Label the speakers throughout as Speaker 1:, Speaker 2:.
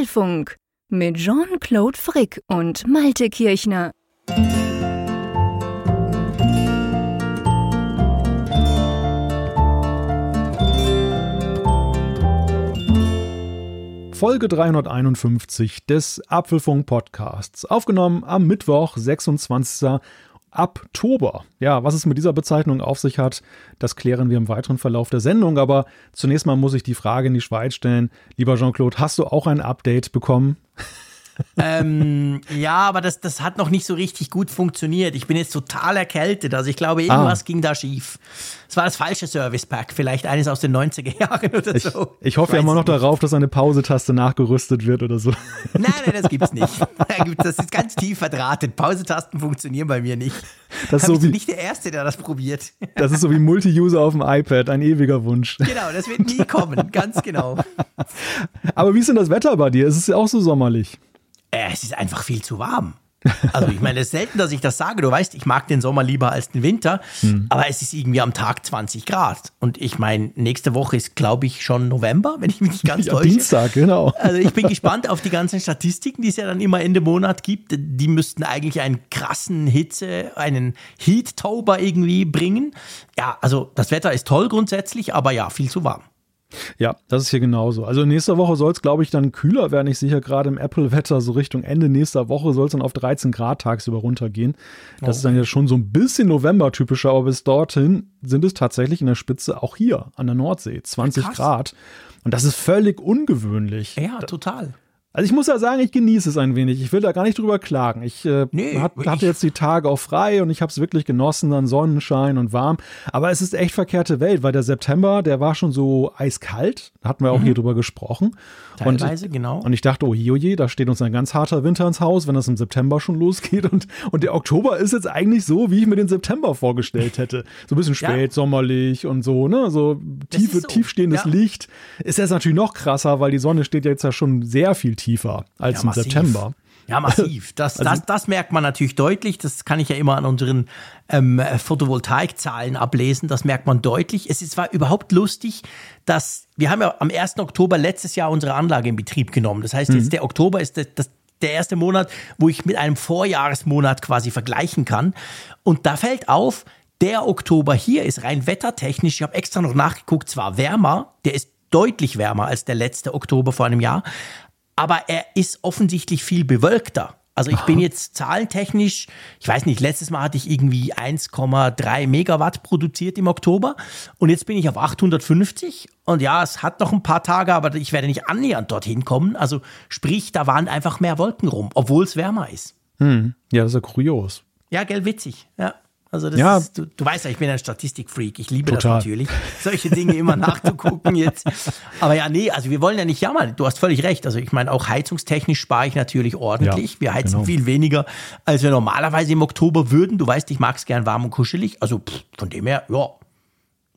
Speaker 1: Apfelfunk mit Jean-Claude Frick und Malte Kirchner.
Speaker 2: Folge 351 des Apfelfunk Podcasts. Aufgenommen am Mittwoch, 26. Oktober. Ja, was es mit dieser Bezeichnung auf sich hat, das klären wir im weiteren Verlauf der Sendung. Aber zunächst mal muss ich die Frage in die Schweiz stellen. Lieber Jean-Claude, hast du auch ein Update bekommen?
Speaker 3: Ähm, ja, aber das, das hat noch nicht so richtig gut funktioniert. Ich bin jetzt total erkältet. Also ich glaube, irgendwas ah. ging da schief. Es war das falsche Service Pack, vielleicht eines aus den 90er Jahren oder
Speaker 2: ich,
Speaker 3: so.
Speaker 2: Ich hoffe ja immer noch darauf, dass eine Pausetaste nachgerüstet wird oder so.
Speaker 3: Nein, nein, das gibt's nicht. Das ist ganz tief verdrahtet. Pausetasten funktionieren bei mir nicht.
Speaker 2: Das ist so wie,
Speaker 3: nicht der Erste, der das probiert.
Speaker 2: Das ist so wie Multi-User auf dem iPad, ein ewiger Wunsch.
Speaker 3: Genau, das wird nie kommen, ganz genau.
Speaker 2: Aber wie ist denn das Wetter bei dir? Es ist ja auch so sommerlich.
Speaker 3: Äh, es ist einfach viel zu warm. Also ich meine, es ist selten, dass ich das sage. Du weißt, ich mag den Sommer lieber als den Winter, hm. aber es ist irgendwie am Tag 20 Grad. Und ich meine, nächste Woche ist, glaube ich, schon November, wenn ich mich nicht ganz ja, täusche.
Speaker 2: Dienstag, genau.
Speaker 3: Also ich bin gespannt auf die ganzen Statistiken, die es ja dann immer Ende Monat gibt. Die müssten eigentlich einen krassen Hitze, einen Heat-Tober irgendwie bringen. Ja, also das Wetter ist toll grundsätzlich, aber ja, viel zu warm.
Speaker 2: Ja, das ist hier genauso. Also nächste Woche soll es, glaube ich, dann kühler werden. Ich sehe hier gerade im Apple-Wetter so Richtung Ende nächster Woche soll es dann auf 13 Grad tagsüber runtergehen. Das oh. ist dann ja schon so ein bisschen November-typischer, aber bis dorthin sind es tatsächlich in der Spitze auch hier an der Nordsee 20 Krass. Grad. Und das ist völlig ungewöhnlich.
Speaker 3: Ja, total.
Speaker 2: Also ich muss ja sagen, ich genieße es ein wenig. Ich will da gar nicht drüber klagen. Ich äh, nee, hat, hatte jetzt die Tage auch frei und ich habe es wirklich genossen, dann Sonnenschein und warm. Aber es ist echt verkehrte Welt, weil der September, der war schon so eiskalt. Da hatten wir auch mhm. hier drüber gesprochen.
Speaker 3: Teilweise,
Speaker 2: und,
Speaker 3: genau.
Speaker 2: Und ich dachte, oh je, oh je, da steht uns ein ganz harter Winter ins Haus, wenn das im September schon losgeht. Und, und der Oktober ist jetzt eigentlich so, wie ich mir den September vorgestellt hätte. So ein bisschen spät, ja. sommerlich und so, ne? So tiefe, so. tiefstehendes ja. Licht. Ist jetzt natürlich noch krasser, weil die Sonne steht jetzt ja schon sehr viel tiefer als ja, im September.
Speaker 3: Ja, massiv. Das, also, das, das merkt man natürlich deutlich. Das kann ich ja immer an unseren ähm, Photovoltaikzahlen ablesen. Das merkt man deutlich. Es ist zwar überhaupt lustig, dass wir haben ja am 1. Oktober letztes Jahr unsere Anlage in Betrieb genommen. Das heißt, jetzt mhm. der Oktober ist das, das, der erste Monat, wo ich mit einem Vorjahresmonat quasi vergleichen kann. Und da fällt auf, der Oktober hier ist rein wettertechnisch, ich habe extra noch nachgeguckt, zwar wärmer, der ist deutlich wärmer als der letzte Oktober vor einem Jahr, aber er ist offensichtlich viel bewölkter. Also ich bin jetzt zahlentechnisch, ich weiß nicht, letztes Mal hatte ich irgendwie 1,3 Megawatt produziert im Oktober und jetzt bin ich auf 850 und ja, es hat noch ein paar Tage, aber ich werde nicht annähernd dorthin kommen. Also sprich, da waren einfach mehr Wolken rum, obwohl es wärmer ist.
Speaker 2: Hm. Ja, das ist ja kurios.
Speaker 3: Ja, gell, witzig. Ja. Also das ja. ist, du, du, weißt ja, ich bin ein Statistikfreak. Ich liebe Total. das natürlich, solche Dinge immer nachzugucken jetzt. Aber ja, nee, also wir wollen ja nicht jammern. Du hast völlig recht. Also ich meine, auch heizungstechnisch spare ich natürlich ordentlich. Ja, wir heizen genau. viel weniger, als wir normalerweise im Oktober würden. Du weißt, ich mag es gern warm und kuschelig. Also pff, von dem her, ja.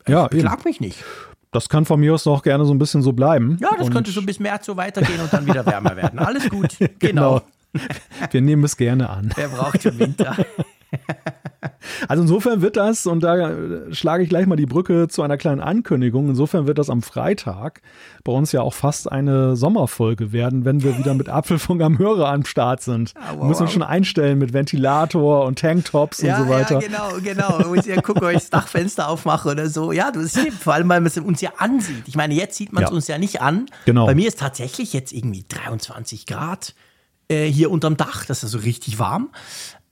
Speaker 2: Ja,
Speaker 3: ich klag mich nicht.
Speaker 2: Das kann von mir aus auch gerne so ein bisschen so bleiben.
Speaker 3: Ja, das und könnte so bis März so weitergehen und dann wieder wärmer werden. Alles gut. Genau. genau.
Speaker 2: Wir nehmen es gerne an.
Speaker 3: Wer braucht den Winter?
Speaker 2: Also insofern wird das, und da schlage ich gleich mal die Brücke zu einer kleinen Ankündigung, insofern wird das am Freitag bei uns ja auch fast eine Sommerfolge werden, wenn wir wieder mit Apfelfunk am Hörer am Start sind. Ah, wow, wir müssen uns schon einstellen mit Ventilator und Tanktops
Speaker 3: ja,
Speaker 2: und so weiter.
Speaker 3: Ja, genau, genau. Muss ja gucken, ob ich das Dachfenster aufmache oder so. Ja, du siehst, vor allem, weil man es uns ja ansieht. Ich meine, jetzt sieht man es ja. uns ja nicht an.
Speaker 2: Genau.
Speaker 3: Bei mir ist tatsächlich jetzt irgendwie 23 Grad äh, hier unterm Dach. Das ist also richtig warm.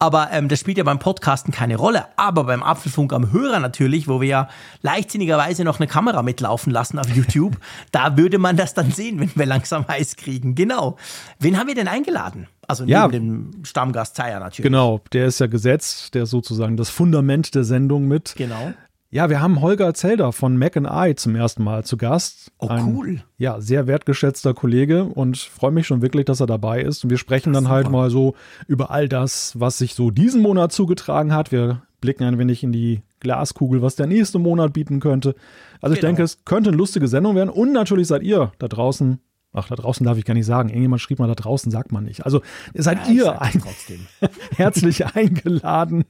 Speaker 3: Aber ähm, das spielt ja beim Podcasten keine Rolle. Aber beim Apfelfunk am Hörer natürlich, wo wir ja leichtsinnigerweise noch eine Kamera mitlaufen lassen auf YouTube, da würde man das dann sehen, wenn wir langsam heiß kriegen. Genau. Wen haben wir denn eingeladen? Also neben ja, dem Stammgast Zeier natürlich.
Speaker 2: Genau, der ist ja gesetzt, der ist sozusagen das Fundament der Sendung mit.
Speaker 3: Genau.
Speaker 2: Ja, wir haben Holger Zelder von Mac and I zum ersten Mal zu Gast.
Speaker 3: Oh, Ein, cool.
Speaker 2: Ja, sehr wertgeschätzter Kollege und freue mich schon wirklich, dass er dabei ist. Und wir sprechen dann halt mal so über all das, was sich so diesen Monat zugetragen hat. Wir blicken ein wenig in die Glaskugel, was der nächste Monat bieten könnte. Also genau. ich denke, es könnte eine lustige Sendung werden. Und natürlich seid ihr da draußen Ach, da draußen darf ich gar nicht sagen. Irgendjemand schrieb mal, da draußen sagt man nicht. Also seid ja, ihr ein herzlich eingeladen.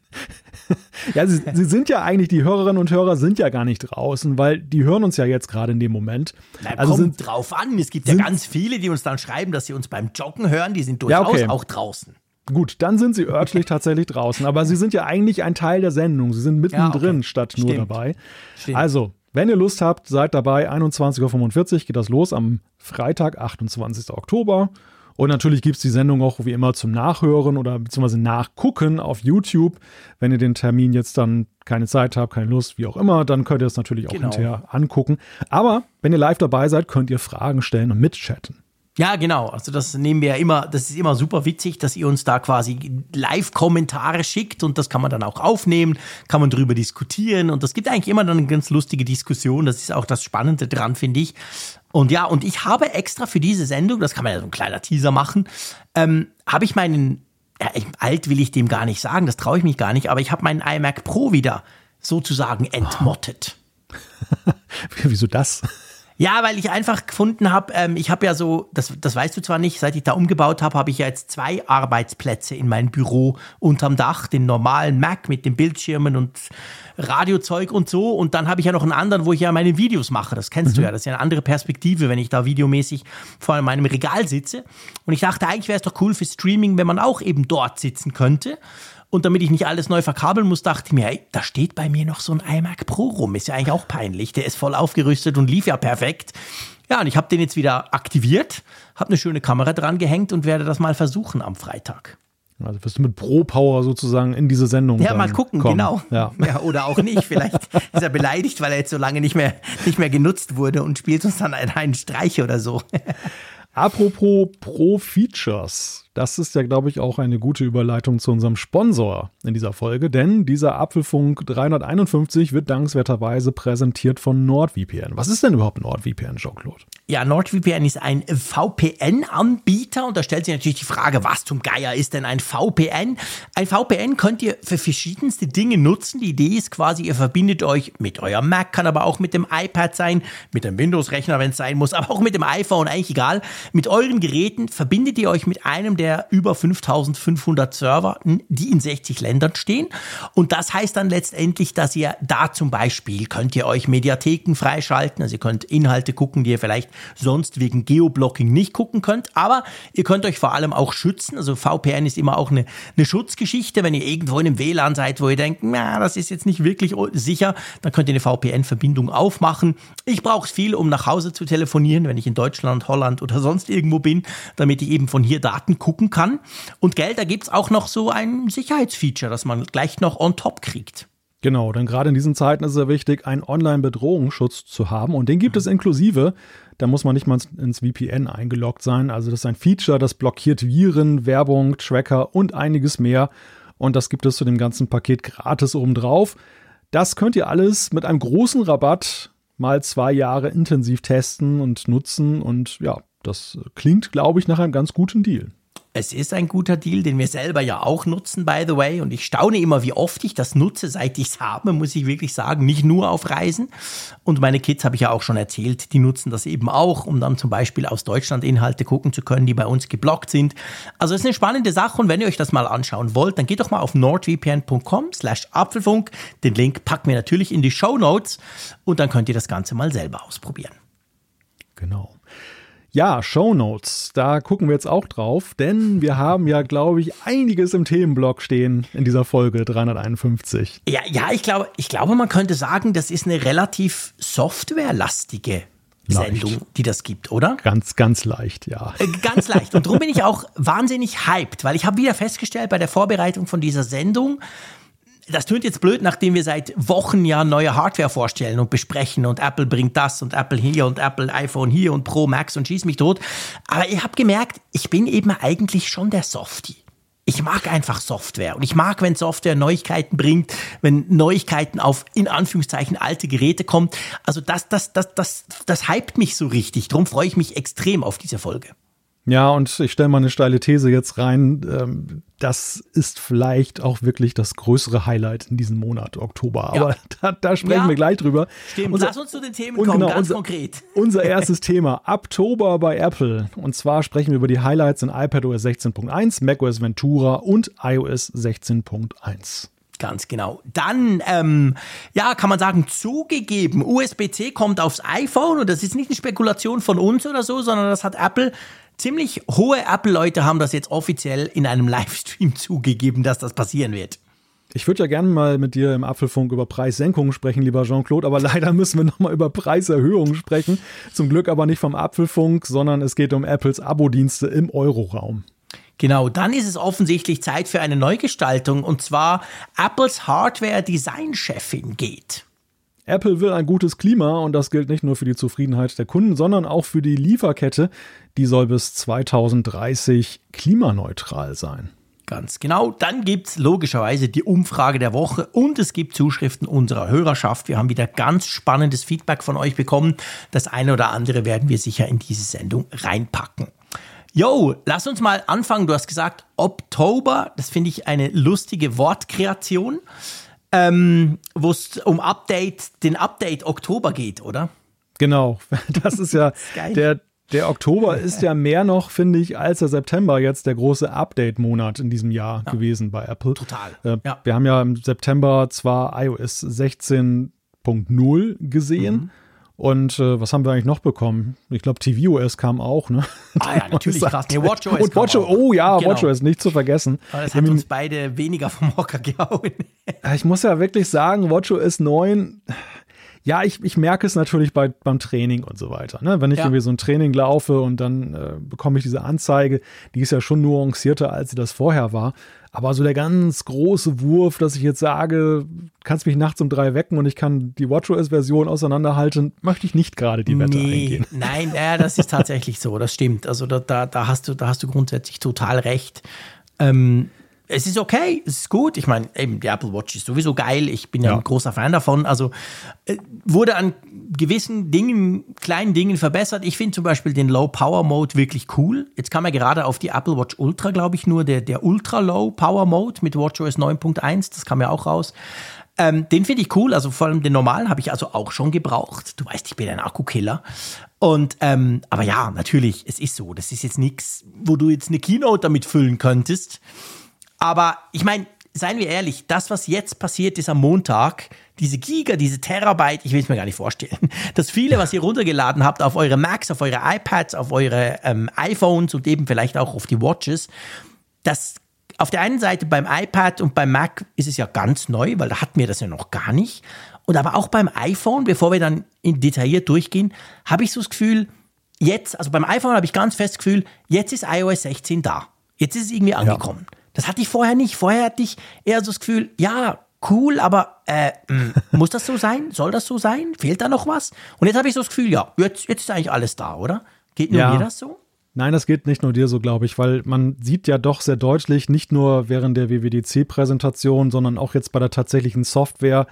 Speaker 2: ja, sie, sie, sind ja eigentlich, die Hörerinnen und Hörer sind ja gar nicht draußen, weil die hören uns ja jetzt gerade in dem Moment.
Speaker 3: Na, also kommt sind, drauf an. Es gibt ja ganz viele, die uns dann schreiben, dass sie uns beim Joggen hören. Die sind durchaus ja, okay. auch draußen.
Speaker 2: Gut, dann sind sie örtlich tatsächlich draußen. Aber sie sind ja eigentlich ein Teil der Sendung. Sie sind mittendrin ja, okay. statt Stimmt. nur dabei. Stimmt. Also, wenn ihr Lust habt, seid dabei. 21.45 Uhr geht das los am Freitag, 28. Oktober. Und natürlich gibt es die Sendung auch wie immer zum Nachhören oder beziehungsweise Nachgucken auf YouTube. Wenn ihr den Termin jetzt dann keine Zeit habt, keine Lust, wie auch immer, dann könnt ihr es natürlich auch genau. hinterher angucken. Aber wenn ihr live dabei seid, könnt ihr Fragen stellen und mitchatten.
Speaker 3: Ja, genau. Also das nehmen wir ja immer, das ist immer super witzig, dass ihr uns da quasi Live-Kommentare schickt und das kann man dann auch aufnehmen, kann man drüber diskutieren und das gibt eigentlich immer dann eine ganz lustige Diskussion. Das ist auch das Spannende dran, finde ich. Und ja, und ich habe extra für diese Sendung, das kann man ja so ein kleiner Teaser machen, ähm, habe ich meinen, ja, alt will ich dem gar nicht sagen, das traue ich mich gar nicht, aber ich habe meinen iMac Pro wieder sozusagen entmottet.
Speaker 2: Wieso das?
Speaker 3: Ja, weil ich einfach gefunden habe, ähm, ich habe ja so, das, das weißt du zwar nicht, seit ich da umgebaut habe, habe ich ja jetzt zwei Arbeitsplätze in meinem Büro unterm Dach, den normalen Mac mit den Bildschirmen und Radiozeug und so. Und dann habe ich ja noch einen anderen, wo ich ja meine Videos mache. Das kennst mhm. du ja. Das ist ja eine andere Perspektive, wenn ich da videomäßig vor meinem Regal sitze. Und ich dachte, eigentlich wäre es doch cool für Streaming, wenn man auch eben dort sitzen könnte. Und damit ich nicht alles neu verkabeln muss, dachte ich mir, hey, da steht bei mir noch so ein iMac Pro rum. Ist ja eigentlich auch peinlich. Der ist voll aufgerüstet und lief ja perfekt. Ja, und ich habe den jetzt wieder aktiviert, habe eine schöne Kamera dran gehängt und werde das mal versuchen am Freitag.
Speaker 2: Also wirst du mit Pro-Power sozusagen in diese Sendung
Speaker 3: Ja, mal gucken, kommen. genau. Ja. ja. oder auch nicht. Vielleicht ist er beleidigt, weil er jetzt so lange nicht mehr, nicht mehr genutzt wurde und spielt uns dann einen Streich oder so.
Speaker 2: Apropos Pro-Features. Das ist ja, glaube ich, auch eine gute Überleitung zu unserem Sponsor in dieser Folge, denn dieser Apfelfunk 351 wird dankenswerterweise präsentiert von NordVPN. Was ist denn überhaupt NordVPN, Jean-Claude?
Speaker 3: Ja, NordVPN ist ein VPN-Anbieter und da stellt sich natürlich die Frage, was zum Geier ist denn ein VPN? Ein VPN könnt ihr für verschiedenste Dinge nutzen. Die Idee ist quasi, ihr verbindet euch mit eurem Mac, kann aber auch mit dem iPad sein, mit dem Windows-Rechner, wenn es sein muss, aber auch mit dem iPhone, eigentlich egal. Mit euren Geräten verbindet ihr euch mit einem der über 5500 Server, die in 60 Ländern stehen. Und das heißt dann letztendlich, dass ihr da zum Beispiel könnt ihr euch Mediatheken freischalten, also ihr könnt Inhalte gucken, die ihr vielleicht sonst wegen Geoblocking nicht gucken könnt, aber ihr könnt euch vor allem auch schützen. Also VPN ist immer auch eine, eine Schutzgeschichte. Wenn ihr irgendwo in einem WLAN seid, wo ihr denkt, na, das ist jetzt nicht wirklich sicher, dann könnt ihr eine VPN-Verbindung aufmachen. Ich brauche es viel, um nach Hause zu telefonieren, wenn ich in Deutschland, Holland oder sonst irgendwo bin, damit ich eben von hier Daten gucken kann. Und Geld, da gibt es auch noch so ein Sicherheitsfeature, das man gleich noch on top kriegt.
Speaker 2: Genau, denn gerade in diesen Zeiten ist es ja wichtig, einen Online-Bedrohungsschutz zu haben. Und den gibt es inklusive. Da muss man nicht mal ins VPN eingeloggt sein. Also das ist ein Feature, das blockiert Viren, Werbung, Tracker und einiges mehr. Und das gibt es zu dem ganzen Paket gratis obendrauf. Das könnt ihr alles mit einem großen Rabatt mal zwei Jahre intensiv testen und nutzen. Und ja, das klingt, glaube ich, nach einem ganz guten Deal.
Speaker 3: Es ist ein guter Deal, den wir selber ja auch nutzen, by the way. Und ich staune immer, wie oft ich das nutze, seit ich es habe, muss ich wirklich sagen. Nicht nur auf Reisen. Und meine Kids habe ich ja auch schon erzählt, die nutzen das eben auch, um dann zum Beispiel aus Deutschland Inhalte gucken zu können, die bei uns geblockt sind. Also es ist eine spannende Sache. Und wenn ihr euch das mal anschauen wollt, dann geht doch mal auf nordvpn.com slash Apfelfunk. Den Link packen wir natürlich in die Show Notes. Und dann könnt ihr das Ganze mal selber ausprobieren.
Speaker 2: Genau. Ja, Show Notes, da gucken wir jetzt auch drauf, denn wir haben ja, glaube ich, einiges im Themenblock stehen in dieser Folge 351.
Speaker 3: Ja, ja, ich glaube, ich glaube, man könnte sagen, das ist eine relativ softwarelastige Leicht. Sendung, die das gibt, oder?
Speaker 2: Ganz, ganz leicht, ja.
Speaker 3: Äh, ganz leicht. Und darum bin ich auch wahnsinnig hyped, weil ich habe wieder festgestellt bei der Vorbereitung von dieser Sendung, das tönt jetzt blöd, nachdem wir seit Wochen ja neue Hardware vorstellen und besprechen und Apple bringt das und Apple hier und Apple iPhone hier und Pro Max und schieß mich tot. Aber ihr habt gemerkt, ich bin eben eigentlich schon der Softie. Ich mag einfach Software und ich mag, wenn Software Neuigkeiten bringt, wenn Neuigkeiten auf in Anführungszeichen alte Geräte kommt. Also das, das, das, das, das hypt mich so richtig. Darum freue ich mich extrem auf diese Folge.
Speaker 2: Ja, und ich stelle mal eine steile These jetzt rein. Ähm, das ist vielleicht auch wirklich das größere Highlight in diesem Monat, Oktober. Aber ja. da, da, sprechen ja. wir gleich drüber.
Speaker 3: Stimmt, unser, lass uns zu den Themen kommen, genau, ganz
Speaker 2: unser,
Speaker 3: konkret.
Speaker 2: Unser erstes Thema, Oktober bei Apple. Und zwar sprechen wir über die Highlights in iPadOS 16.1, macOS Ventura und iOS 16.1.
Speaker 3: Ganz genau. Dann, ähm, ja, kann man sagen, zugegeben, USB-C kommt aufs iPhone und das ist nicht eine Spekulation von uns oder so, sondern das hat Apple ziemlich hohe Apple-Leute haben das jetzt offiziell in einem Livestream zugegeben, dass das passieren wird.
Speaker 2: Ich würde ja gerne mal mit dir im Apfelfunk über Preissenkungen sprechen, lieber Jean-Claude, aber leider müssen wir nochmal über Preiserhöhungen sprechen. Zum Glück aber nicht vom Apfelfunk, sondern es geht um Apples Abo-Dienste im Euroraum.
Speaker 3: Genau, dann ist es offensichtlich Zeit für eine Neugestaltung und zwar Apples Hardware-Design-Chefin geht.
Speaker 2: Apple will ein gutes Klima und das gilt nicht nur für die Zufriedenheit der Kunden, sondern auch für die Lieferkette. Die soll bis 2030 klimaneutral sein.
Speaker 3: Ganz genau. Dann gibt es logischerweise die Umfrage der Woche und es gibt Zuschriften unserer Hörerschaft. Wir haben wieder ganz spannendes Feedback von euch bekommen. Das eine oder andere werden wir sicher in diese Sendung reinpacken. Yo, lass uns mal anfangen. Du hast gesagt, Oktober, das finde ich eine lustige Wortkreation, ähm, wo es um Update, den Update Oktober geht, oder?
Speaker 2: Genau, das ist ja das der, der Oktober ist ja mehr noch, finde ich, als der September jetzt der große Update-Monat in diesem Jahr ja. gewesen bei Apple.
Speaker 3: Total.
Speaker 2: Äh, ja. Wir haben ja im September zwar iOS 16.0 gesehen. Mhm. Und äh, was haben wir eigentlich noch bekommen? Ich glaube, tvOS kam auch, ne?
Speaker 3: Ah ja, natürlich krass. Nee,
Speaker 2: WatchOS Und WatchOS, oh ja, genau. WatchOS, nicht zu vergessen.
Speaker 3: Aber das hat uns beide weniger vom Hocker gehauen.
Speaker 2: ich muss ja wirklich sagen, WatchOS 9 ja, ich, ich merke es natürlich bei, beim Training und so weiter. Ne? Wenn ich ja. irgendwie so ein Training laufe und dann äh, bekomme ich diese Anzeige, die ist ja schon nuancierter, als sie das vorher war. Aber so der ganz große Wurf, dass ich jetzt sage, kannst mich nachts um drei wecken und ich kann die WatchOS-Version auseinanderhalten, möchte ich nicht gerade die Wette nee, eingehen.
Speaker 3: Nein, ja, das ist tatsächlich so, das stimmt. Also da, da, da, hast, du, da hast du grundsätzlich total recht. Ähm, es ist okay, es ist gut. Ich meine, eben die Apple Watch ist sowieso geil. Ich bin ja, ja ein großer Fan davon. Also äh, wurde an gewissen Dingen, kleinen Dingen verbessert. Ich finde zum Beispiel den Low Power Mode wirklich cool. Jetzt kam ja gerade auf die Apple Watch Ultra, glaube ich, nur der, der Ultra Low Power Mode mit WatchOS 9.1. Das kam ja auch raus. Ähm, den finde ich cool. Also vor allem den normalen habe ich also auch schon gebraucht. Du weißt, ich bin ein Akkukiller. Und ähm, aber ja, natürlich, es ist so. Das ist jetzt nichts, wo du jetzt eine Keynote damit füllen könntest. Aber ich meine, seien wir ehrlich, das, was jetzt passiert ist am Montag, diese Giga, diese Terabyte, ich will es mir gar nicht vorstellen. Das viele, was ihr runtergeladen habt auf eure Macs, auf eure iPads, auf eure ähm, iPhones und eben vielleicht auch auf die Watches, das auf der einen Seite beim iPad und beim Mac ist es ja ganz neu, weil da hatten wir das ja noch gar nicht. Und aber auch beim iPhone, bevor wir dann in detailliert durchgehen, habe ich so das Gefühl, jetzt, also beim iPhone habe ich ganz fest das Gefühl, jetzt ist iOS 16 da. Jetzt ist es irgendwie angekommen. Ja. Das hatte ich vorher nicht. Vorher hatte ich eher so das Gefühl, ja, cool, aber äh, hm, muss das so sein? Soll das so sein? Fehlt da noch was? Und jetzt habe ich so das Gefühl, ja, jetzt, jetzt ist eigentlich alles da, oder? Geht nur ja. mir das so?
Speaker 2: Nein, das geht nicht nur dir so, glaube ich, weil man sieht ja doch sehr deutlich, nicht nur während der WWDC-Präsentation, sondern auch jetzt bei der tatsächlichen Software,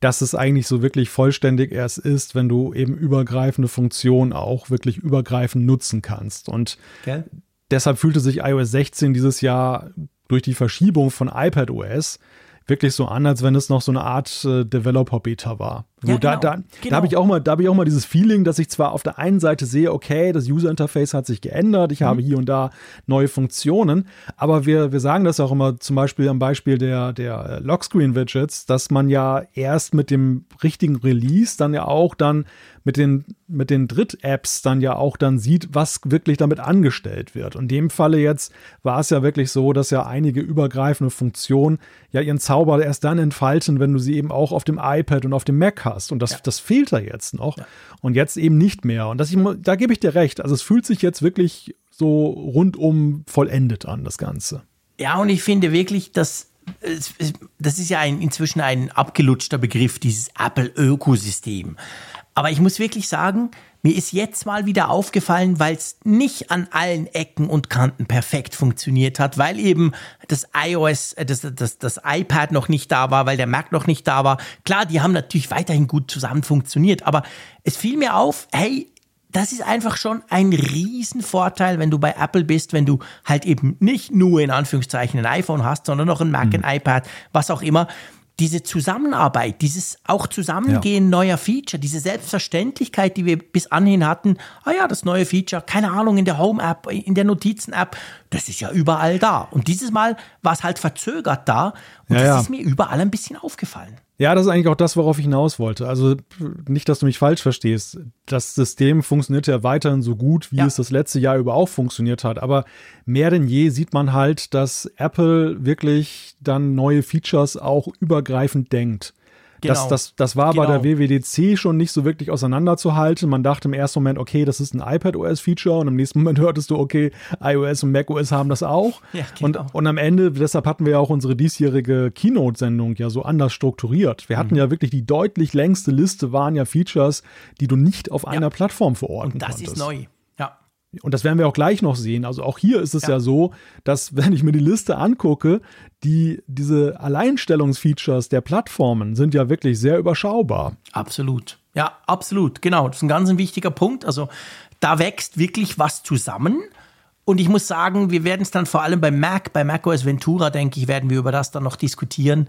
Speaker 2: dass es eigentlich so wirklich vollständig erst ist, wenn du eben übergreifende Funktionen auch wirklich übergreifend nutzen kannst. Und okay. deshalb fühlte sich iOS 16 dieses Jahr durch die Verschiebung von iPadOS wirklich so an, als wenn es noch so eine Art äh, Developer-Beta war. Ja, da, genau, da, genau. da habe ich auch mal, da habe ich auch mal dieses Feeling, dass ich zwar auf der einen Seite sehe, okay, das User-Interface hat sich geändert, ich mhm. habe hier und da neue Funktionen, aber wir, wir sagen das auch immer zum Beispiel am Beispiel der, der Lockscreen-Widgets, dass man ja erst mit dem richtigen Release dann ja auch dann mit den, mit den Dritt-Apps dann ja auch dann sieht, was wirklich damit angestellt wird. Und in dem Falle jetzt war es ja wirklich so, dass ja einige übergreifende Funktionen ja ihren Zauber erst dann entfalten, wenn du sie eben auch auf dem iPad und auf dem Mac hast. Und das, ja. das fehlt da jetzt noch. Ja. Und jetzt eben nicht mehr. Und das, da gebe ich dir recht. Also es fühlt sich jetzt wirklich so rundum vollendet an, das Ganze.
Speaker 3: Ja, und ich finde wirklich, dass das ist ja ein, inzwischen ein abgelutschter Begriff, dieses Apple-Ökosystem. Aber ich muss wirklich sagen, mir ist jetzt mal wieder aufgefallen, weil es nicht an allen Ecken und Kanten perfekt funktioniert hat, weil eben das iOS, äh, das, das, das iPad noch nicht da war, weil der Mac noch nicht da war. Klar, die haben natürlich weiterhin gut zusammen funktioniert, aber es fiel mir auf, hey, das ist einfach schon ein Riesenvorteil, wenn du bei Apple bist, wenn du halt eben nicht nur in Anführungszeichen ein iPhone hast, sondern noch ein Mac, mhm. ein iPad, was auch immer diese Zusammenarbeit, dieses auch Zusammengehen ja. neuer Feature, diese Selbstverständlichkeit, die wir bis anhin hatten, ah ja, das neue Feature, keine Ahnung, in der Home-App, in der Notizen-App, das ist ja überall da. Und dieses Mal war es halt verzögert da und ja, das ja. ist mir überall ein bisschen aufgefallen.
Speaker 2: Ja, das ist eigentlich auch das, worauf ich hinaus wollte. Also nicht, dass du mich falsch verstehst. Das System funktioniert ja weiterhin so gut, wie ja. es das letzte Jahr über auch funktioniert hat. Aber mehr denn je sieht man halt, dass Apple wirklich dann neue Features auch übergreifend denkt. Genau. Das, das, das war genau. bei der genau. WWDC schon nicht so wirklich auseinanderzuhalten. Man dachte im ersten Moment, okay, das ist ein iPad-OS-Feature und im nächsten Moment hörtest du, okay, iOS und macOS haben das auch. Ja, genau. und, und am Ende, deshalb hatten wir ja auch unsere diesjährige Keynote-Sendung ja so anders strukturiert. Wir hatten mhm. ja wirklich die deutlich längste Liste, waren ja Features, die du nicht auf ja. einer Plattform verorten und
Speaker 3: das
Speaker 2: konntest.
Speaker 3: ist neu.
Speaker 2: Und das werden wir auch gleich noch sehen. Also auch hier ist es ja. ja, so, dass wenn ich mir die Liste angucke, die, diese Alleinstellungsfeatures der Plattformen sind ja wirklich sehr überschaubar.
Speaker 3: Absolut. Ja, absolut. Genau. Das ist ein ganz ein wichtiger Punkt. Also da wächst wirklich was zusammen. Und ich muss sagen, wir werden es dann vor allem bei Mac, bei macOS Ventura, denke ich, werden wir über das dann noch diskutieren.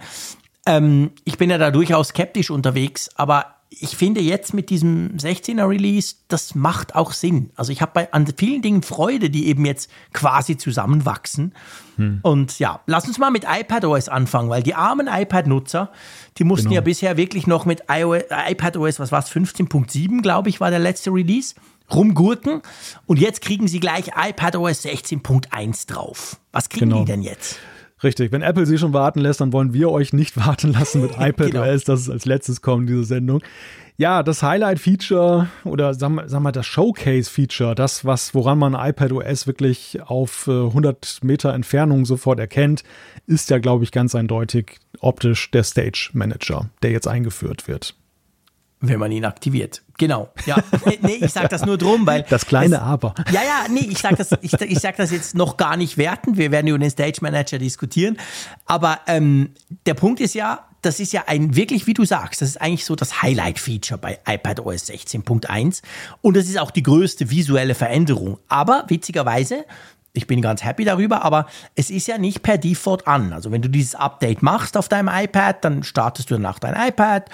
Speaker 3: Ähm, ich bin ja da durchaus skeptisch unterwegs, aber ich finde jetzt mit diesem 16er Release, das macht auch Sinn. Also ich habe an vielen Dingen Freude, die eben jetzt quasi zusammenwachsen. Hm. Und ja, lass uns mal mit iPadOS anfangen, weil die armen iPad-Nutzer, die mussten genau. ja bisher wirklich noch mit iOS, iPadOS, was war es, 15.7, glaube ich, war der letzte Release, rumgurken. Und jetzt kriegen sie gleich iPadOS 16.1 drauf. Was kriegen genau. die denn jetzt?
Speaker 2: Richtig, wenn Apple sie schon warten lässt, dann wollen wir euch nicht warten lassen mit iPadOS, genau. das ist als letztes kommen, diese Sendung. Ja, das Highlight-Feature oder sagen wir, sagen wir das Showcase-Feature, das, was, woran man iPadOS wirklich auf 100 äh, Meter Entfernung sofort erkennt, ist ja, glaube ich, ganz eindeutig optisch der Stage Manager, der jetzt eingeführt wird.
Speaker 3: Wenn man ihn aktiviert. Genau. Ja. Nee, ich sage das nur drum, weil.
Speaker 2: Das kleine es, Aber.
Speaker 3: Ja, ja, nee, ich sage das, ich, ich sag das jetzt noch gar nicht wertend. Wir werden über den Stage Manager diskutieren. Aber ähm, der Punkt ist ja, das ist ja ein wirklich, wie du sagst, das ist eigentlich so das Highlight-Feature bei iPadOS 16.1. Und das ist auch die größte visuelle Veränderung. Aber witzigerweise, ich bin ganz happy darüber, aber es ist ja nicht per Default an. Also wenn du dieses Update machst auf deinem iPad, dann startest du danach dein iPad,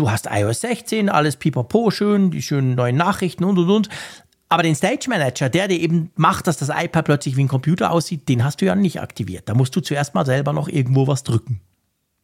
Speaker 3: du hast iOS 16, alles pipapo schön, die schönen neuen Nachrichten und und und. Aber den Stage Manager, der dir eben macht, dass das iPad plötzlich wie ein Computer aussieht, den hast du ja nicht aktiviert. Da musst du zuerst mal selber noch irgendwo was drücken.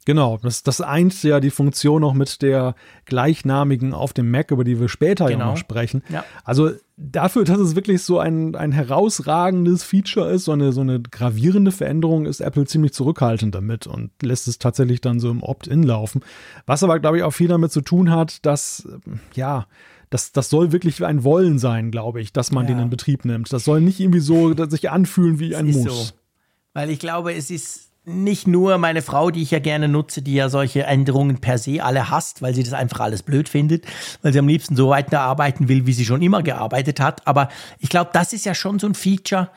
Speaker 2: Genau, das, das eint ja die Funktion noch mit der gleichnamigen auf dem Mac, über die wir später genau. ja noch sprechen. Ja. Also dafür, dass es wirklich so ein, ein herausragendes Feature ist, so eine, so eine gravierende Veränderung, ist Apple ziemlich zurückhaltend damit und lässt es tatsächlich dann so im Opt-in laufen. Was aber, glaube ich, auch viel damit zu tun hat, dass, ja, das, das soll wirklich ein Wollen sein, glaube ich, dass man ja. den in Betrieb nimmt. Das soll nicht irgendwie so sich anfühlen wie ein Muss. So.
Speaker 3: Weil ich glaube, es ist nicht nur meine Frau, die ich ja gerne nutze, die ja solche Änderungen per se alle hasst, weil sie das einfach alles blöd findet, weil sie am liebsten so weiter arbeiten will, wie sie schon immer gearbeitet hat. Aber ich glaube, das ist ja schon so ein Feature,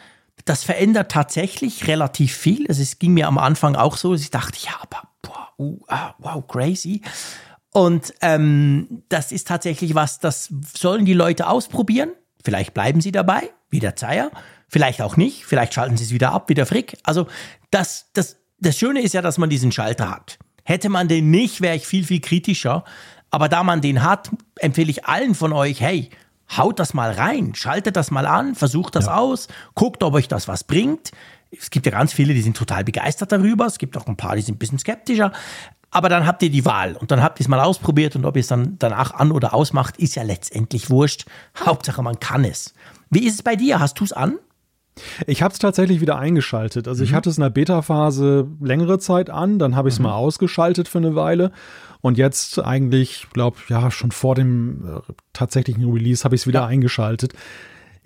Speaker 3: das verändert tatsächlich relativ viel. Also es ging mir am Anfang auch so, dass ich dachte, ja, aber boah, uh, ah, wow, crazy. Und ähm, das ist tatsächlich was, das sollen die Leute ausprobieren. Vielleicht bleiben sie dabei, wie der Zeier. Vielleicht auch nicht. Vielleicht schalten sie es wieder ab, wie der Frick. Also das, das, das Schöne ist ja, dass man diesen Schalter hat. Hätte man den nicht, wäre ich viel, viel kritischer. Aber da man den hat, empfehle ich allen von euch, hey, haut das mal rein, schaltet das mal an, versucht das ja. aus, guckt, ob euch das was bringt. Es gibt ja ganz viele, die sind total begeistert darüber. Es gibt auch ein paar, die sind ein bisschen skeptischer. Aber dann habt ihr die Wahl und dann habt ihr es mal ausprobiert und ob ihr es dann danach an oder ausmacht, ist ja letztendlich wurscht. Hauptsache, man kann es. Wie ist es bei dir? Hast du es an?
Speaker 2: Ich habe es tatsächlich wieder eingeschaltet. Also ich mhm. hatte es in der Beta-Phase längere Zeit an, dann habe ich es mhm. mal ausgeschaltet für eine Weile. Und jetzt eigentlich, glaube ja, schon vor dem äh, tatsächlichen Release habe ich es wieder ja. eingeschaltet.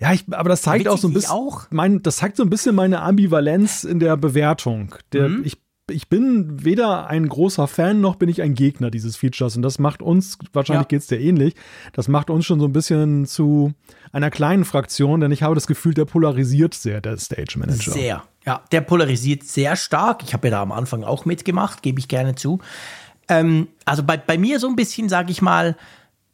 Speaker 2: Ja, ich, aber das zeigt auch so ein bisschen? Mein, das zeigt so ein bisschen meine Ambivalenz in der Bewertung. Der, mhm. Ich ich bin weder ein großer Fan noch bin ich ein Gegner dieses Features und das macht uns, wahrscheinlich ja. geht es dir ähnlich, das macht uns schon so ein bisschen zu einer kleinen Fraktion, denn ich habe das Gefühl, der polarisiert sehr, der Stage Manager.
Speaker 3: Sehr, ja, der polarisiert sehr stark. Ich habe ja da am Anfang auch mitgemacht, gebe ich gerne zu. Ähm, also bei, bei mir so ein bisschen, sage ich mal,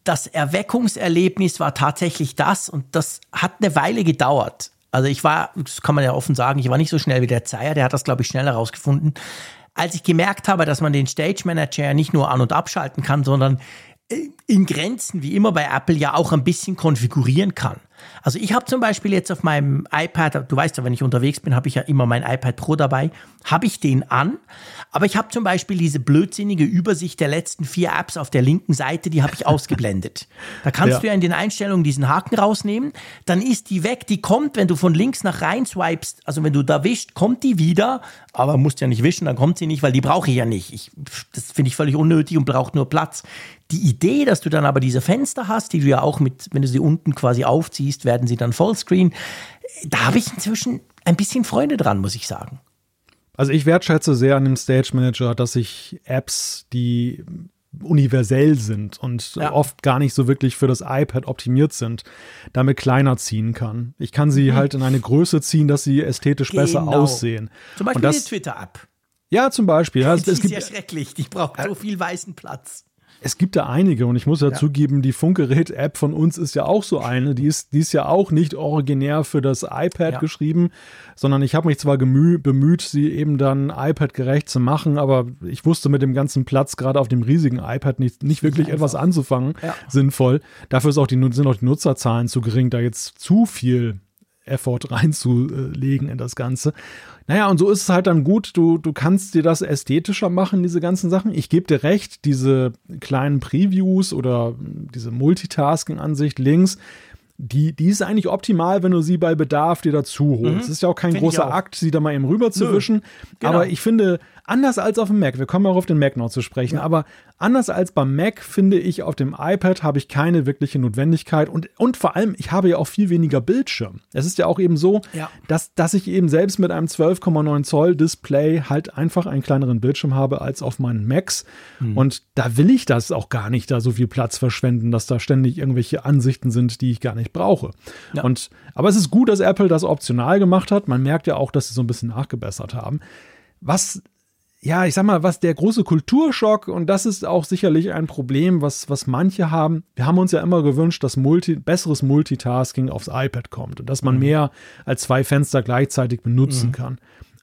Speaker 3: das Erweckungserlebnis war tatsächlich das und das hat eine Weile gedauert. Also ich war, das kann man ja offen sagen, ich war nicht so schnell wie der Zeier, der hat das, glaube ich, schnell herausgefunden. Als ich gemerkt habe, dass man den Stage Manager nicht nur an- und abschalten kann, sondern in Grenzen, wie immer bei Apple, ja auch ein bisschen konfigurieren kann. Also ich habe zum Beispiel jetzt auf meinem iPad, du weißt ja, wenn ich unterwegs bin, habe ich ja immer mein iPad Pro dabei, habe ich den an, aber ich habe zum Beispiel diese blödsinnige Übersicht der letzten vier Apps auf der linken Seite, die habe ich ausgeblendet. Da kannst ja. du ja in den Einstellungen diesen Haken rausnehmen, dann ist die weg, die kommt, wenn du von links nach rein swipest, also wenn du da wischst, kommt die wieder, aber musst ja nicht wischen, dann kommt sie nicht, weil die brauche ich ja nicht. Ich, das finde ich völlig unnötig und braucht nur Platz. Die Idee, dass du dann aber diese Fenster hast, die du ja auch mit, wenn du sie unten quasi aufziehst, werden sie dann Vollscreen. Da habe ich inzwischen ein bisschen Freude dran, muss ich sagen.
Speaker 2: Also ich wertschätze sehr an dem Stage Manager, dass ich Apps, die universell sind und ja. oft gar nicht so wirklich für das iPad optimiert sind, damit kleiner ziehen kann. Ich kann sie mhm. halt in eine Größe ziehen, dass sie ästhetisch genau. besser aussehen.
Speaker 3: Zum Beispiel das, die Twitter-App.
Speaker 2: Ja, zum Beispiel.
Speaker 3: Ja, die es ist gibt, ja schrecklich, die braucht so viel weißen Platz.
Speaker 2: Es gibt da einige und ich muss ja, ja. zugeben, die Funkgerät-App von uns ist ja auch so eine. Die ist, die ist ja auch nicht originär für das iPad ja. geschrieben, sondern ich habe mich zwar gemü bemüht, sie eben dann iPad-gerecht zu machen, aber ich wusste mit dem ganzen Platz gerade auf dem riesigen iPad nicht, nicht wirklich nicht etwas anzufangen, ja. sinnvoll. Dafür ist auch die, sind auch die Nutzerzahlen zu gering, da jetzt zu viel Effort reinzulegen in das Ganze. Naja, und so ist es halt dann gut, du, du kannst dir das ästhetischer machen, diese ganzen Sachen. Ich gebe dir recht, diese kleinen Previews oder diese Multitasking-Ansicht links, die, die ist eigentlich optimal, wenn du sie bei Bedarf dir dazu holst. Mhm. Es ist ja auch kein Find großer auch. Akt, sie da mal eben rüber zu Nö. wischen. Genau. Aber ich finde, anders als auf dem Mac, wir kommen auch auf den Mac noch zu sprechen, ja. aber anders als beim Mac finde ich, auf dem iPad habe ich keine wirkliche Notwendigkeit und, und vor allem, ich habe ja auch viel weniger Bildschirm. Es ist ja auch eben so, ja. dass, dass ich eben selbst mit einem 12,9 Zoll Display halt einfach einen kleineren Bildschirm habe als auf meinen Macs. Mhm. Und da will ich das auch gar nicht, da so viel Platz verschwenden, dass da ständig irgendwelche Ansichten sind, die ich gar nicht brauche. Ja. Und, aber es ist gut, dass Apple das optional gemacht hat. Man merkt ja auch, dass sie so ein bisschen nachgebessert haben. Was ja, ich sag mal, was der große Kulturschock, und das ist auch sicherlich ein Problem, was, was manche haben. Wir haben uns ja immer gewünscht, dass Multi, besseres Multitasking aufs iPad kommt und dass man mhm. mehr als zwei Fenster gleichzeitig benutzen mhm. kann.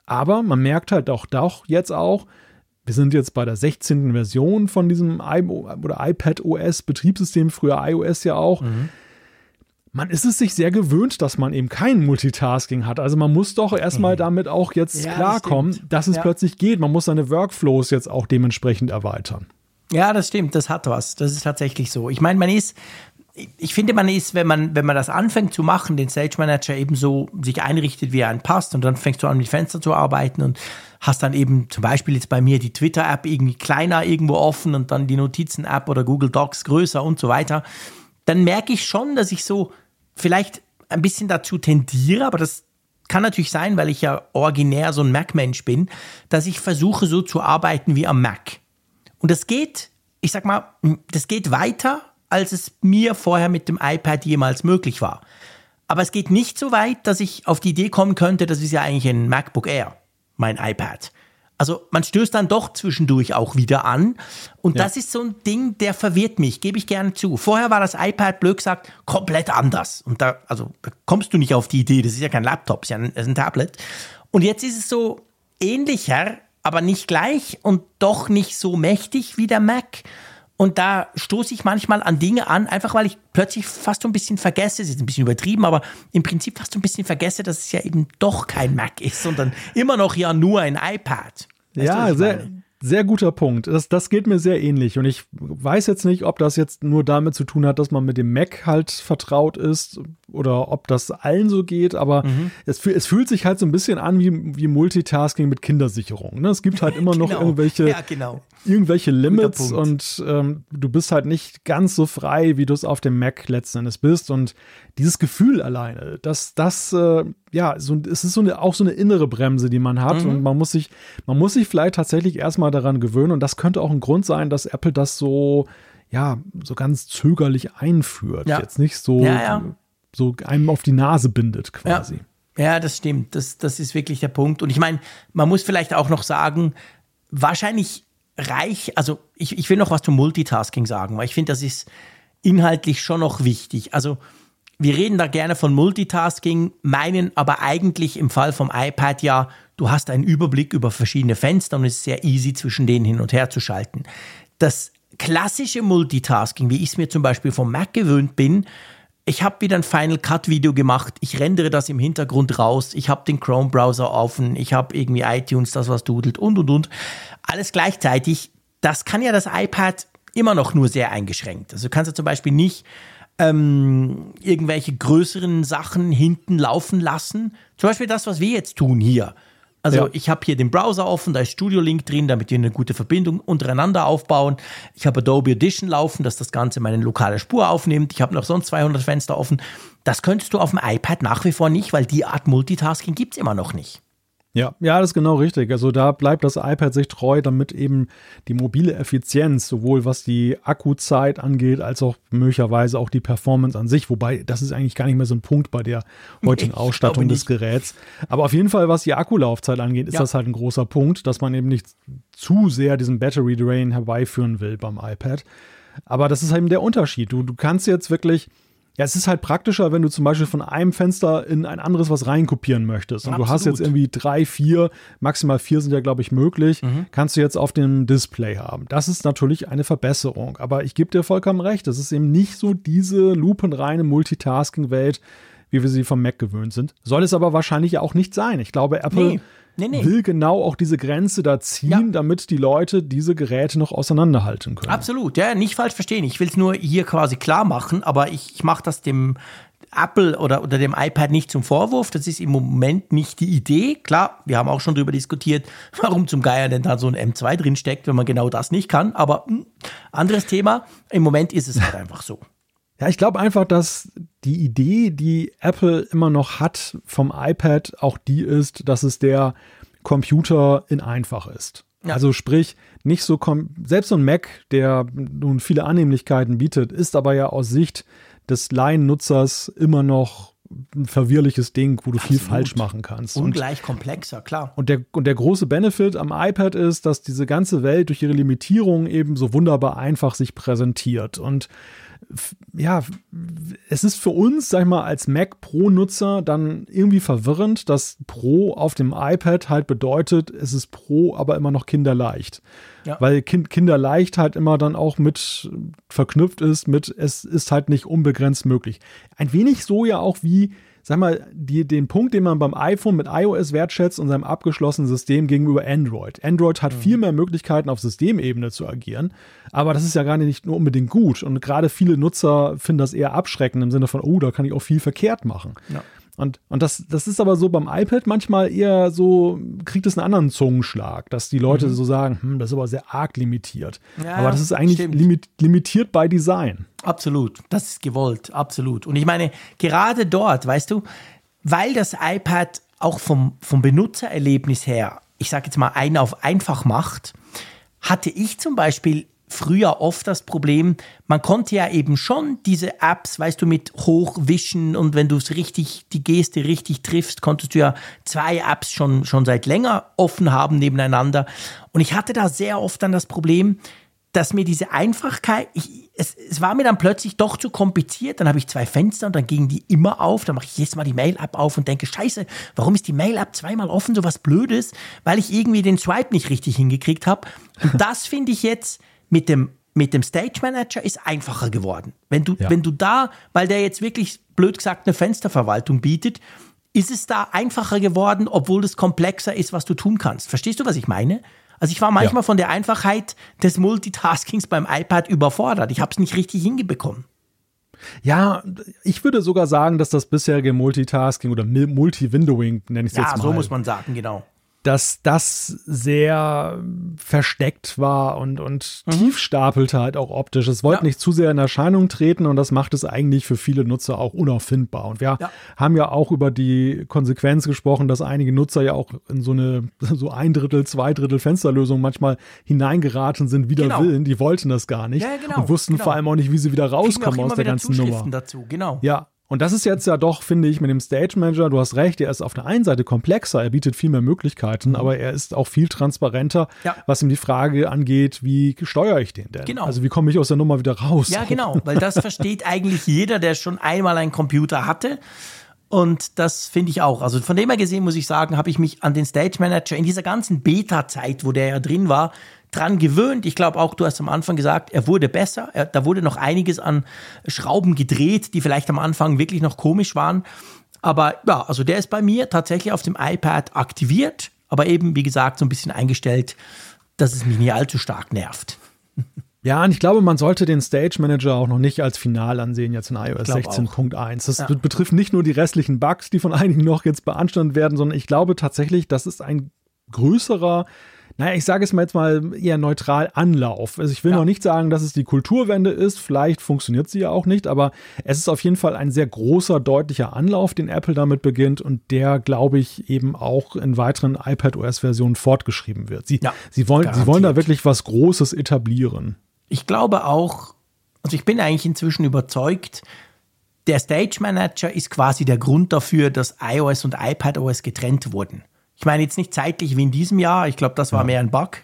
Speaker 2: Aber man merkt halt auch doch jetzt auch, wir sind jetzt bei der 16. Version von diesem I oder iPad OS Betriebssystem, früher iOS ja auch. Mhm man ist es sich sehr gewöhnt, dass man eben kein Multitasking hat. Also man muss doch erstmal mhm. damit auch jetzt ja, klarkommen, das dass es ja. plötzlich geht. Man muss seine Workflows jetzt auch dementsprechend erweitern.
Speaker 3: Ja, das stimmt, das hat was. Das ist tatsächlich so. Ich meine, man ist, ich finde, man ist, wenn man, wenn man das anfängt zu machen, den Stage Manager eben so sich einrichtet, wie er einen passt, und dann fängst du an, mit Fenstern zu arbeiten und hast dann eben zum Beispiel jetzt bei mir die Twitter-App irgendwie kleiner irgendwo offen und dann die Notizen-App oder Google Docs größer und so weiter, dann merke ich schon, dass ich so vielleicht ein bisschen dazu tendiere, aber das kann natürlich sein, weil ich ja originär so ein Mac-Mensch bin, dass ich versuche so zu arbeiten wie am Mac. Und das geht, ich sag mal, das geht weiter, als es mir vorher mit dem iPad jemals möglich war. Aber es geht nicht so weit, dass ich auf die Idee kommen könnte, das ist ja eigentlich ein MacBook Air, mein iPad. Also man stößt dann doch zwischendurch auch wieder an. Und ja. das ist so ein Ding, der verwirrt mich, gebe ich gerne zu. Vorher war das iPad, blöd gesagt, komplett anders. Und da, also, da kommst du nicht auf die Idee, das ist ja kein Laptop, es ist ja ein, ist ein Tablet. Und jetzt ist es so ähnlicher, aber nicht gleich und doch nicht so mächtig wie der Mac. Und da stoße ich manchmal an Dinge an, einfach weil ich plötzlich fast so ein bisschen vergesse, es ist ein bisschen übertrieben, aber im Prinzip fast so ein bisschen vergesse, dass es ja eben doch kein Mac ist, sondern immer noch ja nur ein iPad.
Speaker 2: Weißt ja, sehr, sehr guter Punkt. Das, das geht mir sehr ähnlich. Und ich weiß jetzt nicht, ob das jetzt nur damit zu tun hat, dass man mit dem Mac halt vertraut ist oder ob das allen so geht, aber mhm. es, es, fühlt sich halt so ein bisschen an wie, wie Multitasking mit Kindersicherung. Ne? Es gibt halt immer noch genau. irgendwelche, ja, genau. Irgendwelche Limits und ähm, du bist halt nicht ganz so frei, wie du es auf dem Mac letzten Endes bist. Und dieses Gefühl alleine, dass das, äh, ja, so, es ist so eine, auch so eine innere Bremse, die man hat. Mhm. Und man muss sich, man muss sich vielleicht tatsächlich erstmal daran gewöhnen. Und das könnte auch ein Grund sein, dass Apple das so, ja, so ganz zögerlich einführt. Ja. Jetzt nicht so. Ja, ja so einem auf die Nase bindet quasi.
Speaker 3: Ja, ja das stimmt. Das, das ist wirklich der Punkt. Und ich meine, man muss vielleicht auch noch sagen, wahrscheinlich reich, also ich, ich will noch was zum Multitasking sagen, weil ich finde, das ist inhaltlich schon noch wichtig. Also wir reden da gerne von Multitasking, meinen aber eigentlich im Fall vom iPad ja, du hast einen Überblick über verschiedene Fenster und es ist sehr easy, zwischen denen hin und her zu schalten. Das klassische Multitasking, wie ich es mir zum Beispiel vom Mac gewöhnt bin, ich habe wieder ein Final Cut Video gemacht, ich rendere das im Hintergrund raus, ich habe den Chrome Browser offen, ich habe irgendwie iTunes, das was dudelt und und und. Alles gleichzeitig. Das kann ja das iPad immer noch nur sehr eingeschränkt. Also du kannst ja zum Beispiel nicht ähm, irgendwelche größeren Sachen hinten laufen lassen. Zum Beispiel das, was wir jetzt tun hier. Also ja. ich habe hier den Browser offen, da ist Studio Link drin, damit wir eine gute Verbindung untereinander aufbauen. Ich habe Adobe Audition laufen, dass das Ganze meine lokale Spur aufnimmt. Ich habe noch sonst 200 Fenster offen. Das könntest du auf dem iPad nach wie vor nicht, weil die Art Multitasking gibt es immer noch nicht.
Speaker 2: Ja, ja, das ist genau richtig. Also da bleibt das iPad sich treu, damit eben die mobile Effizienz, sowohl was die Akkuzeit angeht, als auch möglicherweise auch die Performance an sich, wobei das ist eigentlich gar nicht mehr so ein Punkt bei der heutigen ich Ausstattung des Geräts. Aber auf jeden Fall, was die Akkulaufzeit angeht, ist ja. das halt ein großer Punkt, dass man eben nicht zu sehr diesen Battery Drain herbeiführen will beim iPad. Aber das ist eben der Unterschied. Du, du kannst jetzt wirklich ja, es ist halt praktischer, wenn du zum Beispiel von einem Fenster in ein anderes was reinkopieren möchtest. Und Absolut. du hast jetzt irgendwie drei, vier, maximal vier sind ja, glaube ich, möglich, mhm. kannst du jetzt auf dem Display haben. Das ist natürlich eine Verbesserung. Aber ich gebe dir vollkommen recht, das ist eben nicht so diese lupenreine Multitasking-Welt, wie wir sie vom Mac gewöhnt sind. Soll es aber wahrscheinlich auch nicht sein. Ich glaube, Apple nee. Nee, nee. will genau auch diese Grenze da ziehen, ja. damit die Leute diese Geräte noch auseinanderhalten können.
Speaker 3: Absolut, ja, nicht falsch verstehen. Ich will es nur hier quasi klar machen, aber ich, ich mache das dem Apple oder, oder dem iPad nicht zum Vorwurf. Das ist im Moment nicht die Idee. Klar, wir haben auch schon darüber diskutiert, warum zum Geier denn da so ein M2 drin steckt, wenn man genau das nicht kann. Aber mh, hm, anderes Thema. Im Moment ist es halt einfach so.
Speaker 2: Ja, ich glaube einfach, dass die Idee, die Apple immer noch hat vom iPad, auch die ist, dass es der Computer in einfach ist. Ja. Also sprich, nicht so selbst so ein Mac, der nun viele Annehmlichkeiten bietet, ist aber ja aus Sicht des Laiennutzers immer noch ein verwirrliches Ding, wo du Absolut. viel falsch machen kannst.
Speaker 3: Ungleich und, komplexer, klar.
Speaker 2: Und der, und der große Benefit am iPad ist, dass diese ganze Welt durch ihre Limitierung eben so wunderbar einfach sich präsentiert. Und ja, es ist für uns, sag ich mal, als Mac Pro-Nutzer dann irgendwie verwirrend, dass Pro auf dem iPad halt bedeutet, es ist Pro, aber immer noch kinderleicht. Ja. Weil kind, kinderleicht halt immer dann auch mit verknüpft ist mit, es ist halt nicht unbegrenzt möglich. Ein wenig so ja auch wie sag mal, die, den Punkt, den man beim iPhone mit iOS wertschätzt und seinem abgeschlossenen System gegenüber Android. Android hat mhm. viel mehr Möglichkeiten auf Systemebene zu agieren, aber das ist ja gar nicht nur unbedingt gut. Und gerade viele Nutzer finden das eher abschreckend im Sinne von, oh, da kann ich auch viel verkehrt machen. Ja. Und, und das, das ist aber so beim iPad manchmal eher so, kriegt es einen anderen Zungenschlag, dass die Leute mhm. so sagen, hm, das ist aber sehr arg limitiert. Ja, aber das ist eigentlich limit, limitiert bei Design.
Speaker 3: Absolut, das ist gewollt, absolut. Und ich meine, gerade dort, weißt du, weil das iPad auch vom, vom Benutzererlebnis her, ich sage jetzt mal, einen auf einfach macht, hatte ich zum Beispiel früher oft das Problem, man konnte ja eben schon diese Apps, weißt du, mit hochwischen und wenn du es richtig, die Geste richtig triffst, konntest du ja zwei Apps schon, schon seit länger offen haben nebeneinander. Und ich hatte da sehr oft dann das Problem, dass mir diese Einfachkeit, ich, es, es war mir dann plötzlich doch zu kompliziert. Dann habe ich zwei Fenster und dann gingen die immer auf. Dann mache ich jedes Mal die Mail-App auf und denke, scheiße, warum ist die Mail-App zweimal offen, so was Blödes? Weil ich irgendwie den Swipe nicht richtig hingekriegt habe. Und das finde ich jetzt mit dem, mit dem Stage Manager ist einfacher geworden. Wenn du, ja. wenn du da, weil der jetzt wirklich blöd gesagt eine Fensterverwaltung bietet, ist es da einfacher geworden, obwohl es komplexer ist, was du tun kannst. Verstehst du, was ich meine? Also ich war manchmal ja. von der Einfachheit des Multitaskings beim iPad überfordert. Ich habe es nicht richtig hingebekommen.
Speaker 2: Ja, ich würde sogar sagen, dass das bisherige Multitasking oder Multi-Windowing, nenne ich es ja, jetzt mal.
Speaker 3: Ja, so muss man sagen, genau
Speaker 2: dass das sehr versteckt war und, und mhm. tief stapelte halt auch optisch. Es wollte ja. nicht zu sehr in Erscheinung treten und das macht es eigentlich für viele Nutzer auch unauffindbar. Und wir ja. haben ja auch über die Konsequenz gesprochen, dass einige Nutzer ja auch in so eine so ein Drittel, zwei Drittel Fensterlösung manchmal hineingeraten sind, wider genau. Willen. Die wollten das gar nicht ja, genau, und wussten genau. vor allem auch nicht, wie sie wieder rauskommen aus der ganzen Nummer.
Speaker 3: Dazu, genau.
Speaker 2: Ja, Und das ist jetzt ja doch, finde ich, mit dem Stage Manager, du hast recht, er ist auf der einen Seite komplexer, er bietet viel mehr Möglichkeiten, mhm. aber er ist auch viel transparenter, ja. was ihm die Frage angeht, wie steuere ich den denn?
Speaker 3: Genau.
Speaker 2: Also wie komme ich aus der Nummer wieder raus?
Speaker 3: Ja, genau, weil das versteht eigentlich jeder, der schon einmal einen Computer hatte. Und das finde ich auch. Also von dem her gesehen muss ich sagen, habe ich mich an den Stage Manager in dieser ganzen Beta-Zeit, wo der ja drin war, dran gewöhnt. Ich glaube auch, du hast am Anfang gesagt, er wurde besser. Er, da wurde noch einiges an Schrauben gedreht, die vielleicht am Anfang wirklich noch komisch waren. Aber ja, also der ist bei mir tatsächlich auf dem iPad aktiviert, aber eben, wie gesagt, so ein bisschen eingestellt, dass es mich nicht allzu stark nervt.
Speaker 2: Ja, und ich glaube, man sollte den Stage Manager auch noch nicht als final ansehen, jetzt in iOS 16.1. Das ja. betrifft nicht nur die restlichen Bugs, die von einigen noch jetzt beanstandet werden, sondern ich glaube tatsächlich, das ist ein größerer naja, ich sage es mal jetzt mal eher neutral Anlauf. Also ich will ja. noch nicht sagen, dass es die Kulturwende ist, vielleicht funktioniert sie ja auch nicht, aber es ist auf jeden Fall ein sehr großer, deutlicher Anlauf, den Apple damit beginnt und der, glaube ich, eben auch in weiteren iPadOS-Versionen fortgeschrieben wird. Sie, ja, sie, wollen, sie wollen da wirklich was Großes etablieren.
Speaker 3: Ich glaube auch, also ich bin eigentlich inzwischen überzeugt, der Stage Manager ist quasi der Grund dafür, dass iOS und iPadOS getrennt wurden. Ich meine jetzt nicht zeitlich wie in diesem Jahr. Ich glaube, das war ja. mehr ein Bug.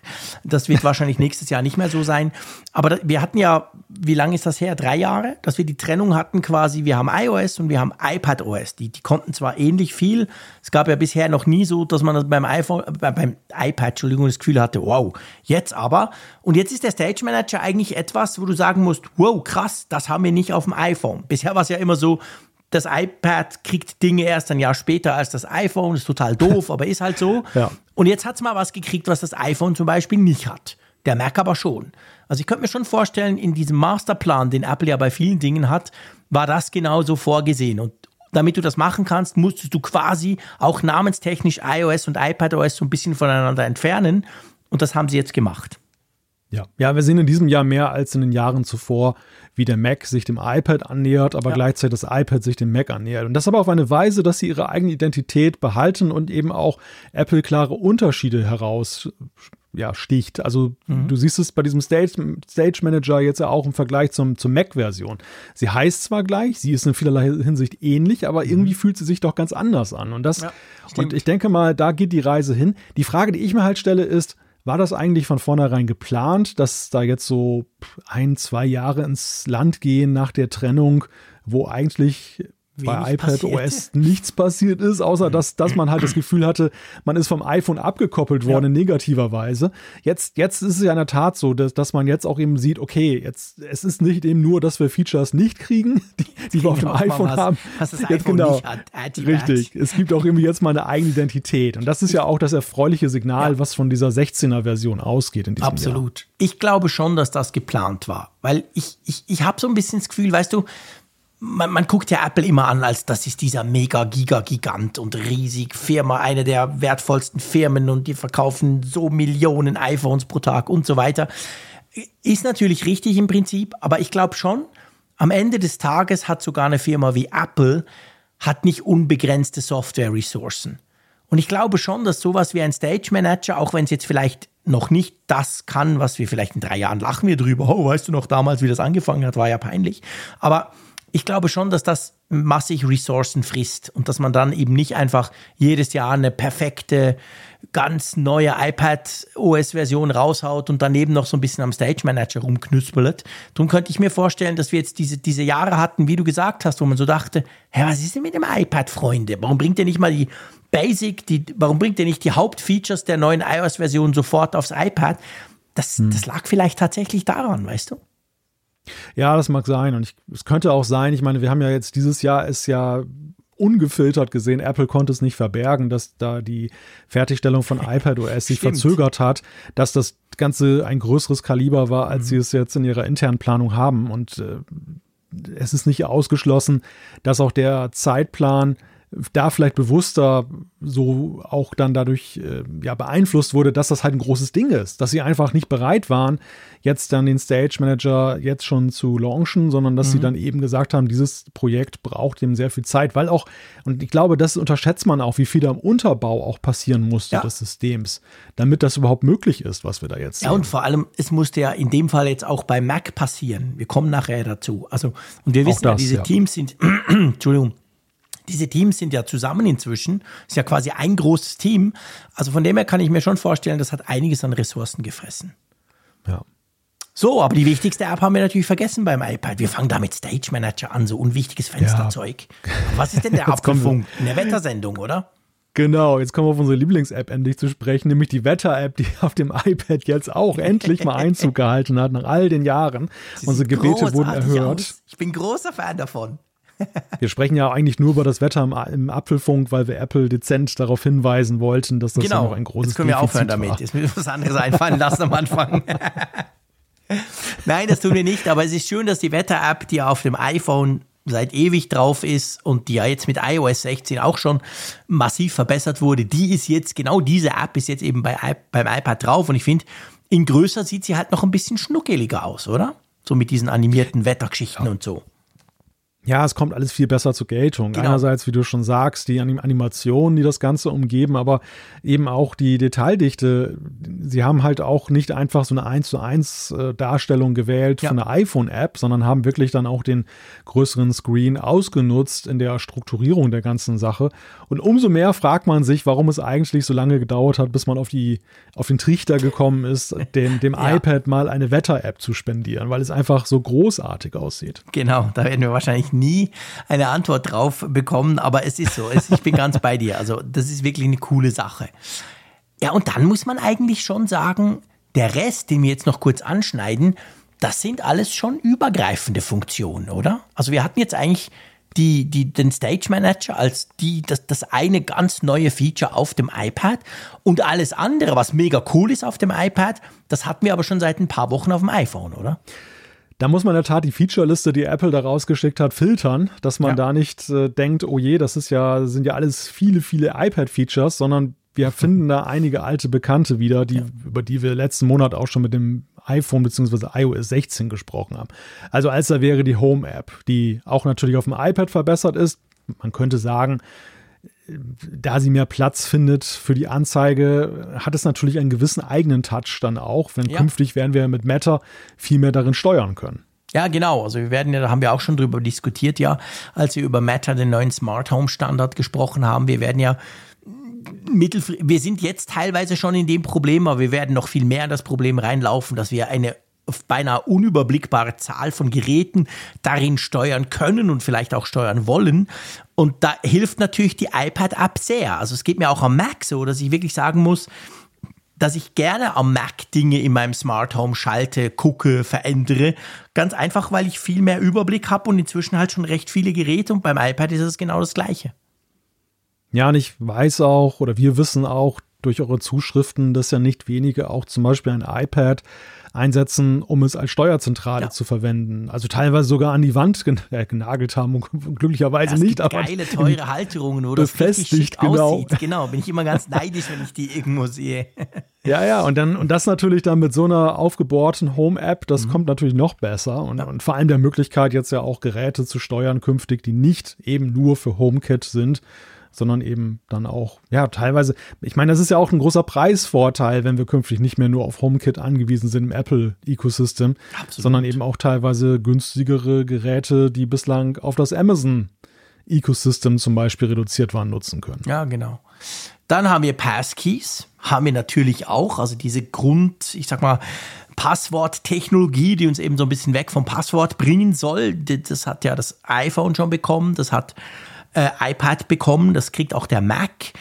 Speaker 3: Das wird wahrscheinlich nächstes Jahr nicht mehr so sein. Aber wir hatten ja, wie lange ist das her? Drei Jahre, dass wir die Trennung hatten quasi. Wir haben iOS und wir haben iPadOS. Die, die konnten zwar ähnlich viel. Es gab ja bisher noch nie so, dass man beim iPhone, äh, beim iPad, Entschuldigung, das Gefühl hatte, wow, jetzt aber. Und jetzt ist der Stage Manager eigentlich etwas, wo du sagen musst, wow, krass, das haben wir nicht auf dem iPhone. Bisher war es ja immer so, das iPad kriegt Dinge erst ein Jahr später als das iPhone. Ist total doof, aber ist halt so. Ja. Und jetzt hat es mal was gekriegt, was das iPhone zum Beispiel nicht hat. Der Mac aber schon. Also ich könnte mir schon vorstellen, in diesem Masterplan, den Apple ja bei vielen Dingen hat, war das genauso vorgesehen. Und damit du das machen kannst, musstest du quasi auch namenstechnisch iOS und iPadOS so ein bisschen voneinander entfernen. Und das haben sie jetzt gemacht.
Speaker 2: Ja, ja, wir sehen in diesem Jahr mehr als in den Jahren zuvor, wie der Mac sich dem iPad annähert, aber ja. gleichzeitig das iPad sich dem Mac annähert. Und das aber auf eine Weise, dass sie ihre eigene Identität behalten und eben auch Apple klare Unterschiede heraus ja, sticht. Also mhm. du siehst es bei diesem Stage, Stage Manager jetzt ja auch im Vergleich zum, zur Mac-Version. Sie heißt zwar gleich, sie ist in vielerlei Hinsicht ähnlich, aber mhm. irgendwie fühlt sie sich doch ganz anders an. Und das, ja, und ich denke mal, da geht die Reise hin. Die Frage, die ich mir halt stelle, ist, war das eigentlich von vornherein geplant, dass da jetzt so ein, zwei Jahre ins Land gehen nach der Trennung, wo eigentlich bei iPad OS nichts passiert ist, außer dass, dass man halt das Gefühl hatte, man ist vom iPhone abgekoppelt worden ja. in negativer Weise. Jetzt, jetzt ist es ja in der Tat so, dass, dass man jetzt auch eben sieht, okay, jetzt, es ist nicht eben nur, dass wir Features nicht kriegen, die, die wir auf dem iPhone was, haben.
Speaker 3: Was das jetzt iPhone genau, nicht hat.
Speaker 2: Richtig. Es gibt auch irgendwie jetzt mal eine eigene Identität. Und das ist ja auch das erfreuliche Signal, ja. was von dieser 16er Version ausgeht in diesem
Speaker 3: Absolut.
Speaker 2: Jahr.
Speaker 3: Ich glaube schon, dass das geplant war. Weil ich, ich, ich habe so ein bisschen das Gefühl, weißt du, man, man guckt ja Apple immer an, als das ist dieser mega Giga Gigant und riesig Firma, eine der wertvollsten Firmen und die verkaufen so Millionen iPhones pro Tag und so weiter. Ist natürlich richtig im Prinzip, aber ich glaube schon, am Ende des Tages hat sogar eine Firma wie Apple hat nicht unbegrenzte Software-Ressourcen. Und ich glaube schon, dass sowas wie ein Stage Manager, auch wenn es jetzt vielleicht noch nicht das kann, was wir vielleicht in drei Jahren lachen wir drüber, oh, weißt du noch damals, wie das angefangen hat, war ja peinlich. Aber ich glaube schon, dass das massig Ressourcen frisst und dass man dann eben nicht einfach jedes Jahr eine perfekte, ganz neue iPad-OS-Version raushaut und daneben noch so ein bisschen am Stage Manager rumknüspelt. Darum könnte ich mir vorstellen, dass wir jetzt diese, diese Jahre hatten, wie du gesagt hast, wo man so dachte, hä, was ist denn mit dem iPad, Freunde? Warum bringt ihr nicht mal die Basic, die, warum bringt ihr nicht die Hauptfeatures der neuen iOS-Version sofort aufs iPad? Das, hm. das lag vielleicht tatsächlich daran, weißt du?
Speaker 2: Ja, das mag sein. Und ich, es könnte auch sein, ich meine, wir haben ja jetzt dieses Jahr ist ja ungefiltert gesehen, Apple konnte es nicht verbergen, dass da die Fertigstellung von iPadOS sich verzögert hat, dass das Ganze ein größeres Kaliber war, als mhm. sie es jetzt in ihrer internen Planung haben. Und äh, es ist nicht ausgeschlossen, dass auch der Zeitplan da vielleicht bewusster so auch dann dadurch äh, ja beeinflusst wurde, dass das halt ein großes Ding ist, dass sie einfach nicht bereit waren, jetzt dann den Stage Manager jetzt schon zu launchen, sondern dass mhm. sie dann eben gesagt haben, dieses Projekt braucht eben sehr viel Zeit, weil auch und ich glaube, das unterschätzt man auch, wie viel da im Unterbau auch passieren musste ja. des Systems, damit das überhaupt möglich ist, was wir da jetzt.
Speaker 3: Ja und vor allem es musste ja in dem Fall jetzt auch bei Mac passieren. Wir kommen nachher dazu. Also und wir wissen das, ja, diese ja. Teams sind Entschuldigung diese Teams sind ja zusammen inzwischen, ist ja quasi ein großes Team. Also von dem her kann ich mir schon vorstellen, das hat einiges an Ressourcen gefressen.
Speaker 2: Ja.
Speaker 3: So, aber die wichtigste App haben wir natürlich vergessen beim iPad. Wir fangen da mit Stage Manager an, so unwichtiges Fensterzeug. Ja. Was ist denn der Apfelfunk? Eine Wettersendung, oder?
Speaker 2: Genau, jetzt kommen wir auf unsere Lieblings-App endlich zu sprechen, nämlich die Wetter-App, die auf dem iPad jetzt auch endlich mal Einzug gehalten hat nach all den Jahren. Unsere Gebete wurden erhört. Aus.
Speaker 3: Ich bin großer Fan davon.
Speaker 2: Wir sprechen ja eigentlich nur über das Wetter im, im, Apfelfunk, weil wir Apple dezent darauf hinweisen wollten, dass das genau. ja noch ein großes
Speaker 3: Jetzt können wir
Speaker 2: Defizit
Speaker 3: aufhören damit. Jetzt müssen wir was anderes einfallen lassen am Anfang. Nein, das tun wir nicht, aber es ist schön, dass die Wetter-App, die auf dem iPhone seit ewig drauf ist und die ja jetzt mit iOS 16 auch schon massiv verbessert wurde, die ist jetzt, genau diese App ist jetzt eben bei, beim iPad drauf und ich finde, in größer sieht sie halt noch ein bisschen schnuckeliger aus, oder? So mit diesen animierten Wettergeschichten ja. und so.
Speaker 2: Ja, es kommt alles viel besser zur Geltung. Genau. Einerseits, wie du schon sagst, die Animationen, die das Ganze umgeben, aber eben auch die Detaildichte. Sie haben halt auch nicht einfach so eine 1 zu 1 äh, Darstellung gewählt ja. von der iPhone-App, sondern haben wirklich dann auch den größeren Screen ausgenutzt in der Strukturierung der ganzen Sache. Und umso mehr fragt man sich, warum es eigentlich so lange gedauert hat, bis man auf, die, auf den Trichter gekommen ist, dem, dem ja. iPad mal eine Wetter-App zu spendieren, weil es einfach so großartig aussieht.
Speaker 3: Genau, da werden wir wahrscheinlich nie eine Antwort drauf bekommen, aber es ist so. Es, ich bin ganz bei dir. Also, das ist wirklich eine coole Sache. Ja, und dann muss man eigentlich schon sagen, der Rest, den wir jetzt noch kurz anschneiden, das sind alles schon übergreifende Funktionen, oder? Also, wir hatten jetzt eigentlich die, die, den Stage Manager als die, das, das eine ganz neue Feature auf dem iPad und alles andere, was mega cool ist auf dem iPad, das hatten wir aber schon seit ein paar Wochen auf dem iPhone, oder?
Speaker 2: Da muss man in der Tat die Feature-Liste, die Apple da rausgeschickt hat, filtern, dass man ja. da nicht äh, denkt, oh je, das ist ja, sind ja alles viele, viele iPad-Features, sondern wir finden da einige alte Bekannte wieder, die, ja. über die wir letzten Monat auch schon mit dem iPhone bzw. iOS 16 gesprochen haben. Also als da wäre die Home-App, die auch natürlich auf dem iPad verbessert ist. Man könnte sagen, da sie mehr Platz findet für die Anzeige, hat es natürlich einen gewissen eigenen Touch dann auch, wenn ja. künftig werden wir mit Meta viel mehr darin steuern können.
Speaker 3: Ja, genau. Also wir werden ja, da haben wir auch schon drüber diskutiert, ja, als wir über Meta, den neuen Smart Home Standard gesprochen haben. Wir werden ja mittelfristig, wir sind jetzt teilweise schon in dem Problem, aber wir werden noch viel mehr in das Problem reinlaufen, dass wir eine beinahe unüberblickbare Zahl von Geräten darin steuern können und vielleicht auch steuern wollen. Und da hilft natürlich die iPad-App sehr. Also es geht mir auch am Mac so, dass ich wirklich sagen muss, dass ich gerne am Mac Dinge in meinem Smart Home schalte, gucke, verändere. Ganz einfach, weil ich viel mehr Überblick habe und inzwischen halt schon recht viele Geräte und beim iPad ist es genau das Gleiche.
Speaker 2: Ja, und ich weiß auch, oder wir wissen auch durch eure Zuschriften, dass ja nicht wenige auch zum Beispiel ein iPad einsetzen, um es als Steuerzentrale ja. zu verwenden. Also teilweise sogar an die Wand gen äh, genagelt haben und glücklicherweise nicht.
Speaker 3: Aber geile, teure Halterungen, wo das
Speaker 2: befestigt, genau.
Speaker 3: aussieht. Genau, bin ich immer ganz neidisch, wenn ich die irgendwo sehe.
Speaker 2: Ja, ja, und dann, und das natürlich dann mit so einer aufgebohrten Home-App, das mhm. kommt natürlich noch besser. Und, ja. und vor allem der Möglichkeit, jetzt ja auch Geräte zu steuern künftig, die nicht eben nur für HomeKit sind, sondern eben dann auch, ja, teilweise, ich meine, das ist ja auch ein großer Preisvorteil, wenn wir künftig nicht mehr nur auf HomeKit angewiesen sind im Apple-Ecosystem, sondern eben auch teilweise günstigere Geräte, die bislang auf das Amazon Ecosystem zum Beispiel reduziert waren, nutzen können.
Speaker 3: Ja, genau. Dann haben wir Passkeys, haben wir natürlich auch, also diese Grund, ich sag mal, Passworttechnologie, die uns eben so ein bisschen weg vom Passwort bringen soll. Das hat ja das iPhone schon bekommen, das hat äh, iPad bekommen, das kriegt auch der Mac.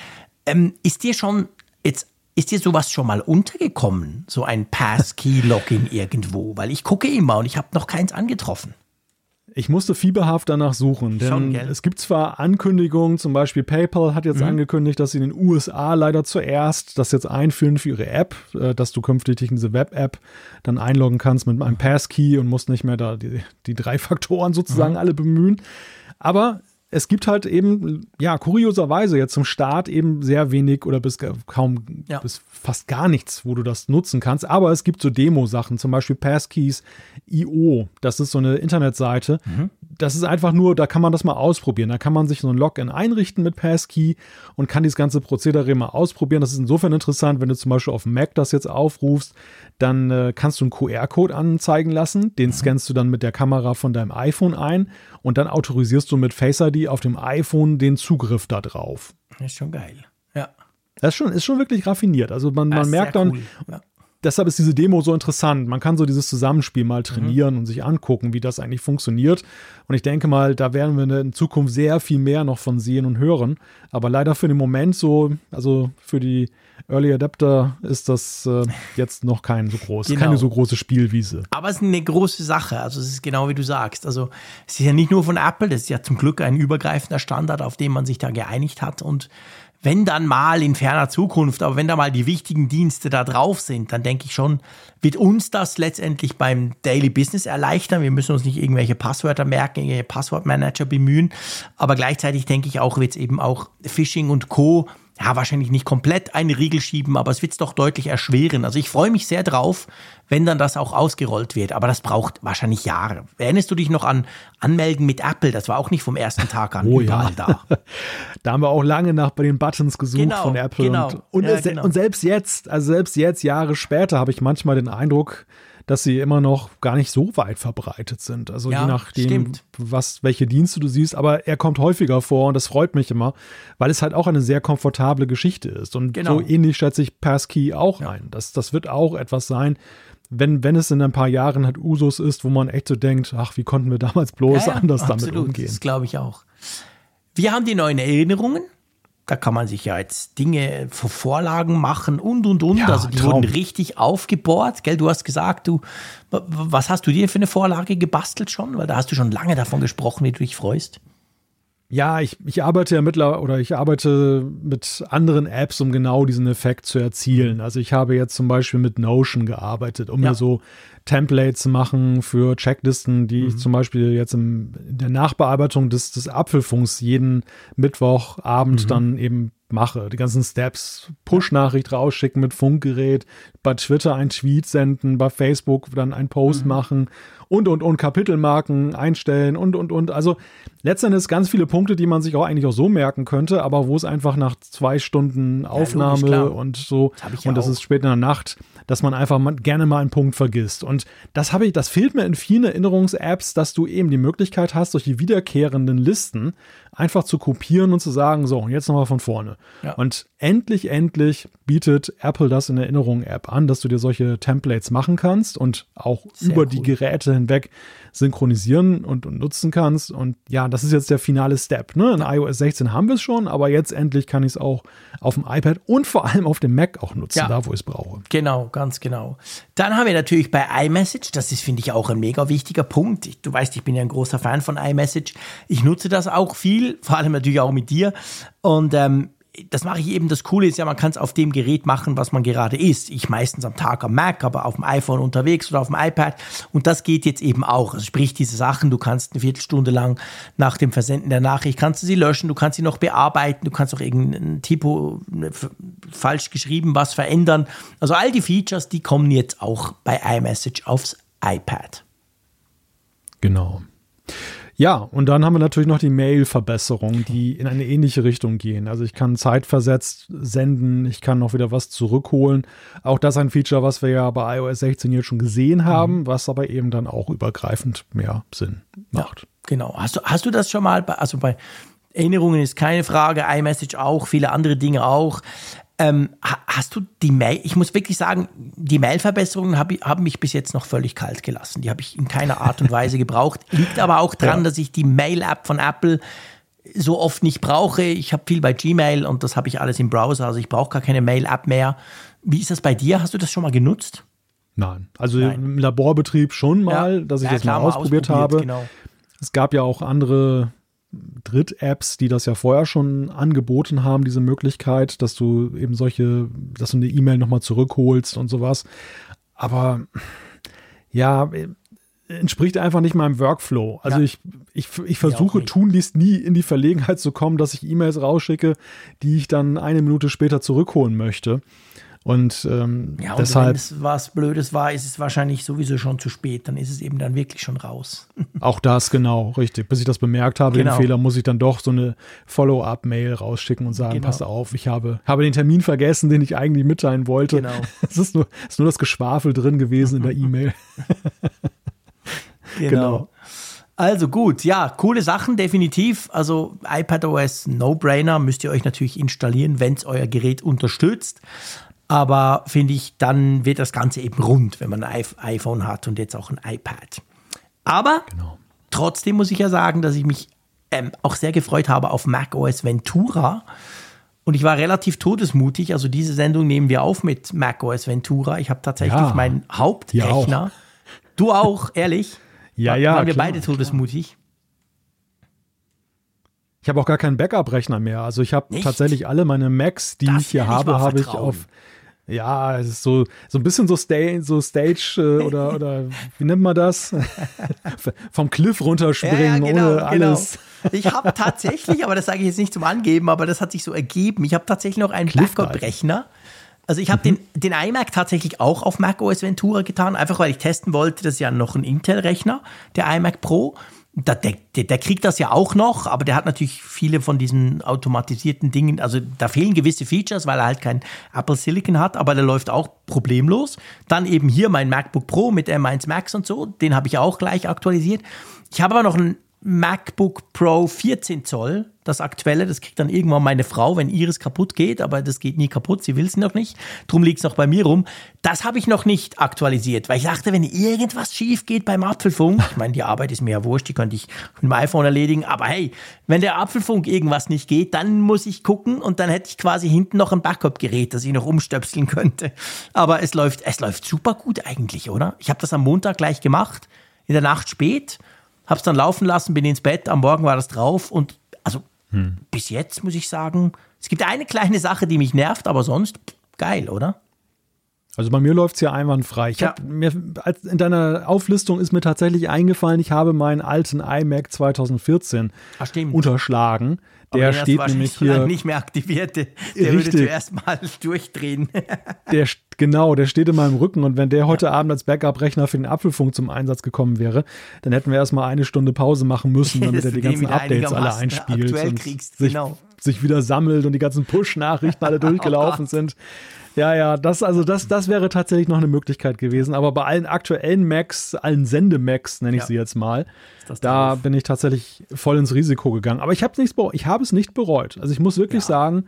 Speaker 3: Ähm, ist dir schon jetzt ist dir sowas schon mal untergekommen, so ein Passkey-Login irgendwo? Weil ich gucke immer und ich habe noch keins angetroffen.
Speaker 2: Ich musste fieberhaft danach suchen, denn Schon, es gibt zwar Ankündigungen, zum Beispiel PayPal hat jetzt mhm. angekündigt, dass sie in den USA leider zuerst das jetzt einführen für ihre App, äh, dass du künftig in diese Web-App dann einloggen kannst mit einem Passkey und musst nicht mehr da die, die drei Faktoren sozusagen mhm. alle bemühen. Aber es gibt halt eben, ja, kurioserweise jetzt zum Start eben sehr wenig oder bis kaum, ja. bis fast gar nichts, wo du das nutzen kannst. Aber es gibt so Demo-Sachen, zum Beispiel Passkeys.io. Das ist so eine Internetseite. Mhm. Das ist einfach nur, da kann man das mal ausprobieren. Da kann man sich so ein Login einrichten mit Passkey und kann dieses ganze Prozedere mal ausprobieren. Das ist insofern interessant, wenn du zum Beispiel auf Mac das jetzt aufrufst, dann äh, kannst du einen QR-Code anzeigen lassen. Den mhm. scannst du dann mit der Kamera von deinem iPhone ein und dann autorisierst du mit Face ID auf dem iPhone den Zugriff da drauf.
Speaker 3: Das ist schon geil. Ja.
Speaker 2: Das ist schon, ist schon wirklich raffiniert. Also man, man merkt dann, cool. ja. Deshalb ist diese Demo so interessant. Man kann so dieses Zusammenspiel mal trainieren mhm. und sich angucken, wie das eigentlich funktioniert. Und ich denke mal, da werden wir in Zukunft sehr viel mehr noch von sehen und hören. Aber leider für den Moment so, also für die Early Adapter ist das äh, jetzt noch kein so groß, genau. keine so große Spielwiese.
Speaker 3: Aber es ist eine große Sache. Also es ist genau wie du sagst. Also es ist ja nicht nur von Apple, das ist ja zum Glück ein übergreifender Standard, auf den man sich da geeinigt hat. Und wenn dann mal in ferner Zukunft, aber wenn da mal die wichtigen Dienste da drauf sind, dann denke ich schon, wird uns das letztendlich beim Daily Business erleichtern. Wir müssen uns nicht irgendwelche Passwörter merken, irgendwelche Passwortmanager bemühen. Aber gleichzeitig denke ich auch, wird es eben auch Phishing und Co ja, wahrscheinlich nicht komplett einen Riegel schieben, aber es wird es doch deutlich erschweren. Also ich freue mich sehr drauf, wenn dann das auch ausgerollt wird. Aber das braucht wahrscheinlich Jahre. Erinnerst du dich noch an Anmelden mit Apple? Das war auch nicht vom ersten Tag an
Speaker 2: oh, überall ja. da. da haben wir auch lange nach bei den Buttons gesucht genau, von Apple. Genau. Und, und, ja, genau. und selbst jetzt, also selbst jetzt, Jahre später, habe ich manchmal den Eindruck, dass sie immer noch gar nicht so weit verbreitet sind. Also ja, je nachdem, was, welche Dienste du siehst, aber er kommt häufiger vor und das freut mich immer, weil es halt auch eine sehr komfortable Geschichte ist. Und genau. so ähnlich schätze ich Passkey auch ja. ein. Das, das wird auch etwas sein, wenn, wenn es in ein paar Jahren halt Usus ist, wo man echt so denkt, ach, wie konnten wir damals bloß ja, anders absolut, damit umgehen? Das
Speaker 3: glaube ich auch. Wir haben die neuen Erinnerungen da kann man sich ja jetzt Dinge für Vorlagen machen und und und. Ja, also die Traum. wurden richtig aufgebohrt. Gell, du hast gesagt, du, was hast du dir für eine Vorlage gebastelt schon? Weil da hast du schon lange davon gesprochen, wie du dich freust.
Speaker 2: Ja, ich, ich arbeite ja mittlerweile oder ich arbeite mit anderen Apps, um genau diesen Effekt zu erzielen. Also ich habe jetzt zum Beispiel mit Notion gearbeitet, um ja. mir so Templates machen für Checklisten, die mhm. ich zum Beispiel jetzt im, in der Nachbearbeitung des, des Apfelfunks jeden Mittwochabend mhm. dann eben mache. Die ganzen Steps, Push-Nachricht rausschicken mit Funkgerät, bei Twitter ein Tweet senden, bei Facebook dann ein Post mhm. machen und, und, und Kapitelmarken einstellen und, und, und. Also letztendlich ganz viele Punkte, die man sich auch eigentlich auch so merken könnte, aber wo es einfach nach zwei Stunden Aufnahme ja, logisch, und so, das und das ist spät in der Nacht, dass man einfach mal, gerne mal einen Punkt vergisst. Und das habe ich, das fehlt mir in vielen Erinnerungs-Apps, dass du eben die Möglichkeit hast, solche wiederkehrenden Listen einfach zu kopieren und zu sagen, so, und jetzt nochmal von vorne. Ja. Und endlich, endlich bietet Apple das in Erinnerung-App an, dass du dir solche Templates machen kannst und auch Sehr über cool. die Geräte hinweg synchronisieren und, und, nutzen kannst. Und ja, das ist jetzt der finale Step. Ne? In iOS 16 haben wir es schon, aber jetzt endlich kann ich es auch auf dem iPad und vor allem auf dem Mac auch nutzen, ja. da wo ich es brauche.
Speaker 3: Genau, ganz genau. Dann haben wir natürlich bei iMessage, das ist, finde ich, auch ein mega wichtiger Punkt. Ich, du weißt, ich bin ja ein großer Fan von iMessage. Ich nutze das auch viel, vor allem natürlich auch mit dir. Und ähm, das mache ich eben, das Coole ist ja, man kann es auf dem Gerät machen, was man gerade ist. Ich meistens am Tag am Mac, aber auf dem iPhone unterwegs oder auf dem iPad. Und das geht jetzt eben auch. Also sprich, diese Sachen, du kannst eine Viertelstunde lang nach dem Versenden der Nachricht, kannst du sie löschen, du kannst sie noch bearbeiten, du kannst auch irgendein Typo ne, falsch geschrieben was verändern. Also all die Features, die kommen jetzt auch bei iMessage aufs iPad.
Speaker 2: Genau. Ja, und dann haben wir natürlich noch die Mail-Verbesserungen, die in eine ähnliche Richtung gehen. Also ich kann zeitversetzt senden, ich kann noch wieder was zurückholen. Auch das ein Feature, was wir ja bei iOS 16 jetzt schon gesehen haben, mhm. was aber eben dann auch übergreifend mehr Sinn macht. Ja,
Speaker 3: genau. Hast du, hast du das schon mal, bei, also bei Erinnerungen ist keine Frage, iMessage auch, viele andere Dinge auch. Ähm, hast du die Mail, ich muss wirklich sagen, die Mail-Verbesserungen hab, haben mich bis jetzt noch völlig kalt gelassen. Die habe ich in keiner Art und Weise gebraucht. Liegt aber auch dran, ja. dass ich die Mail-App von Apple so oft nicht brauche. Ich habe viel bei Gmail und das habe ich alles im Browser, also ich brauche gar keine Mail-App mehr. Wie ist das bei dir? Hast du das schon mal genutzt?
Speaker 2: Nein, also Nein. im Laborbetrieb schon mal, ja. dass ich ja, das klar, mal ausprobiert, ausprobiert habe. Genau. Es gab ja auch andere Dritt-Apps, die das ja vorher schon angeboten haben, diese Möglichkeit, dass du eben solche, dass du eine E-Mail nochmal zurückholst und sowas. Aber ja, entspricht einfach nicht meinem Workflow. Also ja. ich, ich, ich versuche tunlichst nie in die Verlegenheit zu kommen, dass ich E-Mails rausschicke, die ich dann eine Minute später zurückholen möchte. Und, ähm, ja, und deshalb, wenn
Speaker 3: es was Blödes war, ist es wahrscheinlich sowieso schon zu spät. Dann ist es eben dann wirklich schon raus.
Speaker 2: Auch das, genau, richtig. Bis ich das bemerkt habe, genau. den Fehler, muss ich dann doch so eine Follow-up-Mail rausschicken und sagen, genau. pass auf, ich habe, habe den Termin vergessen, den ich eigentlich mitteilen wollte. Genau. Es ist nur, ist nur das Geschwafel drin gewesen in der E-Mail.
Speaker 3: genau. genau. Also gut, ja, coole Sachen, definitiv. Also iPadOS No-Brainer müsst ihr euch natürlich installieren, wenn es euer Gerät unterstützt. Aber finde ich, dann wird das Ganze eben rund, wenn man ein iPhone hat und jetzt auch ein iPad. Aber genau. trotzdem muss ich ja sagen, dass ich mich ähm, auch sehr gefreut habe auf macOS Ventura. Und ich war relativ todesmutig. Also diese Sendung nehmen wir auf mit macOS Ventura. Ich habe tatsächlich ja, meinen Hauptrechner. Du auch, ehrlich?
Speaker 2: Ja, ja.
Speaker 3: Waren wir klar, beide todesmutig?
Speaker 2: Ich habe auch gar keinen Backup-Rechner mehr. Also ich habe tatsächlich alle meine Macs, die das ich hier habe, habe ich auf. Ja, es ist so, so ein bisschen so, Sta so Stage äh, oder, oder wie nennt man das? Vom Cliff runterspringen ja, ja, genau, ohne genau. alles.
Speaker 3: Genau. Ich habe tatsächlich, aber das sage ich jetzt nicht zum Angeben, aber das hat sich so ergeben. Ich habe tatsächlich noch einen Backup-Rechner. Also ich habe mhm. den, den iMac tatsächlich auch auf Mac OS Ventura getan, einfach weil ich testen wollte, das ist ja noch ein Intel-Rechner, der iMac Pro. Der, der, der, kriegt das ja auch noch, aber der hat natürlich viele von diesen automatisierten Dingen. Also da fehlen gewisse Features, weil er halt kein Apple Silicon hat, aber der läuft auch problemlos. Dann eben hier mein MacBook Pro mit M1 Max und so, den habe ich auch gleich aktualisiert. Ich habe aber noch einen MacBook Pro 14 Zoll, das aktuelle, das kriegt dann irgendwann meine Frau, wenn ihres kaputt geht, aber das geht nie kaputt, sie will es noch nicht, drum liegt es noch bei mir rum. Das habe ich noch nicht aktualisiert, weil ich dachte, wenn irgendwas schief geht beim Apfelfunk, ich meine, die Arbeit ist mir ja wurscht, die könnte ich mit dem iPhone erledigen, aber hey, wenn der Apfelfunk irgendwas nicht geht, dann muss ich gucken und dann hätte ich quasi hinten noch ein Backup-Gerät, das ich noch umstöpseln könnte. Aber es läuft, es läuft super gut eigentlich, oder? Ich habe das am Montag gleich gemacht, in der Nacht spät hab's dann laufen lassen, bin ins Bett, am Morgen war das drauf und also hm. bis jetzt muss ich sagen, es gibt eine kleine Sache, die mich nervt, aber sonst geil, oder?
Speaker 2: Also bei mir läuft es ja einwandfrei. Ich ja. mir, als, in deiner Auflistung ist mir tatsächlich eingefallen, ich habe meinen alten iMac 2014 Ach, unterschlagen. Der steht nämlich hier.
Speaker 3: nicht mehr aktiviert. Der, der würde zuerst mal durchdrehen.
Speaker 2: der, genau, der steht in meinem Rücken. Und wenn der heute ja. Abend als Backup-Rechner für den Apfelfunk zum Einsatz gekommen wäre, dann hätten wir erstmal eine Stunde Pause machen müssen, damit er die ganzen Updates alle einspielt und
Speaker 3: kriegst,
Speaker 2: sich,
Speaker 3: genau.
Speaker 2: sich wieder sammelt und die ganzen Push-Nachrichten alle oh durchgelaufen oh sind. Ja, ja, das, also das, das wäre tatsächlich noch eine Möglichkeit gewesen. Aber bei allen aktuellen Macs, allen Sendemacs, nenne ich ja. sie jetzt mal, da drauf? bin ich tatsächlich voll ins Risiko gegangen. Aber ich habe es ich habe es nicht bereut. Also ich muss wirklich ja. sagen,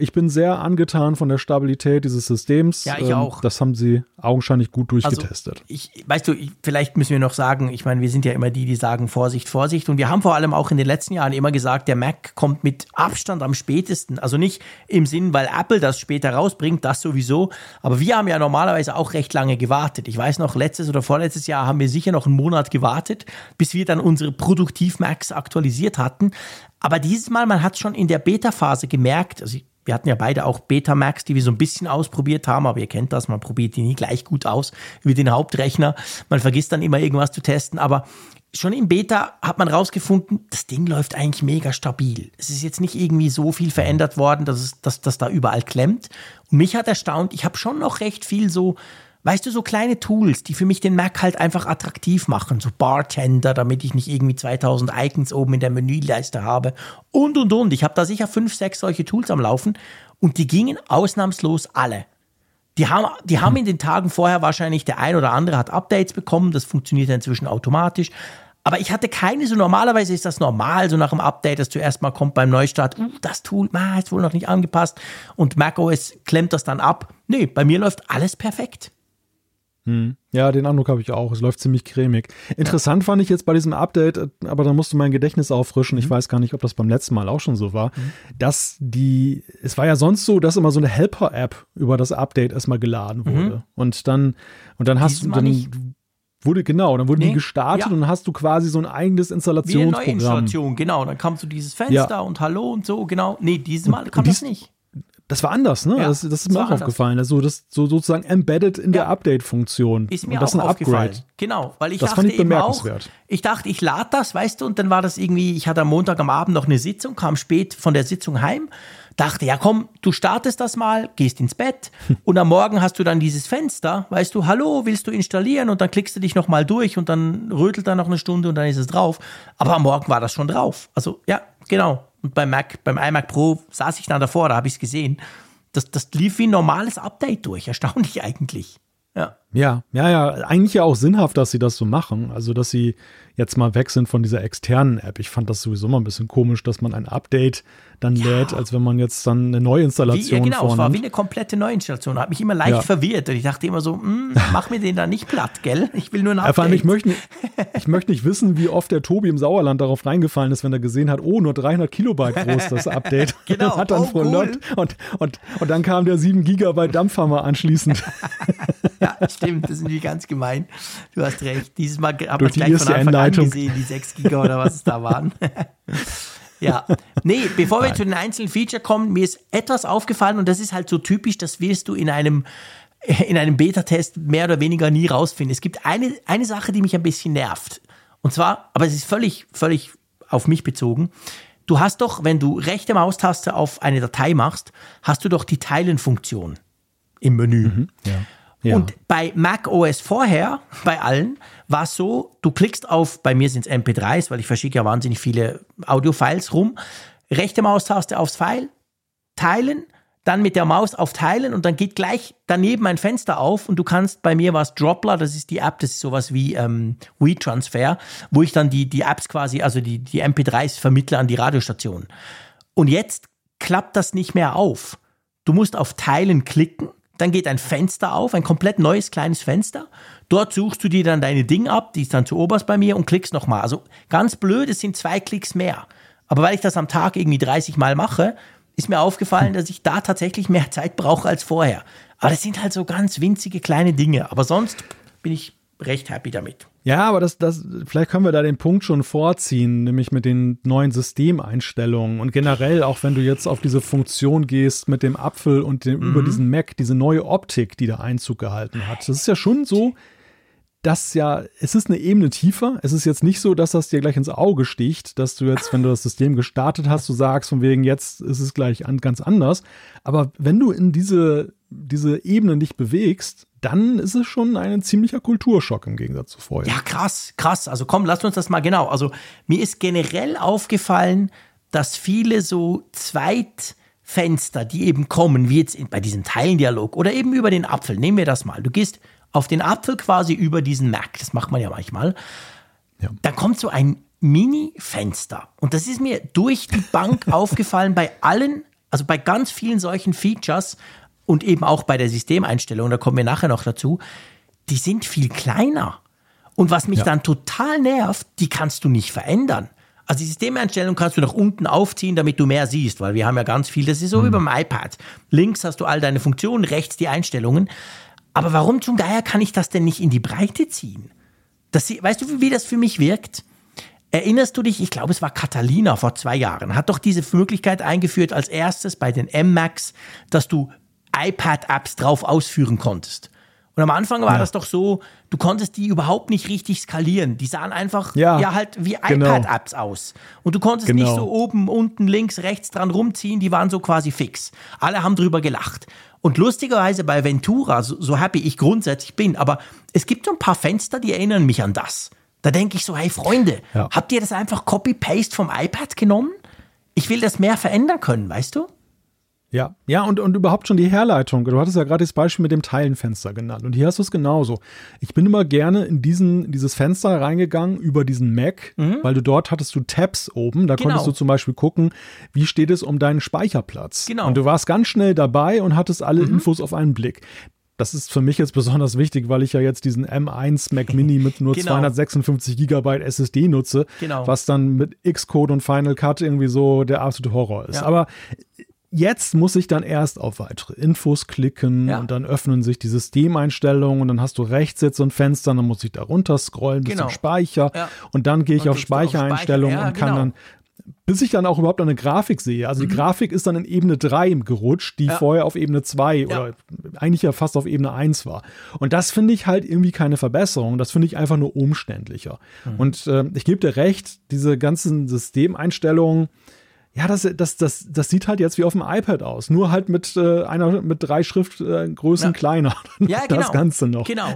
Speaker 2: ich bin sehr angetan von der Stabilität dieses Systems.
Speaker 3: Ja, ich ähm, auch.
Speaker 2: Das haben sie augenscheinlich gut durchgetestet.
Speaker 3: Also ich, weißt du, ich, vielleicht müssen wir noch sagen, ich meine, wir sind ja immer die, die sagen Vorsicht, Vorsicht. Und wir haben vor allem auch in den letzten Jahren immer gesagt, der Mac kommt mit Abstand am spätesten. Also nicht im Sinn, weil Apple das später rausbringt, das sowieso. Aber wir haben ja normalerweise auch recht lange gewartet. Ich weiß noch, letztes oder vorletztes Jahr haben wir sicher noch einen Monat gewartet, bis wir dann unsere Produktiv-Macs aktualisiert hatten. Aber dieses Mal, man hat schon in der Beta-Phase gemerkt, also ich wir hatten ja beide auch Betamax, die wir so ein bisschen ausprobiert haben, aber ihr kennt das, man probiert die nie gleich gut aus wie den Hauptrechner. Man vergisst dann immer irgendwas zu testen, aber schon im Beta hat man rausgefunden, das Ding läuft eigentlich mega stabil. Es ist jetzt nicht irgendwie so viel verändert worden, dass es dass, dass da überall klemmt. Und mich hat erstaunt, ich habe schon noch recht viel so Weißt du, so kleine Tools, die für mich den Mac halt einfach attraktiv machen. So Bartender, damit ich nicht irgendwie 2000 Icons oben in der Menüleiste habe. Und, und, und. Ich habe da sicher fünf, sechs solche Tools am Laufen. Und die gingen ausnahmslos alle. Die haben, die haben in den Tagen vorher wahrscheinlich, der ein oder andere hat Updates bekommen. Das funktioniert inzwischen automatisch. Aber ich hatte keine so, normalerweise ist das normal, so nach dem Update, das zuerst mal kommt beim Neustart, uh, das Tool, ah, ist wohl noch nicht angepasst und macOS klemmt das dann ab. Nee, bei mir läuft alles perfekt.
Speaker 2: Hm. Ja, den Eindruck habe ich auch. Es läuft ziemlich cremig. Interessant ja. fand ich jetzt bei diesem Update, aber da musste mein Gedächtnis auffrischen. Mhm. Ich weiß gar nicht, ob das beim letzten Mal auch schon so war, mhm. dass die, es war ja sonst so, dass immer so eine Helper-App über das Update erstmal geladen mhm. wurde. Mhm. Und dann, und dann hast du, dann nicht. wurde, genau, dann wurde nee. die gestartet ja. und dann hast du quasi so ein eigenes Installationsprogramm. Wie eine
Speaker 3: Installation, genau. Dann kam so dieses Fenster ja. und Hallo und so, genau. Nee, dieses Mal kam das nicht
Speaker 2: Das war anders, ne? Ja, das, das, ist mir auch aufgefallen. Also das so sozusagen embedded in ja. der Update-Funktion.
Speaker 3: Ist mir und das auch ist ein aufgefallen. Upgrade. Genau, weil ich das dachte ich eben auch, ich dachte, ich lade das, weißt du, und dann war das irgendwie, ich hatte am Montag am Abend noch eine Sitzung, kam spät von der Sitzung heim, dachte, ja komm, du startest das mal, gehst ins Bett und am Morgen hast du dann dieses Fenster, weißt du, hallo, willst du installieren und dann klickst du dich nochmal durch und dann rötelt er noch eine Stunde und dann ist es drauf. Aber am Morgen war das schon drauf. Also ja, genau. Und beim Mac, beim iMac Pro saß ich dann davor, da habe ich es gesehen. Das, das lief wie ein normales Update durch. Erstaunlich eigentlich. Ja.
Speaker 2: Ja, ja, ja, eigentlich ja auch sinnhaft, dass sie das so machen. Also, dass sie jetzt mal weg sind von dieser externen App. Ich fand das sowieso mal ein bisschen komisch, dass man ein Update dann ja. lädt, als wenn man jetzt dann eine Neuinstallation
Speaker 3: wie, ja, genau,
Speaker 2: vornimmt.
Speaker 3: es war wie eine komplette Neuinstallation. Hat mich immer leicht ja. verwirrt und ich dachte immer so, hm, mach mir den da nicht platt, gell? Ich will nur ein Update.
Speaker 2: Vor allem, ich möchte, ich möchte nicht wissen, wie oft der Tobi im Sauerland darauf reingefallen ist, wenn er gesehen hat, oh, nur 300 Kilobyte groß das Update.
Speaker 3: genau.
Speaker 2: hat dann
Speaker 3: oh, cool.
Speaker 2: und, und, und dann kam der 7 Gigabyte Dampfhammer anschließend.
Speaker 3: ja, stimmt, das sind die ganz gemein. Du hast recht. Dieses Mal haben wir gleich von Anfang an gesehen, die 6 Giga oder was es da waren. Ja, nee, bevor wir Nein. zu den einzelnen Feature kommen, mir ist etwas aufgefallen und das ist halt so typisch, das wirst du in einem in einem Beta-Test mehr oder weniger nie rausfinden. Es gibt eine, eine Sache, die mich ein bisschen nervt. Und zwar, aber es ist völlig, völlig auf mich bezogen. Du hast doch, wenn du rechte Maustaste auf eine Datei machst, hast du doch die Teilen-Funktion im Menü. Mhm, ja. Ja. Und bei Mac OS vorher, bei allen, war es so, du klickst auf, bei mir sind es MP3s, weil ich verschicke ja wahnsinnig viele Audio-Files rum, rechte Maustaste aufs File, teilen, dann mit der Maus auf Teilen und dann geht gleich daneben ein Fenster auf und du kannst, bei mir war es Dropler, das ist die App, das ist sowas wie ähm, WeTransfer, wo ich dann die, die Apps quasi, also die, die MP3s vermittle an die Radiostation. Und jetzt klappt das nicht mehr auf. Du musst auf Teilen klicken dann geht ein Fenster auf, ein komplett neues kleines Fenster. Dort suchst du dir dann deine Ding ab, die ist dann zu oberst bei mir und klickst nochmal. Also ganz blöd, es sind zwei Klicks mehr. Aber weil ich das am Tag irgendwie 30 Mal mache, ist mir aufgefallen, dass ich da tatsächlich mehr Zeit brauche als vorher. Aber das sind halt so ganz winzige kleine Dinge. Aber sonst bin ich recht happy damit.
Speaker 2: Ja, aber das, das, vielleicht können wir da den Punkt schon vorziehen, nämlich mit den neuen Systemeinstellungen und generell auch wenn du jetzt auf diese Funktion gehst mit dem Apfel und dem, mhm. über diesen Mac, diese neue Optik, die da Einzug gehalten hat. Das ist ja schon so, dass ja, es ist eine Ebene tiefer. Es ist jetzt nicht so, dass das dir gleich ins Auge sticht, dass du jetzt, wenn du das System gestartet hast, du sagst von wegen jetzt ist es gleich an, ganz anders. Aber wenn du in diese, diese Ebene nicht bewegst, dann ist es schon ein ziemlicher Kulturschock im Gegensatz zu vorher.
Speaker 3: Ja, krass, krass. Also komm, lass uns das mal genau. Also mir ist generell aufgefallen, dass viele so Zweitfenster, die eben kommen, wie jetzt bei diesem Teilendialog oder eben über den Apfel, nehmen wir das mal. Du gehst auf den Apfel quasi über diesen Mac, das macht man ja manchmal. Ja. Da kommt so ein Mini-Fenster. Und das ist mir durch die Bank aufgefallen bei allen, also bei ganz vielen solchen Features, und eben auch bei der Systemeinstellung, da kommen wir nachher noch dazu, die sind viel kleiner. Und was mich ja. dann total nervt, die kannst du nicht verändern. Also die Systemeinstellung kannst du nach unten aufziehen, damit du mehr siehst, weil wir haben ja ganz viel, das ist so mhm. wie beim iPad. Links hast du all deine Funktionen, rechts die Einstellungen. Aber warum zum Geier kann ich das denn nicht in die Breite ziehen? Das, weißt du, wie das für mich wirkt? Erinnerst du dich, ich glaube, es war Catalina vor zwei Jahren, hat doch diese Möglichkeit eingeführt als erstes bei den M-Max, dass du iPad-Apps drauf ausführen konntest. Und am Anfang war ja. das doch so, du konntest die überhaupt nicht richtig skalieren. Die sahen einfach ja, ja halt wie genau. iPad-Apps aus. Und du konntest genau. nicht so oben, unten, links, rechts dran rumziehen, die waren so quasi fix. Alle haben drüber gelacht. Und lustigerweise bei Ventura, so, so happy ich grundsätzlich bin, aber es gibt so ein paar Fenster, die erinnern mich an das. Da denke ich so, hey Freunde, ja. habt ihr das einfach Copy-Paste vom iPad genommen? Ich will das mehr verändern können, weißt du?
Speaker 2: Ja, ja, und, und überhaupt schon die Herleitung. Du hattest ja gerade das Beispiel mit dem Teilenfenster genannt. Und hier hast du es genauso. Ich bin immer gerne in diesen, dieses Fenster reingegangen über diesen Mac, mhm. weil du dort hattest du Tabs oben. Da genau. konntest du zum Beispiel gucken, wie steht es um deinen Speicherplatz. Genau. Und du warst ganz schnell dabei und hattest alle mhm. Infos auf einen Blick. Das ist für mich jetzt besonders wichtig, weil ich ja jetzt diesen M1 Mac Mini mit nur genau. 256 Gigabyte SSD nutze, genau. was dann mit Xcode und Final Cut irgendwie so der absolute Horror ist. Ja. Aber Jetzt muss ich dann erst auf weitere Infos klicken ja. und dann öffnen sich die Systemeinstellungen und dann hast du rechts jetzt so ein Fenster, dann muss ich da runter scrollen bis genau. zum Speicher ja. und dann gehe ich und auf Speichereinstellungen Speicher. ja, und kann genau. dann bis ich dann auch überhaupt eine Grafik sehe. Also die mhm. Grafik ist dann in Ebene 3 gerutscht, die ja. vorher auf Ebene 2 ja. oder eigentlich ja fast auf Ebene 1 war. Und das finde ich halt irgendwie keine Verbesserung. Das finde ich einfach nur umständlicher. Mhm. Und äh, ich gebe dir recht, diese ganzen Systemeinstellungen, ja, das, das, das, das sieht halt jetzt wie auf dem iPad aus. Nur halt mit äh, einer mit drei Schriftgrößen äh, ja. kleiner.
Speaker 3: Ja, genau. Das Ganze noch. Genau.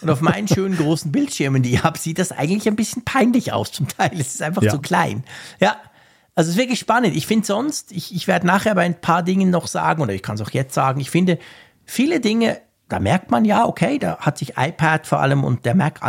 Speaker 3: Und auf meinen schönen großen Bildschirmen, die ich habe, sieht das eigentlich ein bisschen peinlich aus zum Teil. Es ist einfach ja. zu klein. Ja. Also es ist wirklich spannend. Ich finde sonst, ich, ich werde nachher bei ein paar Dingen noch sagen, oder ich kann es auch jetzt sagen, ich finde, viele Dinge, da merkt man ja, okay, da hat sich iPad vor allem und der Mac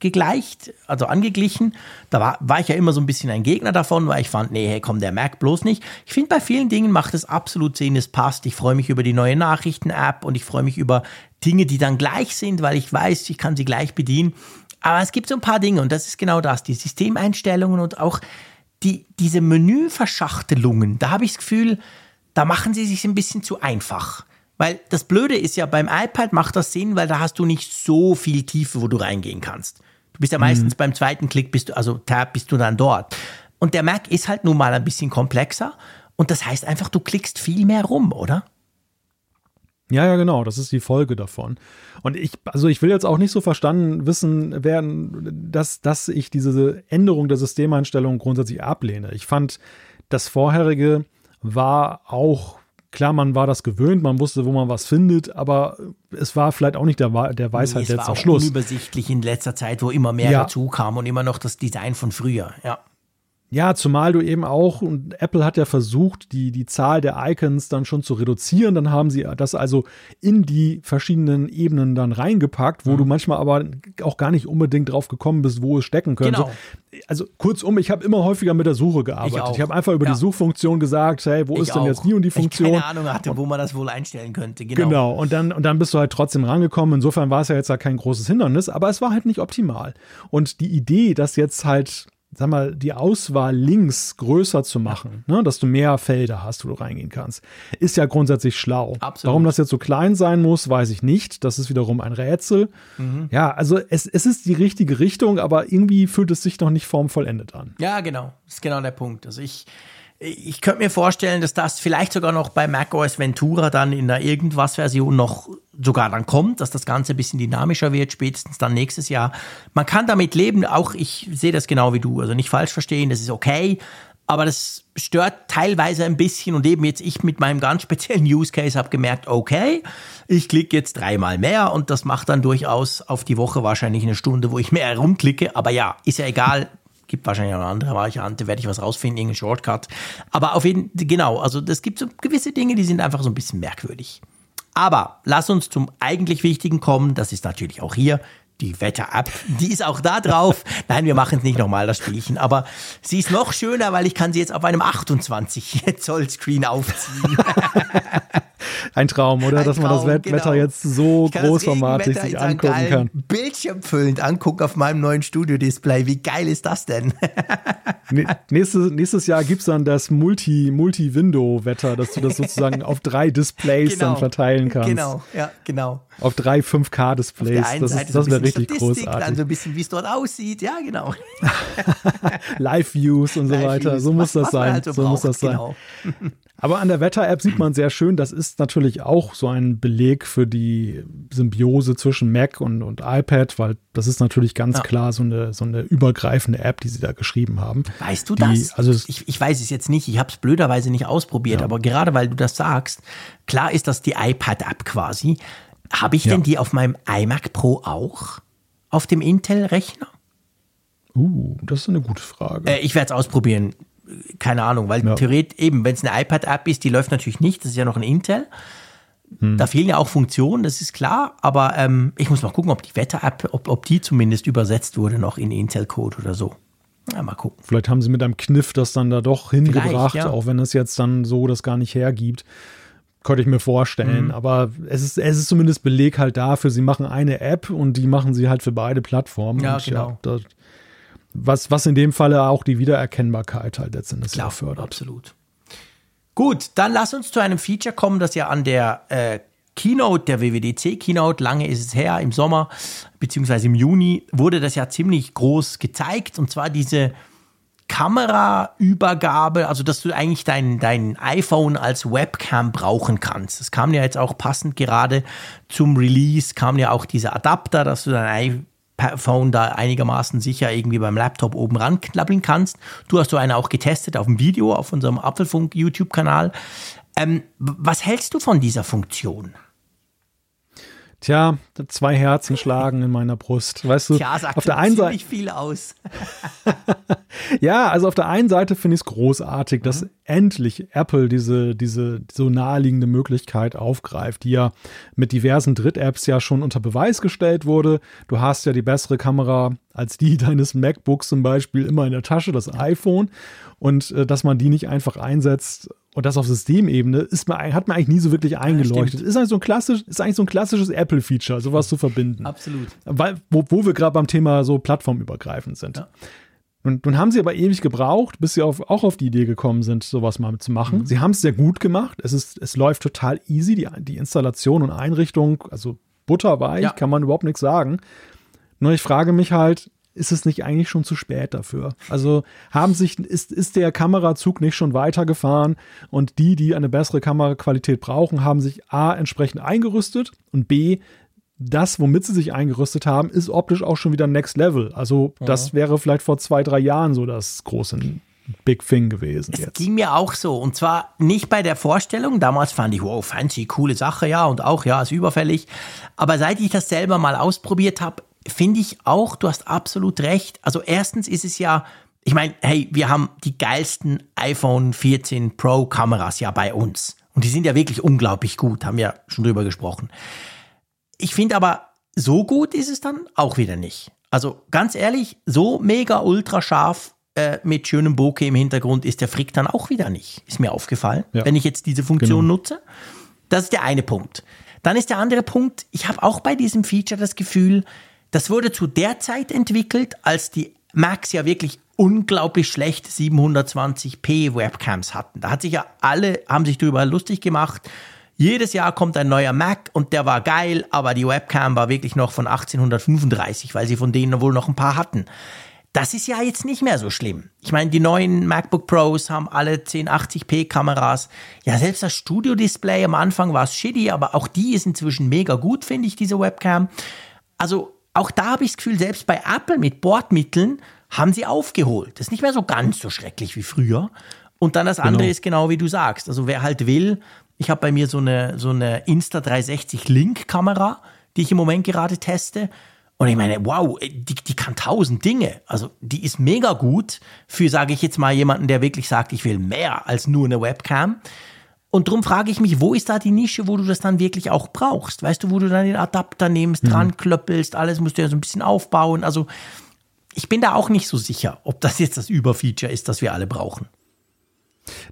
Speaker 3: angegleicht, also angeglichen. Da war, war ich ja immer so ein bisschen ein Gegner davon, weil ich fand, nee, hey, komm, der Mac bloß nicht. Ich finde, bei vielen Dingen macht es absolut Sinn, es passt. Ich freue mich über die neue Nachrichten-App und ich freue mich über Dinge, die dann gleich sind, weil ich weiß, ich kann sie gleich bedienen. Aber es gibt so ein paar Dinge und das ist genau das, die Systemeinstellungen und auch die, diese Menüverschachtelungen, da habe ich das Gefühl, da machen sie sich ein bisschen zu einfach. Weil das Blöde ist ja, beim iPad macht das Sinn, weil da hast du nicht so viel Tiefe, wo du reingehen kannst. Du bist ja meistens mhm. beim zweiten Klick, bist du, also Tab, bist du dann dort. Und der Mac ist halt nun mal ein bisschen komplexer. Und das heißt einfach, du klickst viel mehr rum, oder?
Speaker 2: Ja, ja, genau, das ist die Folge davon. Und ich, also ich will jetzt auch nicht so verstanden wissen werden, dass, dass ich diese Änderung der Systemeinstellung grundsätzlich ablehne. Ich fand, das vorherige war auch, klar, man war das gewöhnt, man wusste, wo man was findet, aber es war vielleicht auch nicht der, der Weisheit nee, letzter Schluss. Es
Speaker 3: war unübersichtlich in letzter Zeit, wo immer mehr ja. dazu kam und immer noch das Design von früher, ja.
Speaker 2: Ja, zumal du eben auch, und Apple hat ja versucht, die, die Zahl der Icons dann schon zu reduzieren. Dann haben sie das also in die verschiedenen Ebenen dann reingepackt, wo mhm. du manchmal aber auch gar nicht unbedingt drauf gekommen bist, wo es stecken könnte. Genau. Also kurzum, ich habe immer häufiger mit der Suche gearbeitet. Ich, ich habe einfach über ja. die Suchfunktion gesagt, hey, wo ich ist denn jetzt die und die Funktion? Ich
Speaker 3: keine Ahnung hatte, wo man das wohl einstellen könnte.
Speaker 2: Genau. genau. Und dann, und dann bist du halt trotzdem rangekommen. Insofern war es ja jetzt ja kein großes Hindernis, aber es war halt nicht optimal. Und die Idee, dass jetzt halt sag mal, die Auswahl links größer zu machen, ne, dass du mehr Felder hast, wo du reingehen kannst, ist ja grundsätzlich schlau. Absolut. Warum das jetzt so klein sein muss, weiß ich nicht. Das ist wiederum ein Rätsel. Mhm. Ja, also es, es ist die richtige Richtung, aber irgendwie fühlt es sich noch nicht formvollendet an.
Speaker 3: Ja, genau. Das ist genau der Punkt. Also ich, ich könnte mir vorstellen, dass das vielleicht sogar noch bei macOS Ventura dann in der Irgendwas-Version noch sogar dann kommt, dass das Ganze ein bisschen dynamischer wird, spätestens dann nächstes Jahr. Man kann damit leben, auch ich sehe das genau wie du, also nicht falsch verstehen, das ist okay, aber das stört teilweise ein bisschen und eben jetzt ich mit meinem ganz speziellen Use Case habe gemerkt, okay, ich klicke jetzt dreimal mehr und das macht dann durchaus auf die Woche wahrscheinlich eine Stunde, wo ich mehr herumklicke, aber ja, ist ja egal, Gibt wahrscheinlich auch eine andere Variante, werde ich was rausfinden, irgendeinen Shortcut. Aber auf jeden Fall, genau, also es gibt so gewisse Dinge, die sind einfach so ein bisschen merkwürdig. Aber lass uns zum eigentlich Wichtigen kommen. Das ist natürlich auch hier die Wetter-App. Die ist auch da drauf. Nein, wir machen es nicht nochmal, das Spielchen. Aber sie ist noch schöner, weil ich kann sie jetzt auf einem 28 Zoll Screen aufziehen.
Speaker 2: Ein Traum, oder? Ein Dass man das Wetter genau. jetzt so großformatig sich angucken kann.
Speaker 3: Bildschirmfüllend angucken auf meinem neuen Studio-Display. Wie geil ist das denn?
Speaker 2: nächstes, nächstes Jahr gibt es dann das Multi-Window-Wetter, dass du das sozusagen auf drei Displays genau. dann verteilen kannst.
Speaker 3: Genau, ja, genau.
Speaker 2: Auf drei 5K-Displays. Das, ist, das wäre richtig Statistik, großartig.
Speaker 3: Dann so ein bisschen, wie es dort aussieht. Ja, genau.
Speaker 2: Live-Views und so Live weiter. So muss das sein. Halt so, so muss das sein. Genau. Aber an der Wetter-App sieht man sehr schön, das ist natürlich auch so ein Beleg für die Symbiose zwischen Mac und, und iPad, weil das ist natürlich ganz ja. klar so eine, so eine übergreifende App, die sie da geschrieben haben.
Speaker 3: Weißt du die, das? Also ich, ich weiß es jetzt nicht, ich habe es blöderweise nicht ausprobiert, ja. aber gerade weil du das sagst, klar ist das die iPad-App quasi. Habe ich ja. denn die auf meinem iMac Pro auch? Auf dem Intel-Rechner?
Speaker 2: Uh, das ist eine gute Frage.
Speaker 3: Äh, ich werde es ausprobieren keine Ahnung, weil ja. theoretisch eben, wenn es eine iPad-App ist, die läuft natürlich nicht, das ist ja noch ein Intel. Hm. Da fehlen ja auch Funktionen, das ist klar, aber ähm, ich muss mal gucken, ob die Wetter-App, ob, ob die zumindest übersetzt wurde noch in Intel-Code oder so. Ja, mal gucken.
Speaker 2: Vielleicht haben sie mit einem Kniff das dann da doch hingebracht, ja. auch wenn es jetzt dann so das gar nicht hergibt. Könnte ich mir vorstellen. Mhm. Aber es ist, es ist zumindest Beleg halt dafür, sie machen eine App und die machen sie halt für beide Plattformen.
Speaker 3: Ja,
Speaker 2: und
Speaker 3: genau. Ja,
Speaker 2: das, was, was in dem Falle auch die Wiedererkennbarkeit halt letztendlich Klar, fördert.
Speaker 3: Absolut. Gut, dann lass uns zu einem Feature kommen, das ja an der äh, Keynote, der WWDC Keynote, lange ist es her, im Sommer beziehungsweise im Juni, wurde das ja ziemlich groß gezeigt und zwar diese Kameraübergabe, also dass du eigentlich dein, dein iPhone als Webcam brauchen kannst. Es kam ja jetzt auch passend gerade zum Release, kam ja auch dieser Adapter, dass du dein iPhone da einigermaßen sicher irgendwie beim Laptop oben ranknabbeln kannst. Du hast so eine auch getestet auf dem Video auf unserem Apfelfunk YouTube-Kanal. Ähm, was hältst du von dieser Funktion?
Speaker 2: Tja, zwei Herzen schlagen in meiner Brust. Weißt du,
Speaker 3: Tja, sagt auf der einen Seite viel aus.
Speaker 2: ja, also auf der einen Seite finde ich es großartig, mhm. dass endlich Apple diese, diese so naheliegende Möglichkeit aufgreift, die ja mit diversen Dritt-Apps ja schon unter Beweis gestellt wurde. Du hast ja die bessere Kamera als die deines MacBooks zum Beispiel immer in der Tasche, das iPhone. Und äh, dass man die nicht einfach einsetzt und das auf Systemebene ist mir, hat mir eigentlich nie so wirklich eingeleuchtet. Ja, ist, eigentlich so ein klassisch, ist eigentlich so ein klassisches Apple-Feature, sowas zu verbinden.
Speaker 3: Absolut.
Speaker 2: Weil, wo, wo wir gerade beim Thema so plattformübergreifend sind. Ja. Und nun haben sie aber ewig gebraucht, bis sie auf, auch auf die Idee gekommen sind, sowas mal zu machen. Mhm. Sie haben es sehr gut gemacht. Es, ist, es läuft total easy, die, die Installation und Einrichtung, also butterweich, ja. kann man überhaupt nichts sagen. Nur ich frage mich halt, ist es nicht eigentlich schon zu spät dafür? Also haben sich, ist, ist der Kamerazug nicht schon weitergefahren und die, die eine bessere Kameraqualität brauchen, haben sich A entsprechend eingerüstet und B, das, womit sie sich eingerüstet haben, ist optisch auch schon wieder Next Level. Also, ja. das wäre vielleicht vor zwei, drei Jahren so das große Big Thing gewesen.
Speaker 3: Es jetzt. ging mir auch so. Und zwar nicht bei der Vorstellung. Damals fand ich, wow, fancy, coole Sache, ja. Und auch, ja, ist überfällig. Aber seit ich das selber mal ausprobiert habe, finde ich auch, du hast absolut recht. Also erstens ist es ja, ich meine, hey, wir haben die geilsten iPhone 14 Pro Kameras ja bei uns. Und die sind ja wirklich unglaublich gut, haben wir schon drüber gesprochen. Ich finde aber, so gut ist es dann auch wieder nicht. Also ganz ehrlich, so mega ultra scharf äh, mit schönem Bokeh im Hintergrund ist der Frick dann auch wieder nicht. Ist mir aufgefallen, ja. wenn ich jetzt diese Funktion genau. nutze. Das ist der eine Punkt. Dann ist der andere Punkt, ich habe auch bei diesem Feature das Gefühl, das wurde zu der Zeit entwickelt, als die Macs ja wirklich unglaublich schlecht 720p Webcams hatten. Da hat sich ja alle, haben sich darüber lustig gemacht. Jedes Jahr kommt ein neuer Mac und der war geil, aber die Webcam war wirklich noch von 1835, weil sie von denen wohl noch ein paar hatten. Das ist ja jetzt nicht mehr so schlimm. Ich meine, die neuen MacBook Pros haben alle 1080p Kameras. Ja, selbst das Studio-Display am Anfang war es shitty, aber auch die ist inzwischen mega gut, finde ich, diese Webcam. Also auch da habe ich das Gefühl, selbst bei Apple mit Bordmitteln haben sie aufgeholt. Das ist nicht mehr so ganz so schrecklich wie früher. Und dann das genau. andere ist genau wie du sagst. Also wer halt will, ich habe bei mir so eine, so eine Insta360 Link-Kamera, die ich im Moment gerade teste. Und ich meine, wow, die, die kann tausend Dinge. Also die ist mega gut für, sage ich jetzt mal, jemanden, der wirklich sagt, ich will mehr als nur eine Webcam. Und darum frage ich mich, wo ist da die Nische, wo du das dann wirklich auch brauchst? Weißt du, wo du dann den Adapter nimmst, mhm. dran klöppelst, alles musst du ja so ein bisschen aufbauen. Also ich bin da auch nicht so sicher, ob das jetzt das Überfeature ist, das wir alle brauchen.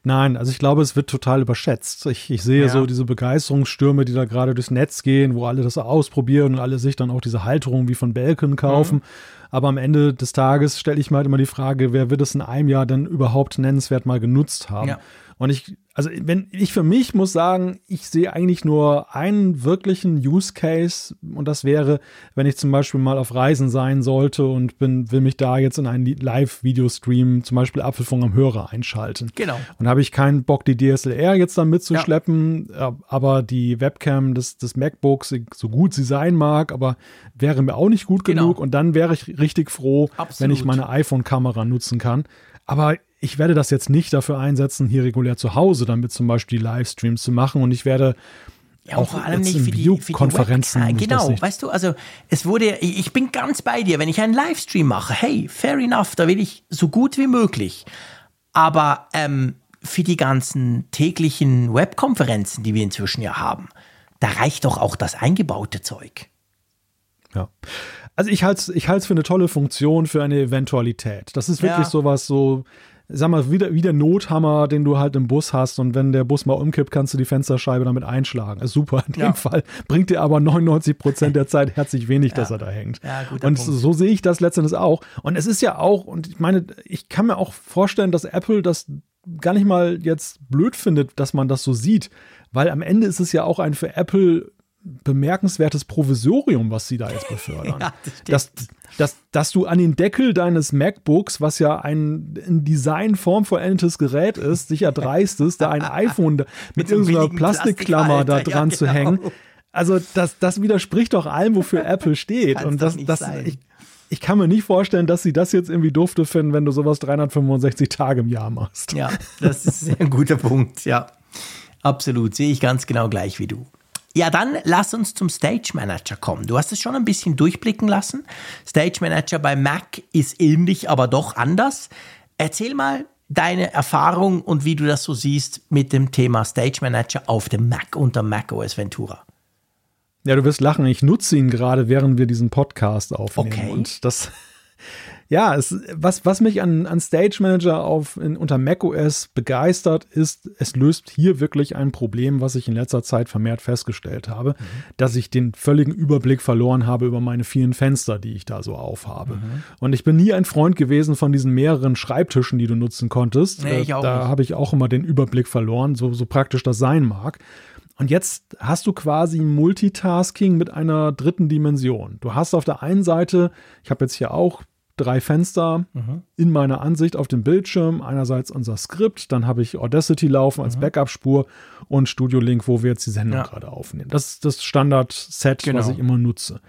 Speaker 2: Nein, also ich glaube, es wird total überschätzt. Ich, ich sehe ja. so diese Begeisterungsstürme, die da gerade durchs Netz gehen, wo alle das ausprobieren und alle sich dann auch diese Halterung wie von Belkin kaufen. Mhm. Aber am Ende des Tages stelle ich mir halt immer die Frage, wer wird es in einem Jahr denn überhaupt nennenswert mal genutzt haben? Ja. Und ich, also wenn ich für mich muss sagen, ich sehe eigentlich nur einen wirklichen Use Case und das wäre, wenn ich zum Beispiel mal auf Reisen sein sollte und bin, will mich da jetzt in einen Live-Videostream, zum Beispiel Apfelfunk am Hörer einschalten.
Speaker 3: Genau.
Speaker 2: Und habe ich keinen Bock, die DSLR jetzt dann mitzuschleppen, ja. aber die Webcam des, des MacBooks, so gut sie sein mag, aber wäre mir auch nicht gut genau. genug und dann wäre ich richtig froh, Absolut. wenn ich meine iPhone-Kamera nutzen kann. Aber ich werde das jetzt nicht dafür einsetzen, hier regulär zu Hause damit zum Beispiel die Livestreams zu machen und ich werde ja, auch vor allem nicht für die, für
Speaker 3: die Genau, weißt du, also es wurde, ich bin ganz bei dir, wenn ich einen Livestream mache, hey, fair enough, da will ich so gut wie möglich. Aber ähm, für die ganzen täglichen Webkonferenzen, die wir inzwischen ja haben, da reicht doch auch das eingebaute Zeug.
Speaker 2: Ja. Also ich halte es ich für eine tolle Funktion für eine Eventualität. Das ist wirklich ja. sowas so, sag mal, wie der, wie der Nothammer, den du halt im Bus hast und wenn der Bus mal umkippt, kannst du die Fensterscheibe damit einschlagen. Super, in dem ja. Fall bringt dir aber 99 Prozent der Zeit herzlich wenig, ja. dass er da hängt. Ja, und Punkt. so sehe ich das letztendlich auch. Und es ist ja auch, und ich meine, ich kann mir auch vorstellen, dass Apple das gar nicht mal jetzt blöd findet, dass man das so sieht, weil am Ende ist es ja auch ein für Apple bemerkenswertes Provisorium, was sie da jetzt befördern. ja, das dass, dass, dass du an den Deckel deines MacBooks, was ja ein in Design formvollendetes Gerät ist, sicher dreistest, da ein iPhone mit, mit irgendeiner Plastikklammer da dran ja, genau. zu hängen. Also das, das widerspricht doch allem, wofür Apple steht. Kann's Und das, das, ich, ich kann mir nicht vorstellen, dass sie das jetzt irgendwie dufte finden, wenn du sowas 365 Tage im Jahr machst.
Speaker 3: Ja, das ist ein guter Punkt, ja. Absolut, sehe ich ganz genau gleich wie du. Ja, dann lass uns zum Stage Manager kommen. Du hast es schon ein bisschen durchblicken lassen. Stage Manager bei Mac ist ähnlich, aber doch anders. Erzähl mal deine Erfahrung und wie du das so siehst mit dem Thema Stage Manager auf dem Mac unter Mac OS Ventura.
Speaker 2: Ja, du wirst lachen. Ich nutze ihn gerade, während wir diesen Podcast aufnehmen. Okay. Und das, ja, es, was, was mich an, an Stage Manager auf, in, unter macOS begeistert, ist, es löst hier wirklich ein Problem, was ich in letzter Zeit vermehrt festgestellt habe, mhm. dass ich den völligen Überblick verloren habe über meine vielen Fenster, die ich da so aufhabe. Mhm. Und ich bin nie ein Freund gewesen von diesen mehreren Schreibtischen, die du nutzen konntest. Nee, ich auch da habe ich auch immer den Überblick verloren, so, so praktisch das sein mag. Und jetzt hast du quasi Multitasking mit einer dritten Dimension. Du hast auf der einen Seite, ich habe jetzt hier auch drei Fenster mhm. in meiner Ansicht auf dem Bildschirm. Einerseits unser Skript, dann habe ich Audacity laufen als mhm. Backup-Spur und Studio Link, wo wir jetzt die Sendung ja. gerade aufnehmen. Das ist das Standard-Set, genau. was ich immer nutze.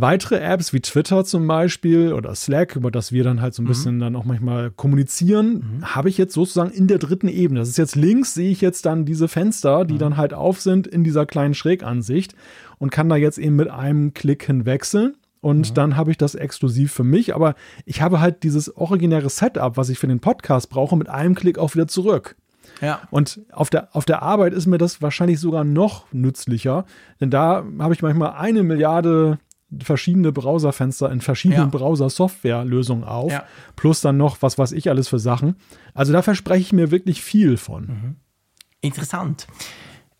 Speaker 2: Weitere Apps wie Twitter zum Beispiel oder Slack, über das wir dann halt so ein mhm. bisschen dann auch manchmal kommunizieren, mhm. habe ich jetzt sozusagen in der dritten Ebene. Das ist jetzt links, sehe ich jetzt dann diese Fenster, die mhm. dann halt auf sind in dieser kleinen Schrägansicht und kann da jetzt eben mit einem Klick hinwechseln. Und mhm. dann habe ich das exklusiv für mich, aber ich habe halt dieses originäre Setup, was ich für den Podcast brauche, mit einem Klick auch wieder zurück. Ja. Und auf der, auf der Arbeit ist mir das wahrscheinlich sogar noch nützlicher, denn da habe ich manchmal eine Milliarde verschiedene Browserfenster in verschiedenen ja. Browser-Software-Lösungen auf, ja. plus dann noch was weiß ich alles für Sachen. Also da verspreche ich mir wirklich viel von. Mhm.
Speaker 3: Interessant.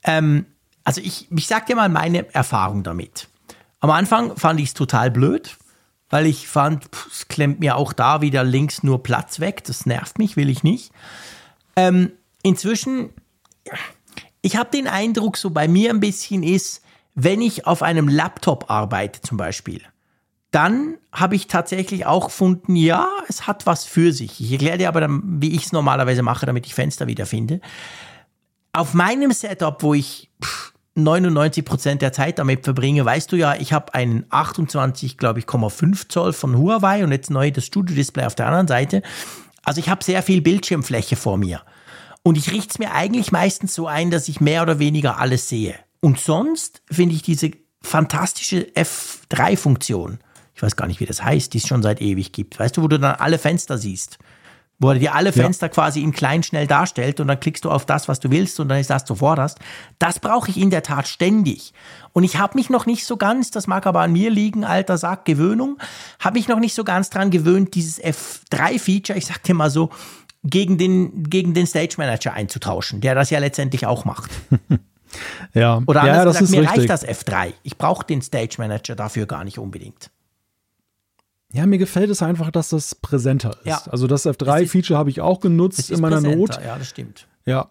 Speaker 3: Ähm, also ich, ich sag dir mal meine Erfahrung damit. Am Anfang fand ich es total blöd, weil ich fand, es klemmt mir auch da wieder links nur Platz weg. Das nervt mich, will ich nicht. Ähm, inzwischen, ich habe den Eindruck, so bei mir ein bisschen ist, wenn ich auf einem Laptop arbeite zum Beispiel, dann habe ich tatsächlich auch gefunden, ja, es hat was für sich. Ich erkläre dir aber dann, wie ich es normalerweise mache, damit ich Fenster wiederfinde. Auf meinem Setup, wo ich 99 Prozent der Zeit damit verbringe, weißt du ja, ich habe einen 28, glaube ich, 5 Zoll von Huawei und jetzt neu das Studio-Display auf der anderen Seite. Also ich habe sehr viel Bildschirmfläche vor mir. Und ich richte es mir eigentlich meistens so ein, dass ich mehr oder weniger alles sehe. Und sonst finde ich diese fantastische F3-Funktion, ich weiß gar nicht, wie das heißt, die es schon seit ewig gibt. Weißt du, wo du dann alle Fenster siehst? Wo er dir alle Fenster ja. quasi in klein schnell darstellt und dann klickst du auf das, was du willst und dann ist das, du forderst. Das brauche ich in der Tat ständig. Und ich habe mich noch nicht so ganz, das mag aber an mir liegen, alter Sack, Gewöhnung, habe mich noch nicht so ganz dran gewöhnt, dieses F3-Feature, ich sag dir mal so, gegen den, gegen den Stage Manager einzutauschen, der das ja letztendlich auch macht.
Speaker 2: Ja.
Speaker 3: Oder anders
Speaker 2: ja,
Speaker 3: gesagt, mir richtig. reicht das F3. Ich brauche den Stage Manager dafür gar nicht unbedingt.
Speaker 2: Ja, mir gefällt es einfach, dass das präsenter ist. Ja. Also das F3-Feature habe ich auch genutzt in meiner Not.
Speaker 3: Ja, das stimmt.
Speaker 2: Ja.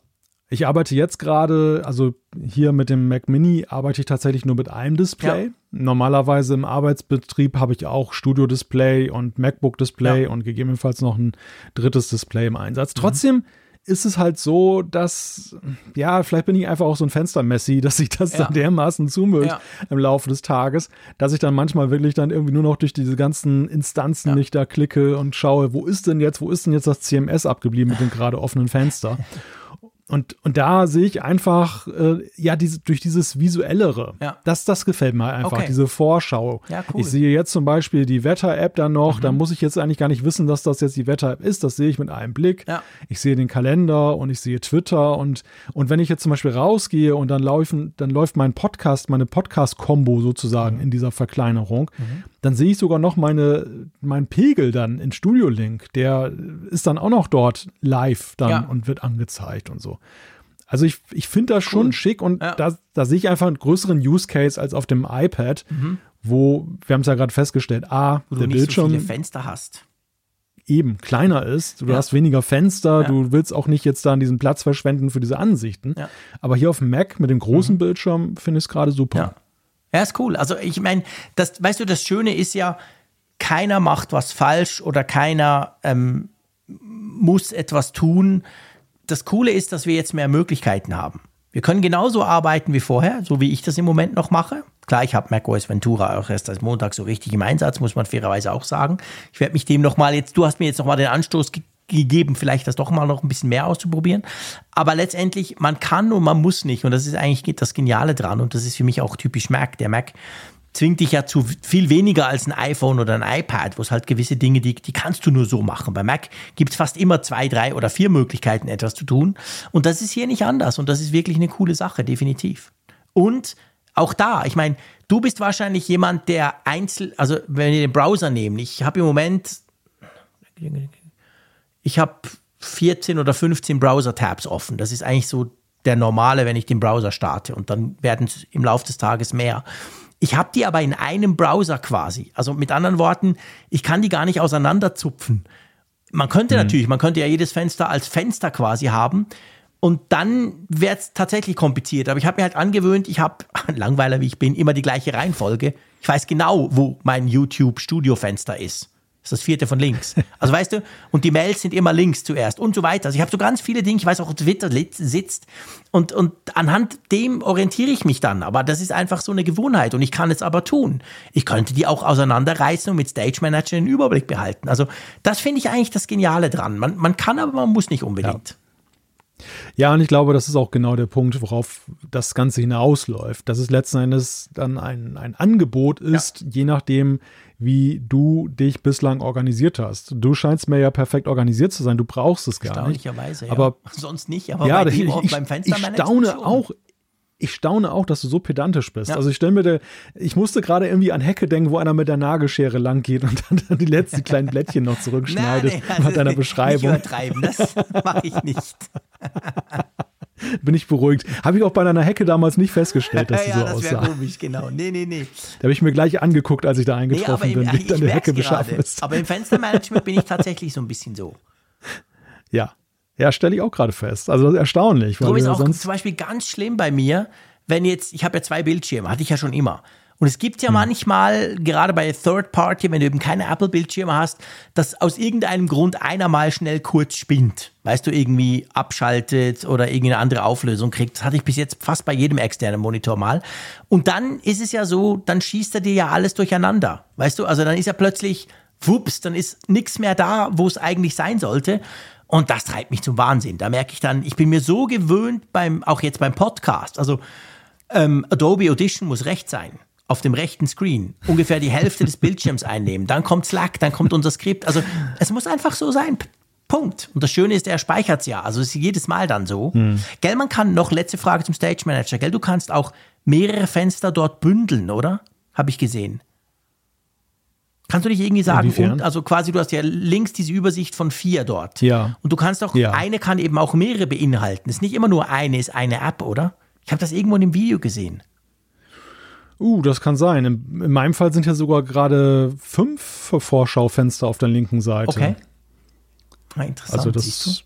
Speaker 2: Ich arbeite jetzt gerade, also hier mit dem Mac Mini arbeite ich tatsächlich nur mit einem Display. Ja. Normalerweise im Arbeitsbetrieb habe ich auch Studio-Display und MacBook-Display ja. und gegebenenfalls noch ein drittes Display im Einsatz. Mhm. Trotzdem ist es halt so, dass, ja, vielleicht bin ich einfach auch so ein Fenstermessi, dass sich das ja. dann dermaßen zumüllt ja. im Laufe des Tages, dass ich dann manchmal wirklich dann irgendwie nur noch durch diese ganzen Instanzen ja. nicht da klicke und schaue, wo ist denn jetzt, wo ist denn jetzt das CMS abgeblieben mit dem gerade offenen Fenster? Und, und da sehe ich einfach, äh, ja, diese, durch dieses Visuellere, ja. das, das gefällt mir einfach, okay. diese Vorschau. Ja, cool. Ich sehe jetzt zum Beispiel die Wetter-App dann noch, mhm. da muss ich jetzt eigentlich gar nicht wissen, dass das jetzt die Wetter-App ist, das sehe ich mit einem Blick. Ja. Ich sehe den Kalender und ich sehe Twitter und, und wenn ich jetzt zum Beispiel rausgehe und dann laufen, dann läuft mein Podcast, meine Podcast-Kombo sozusagen mhm. in dieser Verkleinerung, mhm dann sehe ich sogar noch meine, meinen Pegel dann in Studio Link. Der ist dann auch noch dort live dann ja. und wird angezeigt und so. Also ich, ich finde das cool. schon schick und ja. da, da sehe ich einfach einen größeren Use Case als auf dem iPad, mhm. wo, wir haben es ja gerade festgestellt, A,
Speaker 3: wo
Speaker 2: der
Speaker 3: du
Speaker 2: Bildschirm.
Speaker 3: So viele Fenster hast.
Speaker 2: eben kleiner ist. Du ja. hast weniger Fenster, ja. du willst auch nicht jetzt da diesen Platz verschwenden für diese Ansichten. Ja. Aber hier auf dem Mac mit dem großen mhm. Bildschirm finde ich es gerade super.
Speaker 3: Ja. ist cool. Also ich meine, das, weißt du, das Schöne ist ja, keiner macht was falsch oder keiner ähm, muss etwas tun. Das Coole ist, dass wir jetzt mehr Möglichkeiten haben. Wir können genauso arbeiten wie vorher, so wie ich das im Moment noch mache. Klar, ich habe macOS Ventura auch erst als Montag so richtig im Einsatz, muss man fairerweise auch sagen. Ich werde mich dem nochmal jetzt, du hast mir jetzt nochmal den Anstoß ge gegeben, vielleicht das doch mal noch ein bisschen mehr auszuprobieren. Aber letztendlich, man kann und man muss nicht. Und das ist eigentlich das Geniale dran. Und das ist für mich auch typisch Mac. Der Mac zwingt dich ja zu viel weniger als ein iPhone oder ein iPad, wo es halt gewisse Dinge, die, die kannst du nur so machen. Bei Mac gibt es fast immer zwei, drei oder vier Möglichkeiten, etwas zu tun. Und das ist hier nicht anders. Und das ist wirklich eine coole Sache, definitiv. Und auch da, ich meine, du bist wahrscheinlich jemand, der einzel, also wenn wir den Browser nehmen, ich habe im Moment, ich habe 14 oder 15 Browser-Tabs offen. Das ist eigentlich so der normale, wenn ich den Browser starte. Und dann werden es im Laufe des Tages mehr. Ich habe die aber in einem Browser quasi. Also mit anderen Worten, ich kann die gar nicht auseinanderzupfen. Man könnte mhm. natürlich, man könnte ja jedes Fenster als Fenster quasi haben. Und dann wird es tatsächlich kompliziert. Aber ich habe mir halt angewöhnt, ich habe, Langweiler wie ich bin, immer die gleiche Reihenfolge. Ich weiß genau, wo mein YouTube-Studio-Fenster ist. Das ist das vierte von links. Also weißt du, und die Mails sind immer links zuerst und so weiter. Also ich habe so ganz viele Dinge, ich weiß auch, Twitter sitzt und, und anhand dem orientiere ich mich dann. Aber das ist einfach so eine Gewohnheit und ich kann es aber tun. Ich könnte die auch auseinanderreißen und mit Stage Manager den Überblick behalten. Also das finde ich eigentlich das Geniale dran. Man, man kann, aber man muss nicht unbedingt.
Speaker 2: Ja. Ja, und ich glaube, das ist auch genau der Punkt, worauf das Ganze hinausläuft. Dass es letzten Endes dann ein, ein Angebot ist, ja. je nachdem, wie du dich bislang organisiert hast. Du scheinst mir ja perfekt organisiert zu sein, du brauchst es gar nicht.
Speaker 3: Erstaunlicherweise,
Speaker 2: ja. Aber
Speaker 3: sonst nicht, aber
Speaker 2: ja, bei ich, ich, beim Ich staune auch, ich staune auch, dass du so pedantisch bist. Ja. Also ich stelle mir, de, ich musste gerade irgendwie an Hecke denken, wo einer mit der Nagelschere lang geht und dann, dann die letzten kleinen Blättchen noch zurückschneidet Nein, nee, also deiner Beschreibung.
Speaker 3: Nicht übertreiben, das mache ich nicht.
Speaker 2: Bin ich beruhigt. Habe ich auch bei deiner Hecke damals nicht festgestellt, dass
Speaker 3: ja,
Speaker 2: die so
Speaker 3: das
Speaker 2: aussah.
Speaker 3: komisch, genau. Nee, nee, nee.
Speaker 2: Da habe ich mir gleich angeguckt, als ich da eingetroffen nee, bin, wie deine Hecke beschaffen ist.
Speaker 3: Aber im Fenstermanagement bin ich tatsächlich so ein bisschen so.
Speaker 2: Ja. Ja, stelle ich auch gerade fest. Also das ist erstaunlich.
Speaker 3: So ist auch sonst zum Beispiel ganz schlimm bei mir, wenn jetzt, ich habe ja zwei Bildschirme, hatte ich ja schon immer. Und es gibt ja hm. manchmal, gerade bei Third Party, wenn du eben keine Apple-Bildschirme hast, dass aus irgendeinem Grund einer mal schnell kurz spinnt. Weißt du, irgendwie abschaltet oder irgendeine andere Auflösung kriegt. Das hatte ich bis jetzt fast bei jedem externen Monitor mal. Und dann ist es ja so, dann schießt er dir ja alles durcheinander. Weißt du, also dann ist ja plötzlich, wups, dann ist nichts mehr da, wo es eigentlich sein sollte. Und das treibt mich zum Wahnsinn. Da merke ich dann, ich bin mir so gewöhnt beim, auch jetzt beim Podcast. Also ähm, Adobe Audition muss recht sein auf dem rechten Screen ungefähr die Hälfte des Bildschirms einnehmen. Dann kommt Slack, dann kommt unser Skript. Also es muss einfach so sein. Punkt. Und das Schöne ist, er speichert es ja. Also es ist jedes Mal dann so. Hm. Gell, man kann noch, letzte Frage zum Stage Manager, gell, du kannst auch mehrere Fenster dort bündeln, oder? Habe ich gesehen. Kannst du nicht irgendwie sagen, und, also quasi, du hast ja links diese Übersicht von vier dort.
Speaker 2: Ja.
Speaker 3: Und du kannst auch, ja. eine kann eben auch mehrere beinhalten. Es ist nicht immer nur eine, ist eine App, oder? Ich habe das irgendwo in dem Video gesehen.
Speaker 2: Uh, das kann sein. In, in meinem Fall sind ja sogar gerade fünf Vorschaufenster auf der linken Seite.
Speaker 3: Okay. Na, interessant.
Speaker 2: Also das,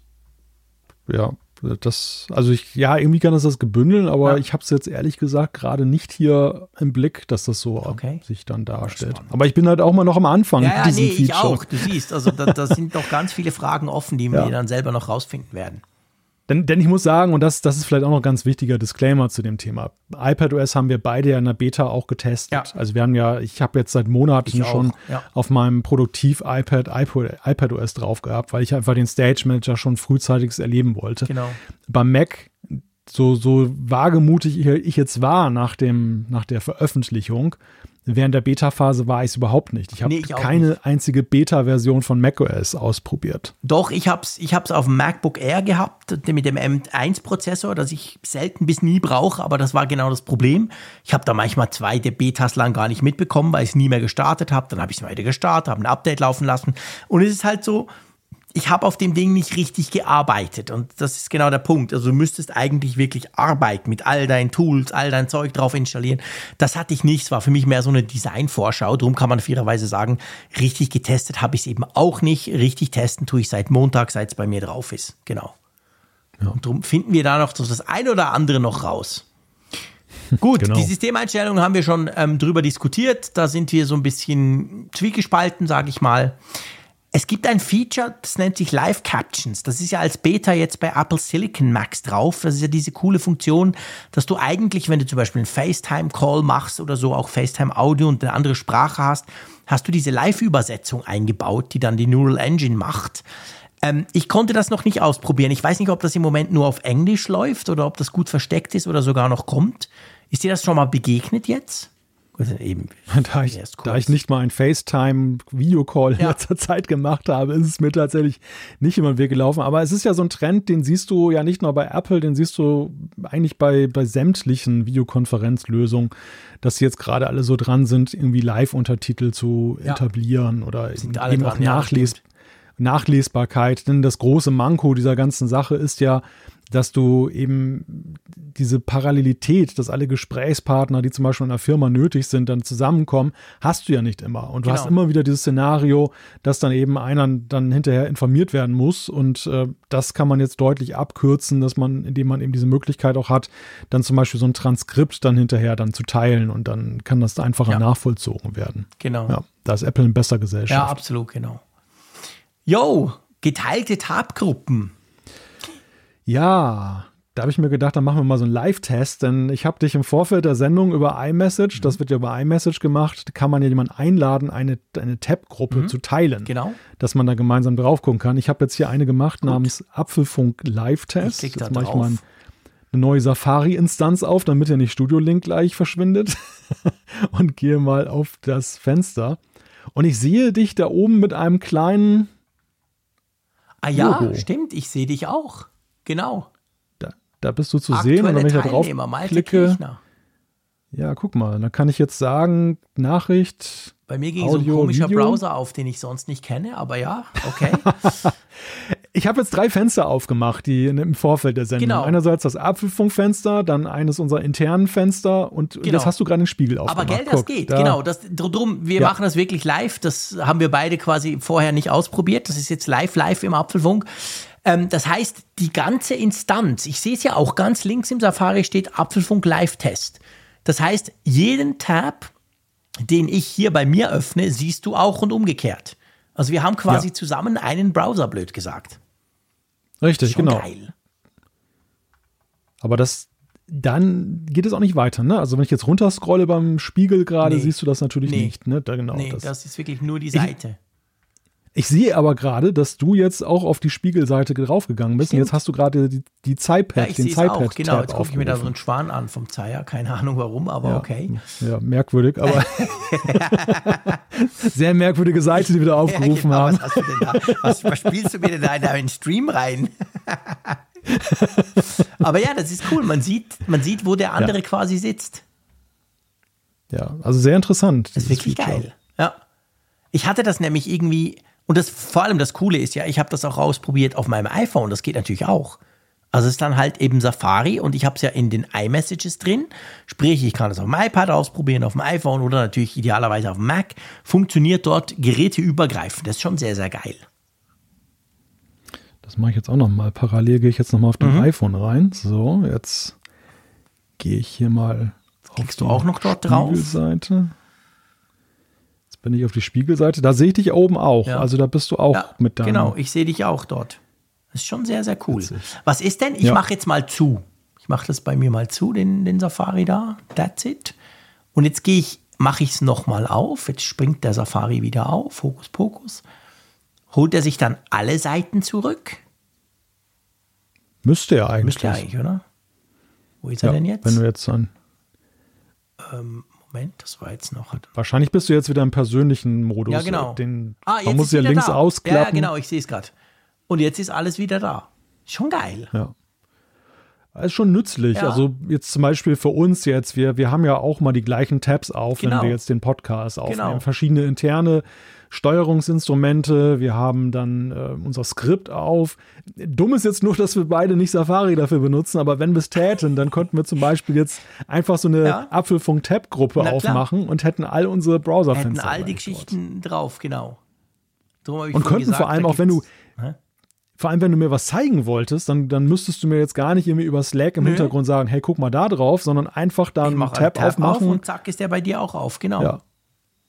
Speaker 2: ja, das, also ich, ja, irgendwie kann das das gebündeln, aber ja. ich habe es jetzt ehrlich gesagt gerade nicht hier im Blick, dass das so okay. sich dann darstellt. Aber ich bin halt auch mal noch am Anfang.
Speaker 3: Ja, ja nee, Feature. ich auch. Du siehst, also da, da sind noch ganz viele Fragen offen, die ja. wir dann selber noch rausfinden werden.
Speaker 2: Denn, denn ich muss sagen, und das, das ist vielleicht auch noch ein ganz wichtiger Disclaimer zu dem Thema. iPadOS haben wir beide ja in der Beta auch getestet. Ja. Also wir haben ja, ich habe jetzt seit Monaten schon ja. auf meinem Produktiv-iPad iPadOS drauf gehabt, weil ich einfach den Stage Manager schon frühzeitig erleben wollte.
Speaker 3: Genau.
Speaker 2: Beim Mac, so, so wagemutig ich jetzt war nach, dem, nach der Veröffentlichung, Während der Beta-Phase war ich es überhaupt nicht. Ich habe nee, keine nicht. einzige Beta-Version von macOS ausprobiert.
Speaker 3: Doch, ich habe es ich hab's auf dem MacBook Air gehabt, mit dem M1-Prozessor, das ich selten bis nie brauche, aber das war genau das Problem. Ich habe da manchmal zwei der Betas lang gar nicht mitbekommen, weil ich es nie mehr gestartet habe. Dann habe ich es weiter gestartet, habe ein Update laufen lassen. Und es ist halt so, ich habe auf dem Ding nicht richtig gearbeitet. Und das ist genau der Punkt. Also du müsstest eigentlich wirklich arbeiten mit all deinen Tools, all dein Zeug drauf installieren. Das hatte ich nicht. Es war für mich mehr so eine Designvorschau. Darum kann man fairerweise sagen, richtig getestet habe ich es eben auch nicht. Richtig testen tue ich seit Montag, seit es bei mir drauf ist. Genau. Ja. Und darum finden wir da noch das eine oder andere noch raus. Gut, genau. die Systemeinstellungen haben wir schon ähm, drüber diskutiert. Da sind wir so ein bisschen zwiegespalten, sage ich mal. Es gibt ein Feature, das nennt sich Live Captions. Das ist ja als Beta jetzt bei Apple Silicon Max drauf. Das ist ja diese coole Funktion, dass du eigentlich, wenn du zum Beispiel einen FaceTime-Call machst oder so, auch FaceTime-Audio und eine andere Sprache hast, hast du diese Live-Übersetzung eingebaut, die dann die Neural Engine macht. Ähm, ich konnte das noch nicht ausprobieren. Ich weiß nicht, ob das im Moment nur auf Englisch läuft oder ob das gut versteckt ist oder sogar noch kommt. Ist dir das schon mal begegnet jetzt?
Speaker 2: Eben, da, ich, da ich nicht mal ein FaceTime-Videocall in ja. letzter Zeit gemacht habe, ist es mir tatsächlich nicht immer den Weg gelaufen. Aber es ist ja so ein Trend, den siehst du ja nicht nur bei Apple, den siehst du eigentlich bei, bei sämtlichen Videokonferenzlösungen, dass sie jetzt gerade alle so dran sind, irgendwie Live-Untertitel zu ja. etablieren oder eben dran, auch ja, Nachlesbarkeit. Denn das große Manko dieser ganzen Sache ist ja, dass du eben diese Parallelität, dass alle Gesprächspartner, die zum Beispiel in einer Firma nötig sind, dann zusammenkommen, hast du ja nicht immer. Und du genau. hast immer wieder dieses Szenario, dass dann eben einer dann hinterher informiert werden muss. Und äh, das kann man jetzt deutlich abkürzen, dass man, indem man eben diese Möglichkeit auch hat, dann zum Beispiel so ein Transkript dann hinterher dann zu teilen und dann kann das einfacher ja. nachvollzogen werden.
Speaker 3: Genau.
Speaker 2: Ja, da ist Apple in besser Gesellschaft.
Speaker 3: Ja, absolut, genau. Yo, geteilte Tabgruppen.
Speaker 2: Ja, da habe ich mir gedacht, dann machen wir mal so einen Live-Test, denn ich habe dich im Vorfeld der Sendung über iMessage, mhm. das wird ja über iMessage gemacht, kann man ja jemanden einladen, eine, eine Tab-Gruppe mhm. zu teilen.
Speaker 3: Genau.
Speaker 2: Dass man da gemeinsam drauf gucken kann. Ich habe jetzt hier eine gemacht Gut. namens Apfelfunk Live-Test.
Speaker 3: Jetzt
Speaker 2: da
Speaker 3: mache ich mal eine
Speaker 2: neue Safari-Instanz auf, damit ja nicht Studio Link gleich verschwindet. Und gehe mal auf das Fenster. Und ich sehe dich da oben mit einem kleinen.
Speaker 3: Ah ja, Logo. stimmt, ich sehe dich auch. Genau.
Speaker 2: Da, da bist du zu Aktuelle sehen und wenn ich da drauf klicke. Ja, guck mal, dann kann ich jetzt sagen, Nachricht.
Speaker 3: Bei mir ging Audio, so ein komischer Video. Browser auf, den ich sonst nicht kenne, aber ja, okay.
Speaker 2: ich habe jetzt drei Fenster aufgemacht, die im Vorfeld der Sendung.
Speaker 3: Genau.
Speaker 2: Einerseits das Apfelfunkfenster, dann eines unserer internen Fenster und
Speaker 3: genau.
Speaker 2: jetzt hast du gerade den Spiegel aufgemacht.
Speaker 3: Aber gell, das Guck, geht, da. genau. Das, drum, wir ja. machen das wirklich live. Das haben wir beide quasi vorher nicht ausprobiert. Das ist jetzt live, live im Apfelfunk. Ähm, das heißt, die ganze Instanz, ich sehe es ja auch ganz links im Safari steht Apfelfunk Live-Test. Das heißt, jeden Tab, den ich hier bei mir öffne, siehst du auch und umgekehrt. Also wir haben quasi ja. zusammen einen Browser, blöd gesagt.
Speaker 2: Richtig, Schon genau. Geil. Aber das, dann geht es auch nicht weiter, ne? Also wenn ich jetzt runterscrolle beim Spiegel gerade, nee. siehst du das natürlich nee. nicht, ne?
Speaker 3: Da, genau, nee, das, das ist wirklich nur die Seite.
Speaker 2: Ich sehe aber gerade, dass du jetzt auch auf die Spiegelseite draufgegangen bist. Stimmt. Und jetzt hast du gerade die, die Zeitpad,
Speaker 3: ja,
Speaker 2: den Zeitpad.
Speaker 3: Genau, jetzt gucke ich mir da so einen Schwan an vom Zeier. Keine Ahnung warum, aber
Speaker 2: ja,
Speaker 3: okay.
Speaker 2: Ja, merkwürdig, aber sehr merkwürdige Seite, die wir da aufgerufen ja, genau, haben. Was?
Speaker 3: Was, was spielst du mir denn da in deinen Stream rein? aber ja, das ist cool. Man sieht, man sieht, wo der andere ja. quasi sitzt.
Speaker 2: Ja, also sehr interessant.
Speaker 3: Das ist wirklich Feature. geil. Ja. Ich hatte das nämlich irgendwie und das vor allem das Coole ist ja, ich habe das auch ausprobiert auf meinem iPhone. Das geht natürlich auch. Also es ist dann halt eben Safari und ich habe es ja in den iMessages drin. Sprich, ich kann es auf dem iPad ausprobieren, auf dem iPhone oder natürlich idealerweise auf dem Mac. Funktioniert dort geräteübergreifend. Das ist schon sehr, sehr geil.
Speaker 2: Das mache ich jetzt auch noch mal. Parallel gehe ich jetzt noch mal auf dem mhm. iPhone rein. So, jetzt gehe ich hier mal
Speaker 3: Klickst du auch noch dort drauf?
Speaker 2: Seite bin ich auf die Spiegelseite, da sehe ich dich oben auch. Ja. Also da bist du auch
Speaker 3: ja,
Speaker 2: mit da.
Speaker 3: Genau, ich sehe dich auch dort. Das ist schon sehr, sehr cool. Witzig. Was ist denn? Ich ja. mache jetzt mal zu. Ich mache das bei mir mal zu, den, den Safari da. That's it. Und jetzt gehe ich, mache ich es nochmal auf. Jetzt springt der Safari wieder auf. Hokus Pokus. Holt er sich dann alle Seiten zurück?
Speaker 2: Müsste er eigentlich.
Speaker 3: Müsste er eigentlich, oder? Wo ist er denn jetzt?
Speaker 2: Wenn du jetzt an.
Speaker 3: Ähm, Moment, das war jetzt noch.
Speaker 2: Wahrscheinlich bist du jetzt wieder im persönlichen Modus.
Speaker 3: Ja, genau.
Speaker 2: Den, ah, man muss ja links da. ausklappen. Ja,
Speaker 3: genau, ich sehe es gerade. Und jetzt ist alles wieder da. Schon geil.
Speaker 2: Ja. Das ist schon nützlich. Ja. Also jetzt zum Beispiel für uns jetzt, wir, wir haben ja auch mal die gleichen Tabs auf, genau. wenn wir jetzt den Podcast aufnehmen. Genau. Verschiedene interne Steuerungsinstrumente, wir haben dann äh, unser Skript auf. Dumm ist jetzt nur, dass wir beide nicht Safari dafür benutzen, aber wenn wir es täten, dann könnten wir zum Beispiel jetzt einfach so eine ja. Apfelfunk-Tab-Gruppe aufmachen und hätten all unsere Browserfenster.
Speaker 3: Hätten all die Geschichten dort. drauf, genau.
Speaker 2: und könnten gesagt, vor allem auch, wenn du, hä? vor allem wenn du mir was zeigen wolltest, dann, dann müsstest du mir jetzt gar nicht irgendwie über Slack im Nö. Hintergrund sagen, hey, guck mal da drauf, sondern einfach da einen Tab, Tab aufmachen. Auf
Speaker 3: und zack, ist der bei dir auch auf, genau.
Speaker 2: Ja.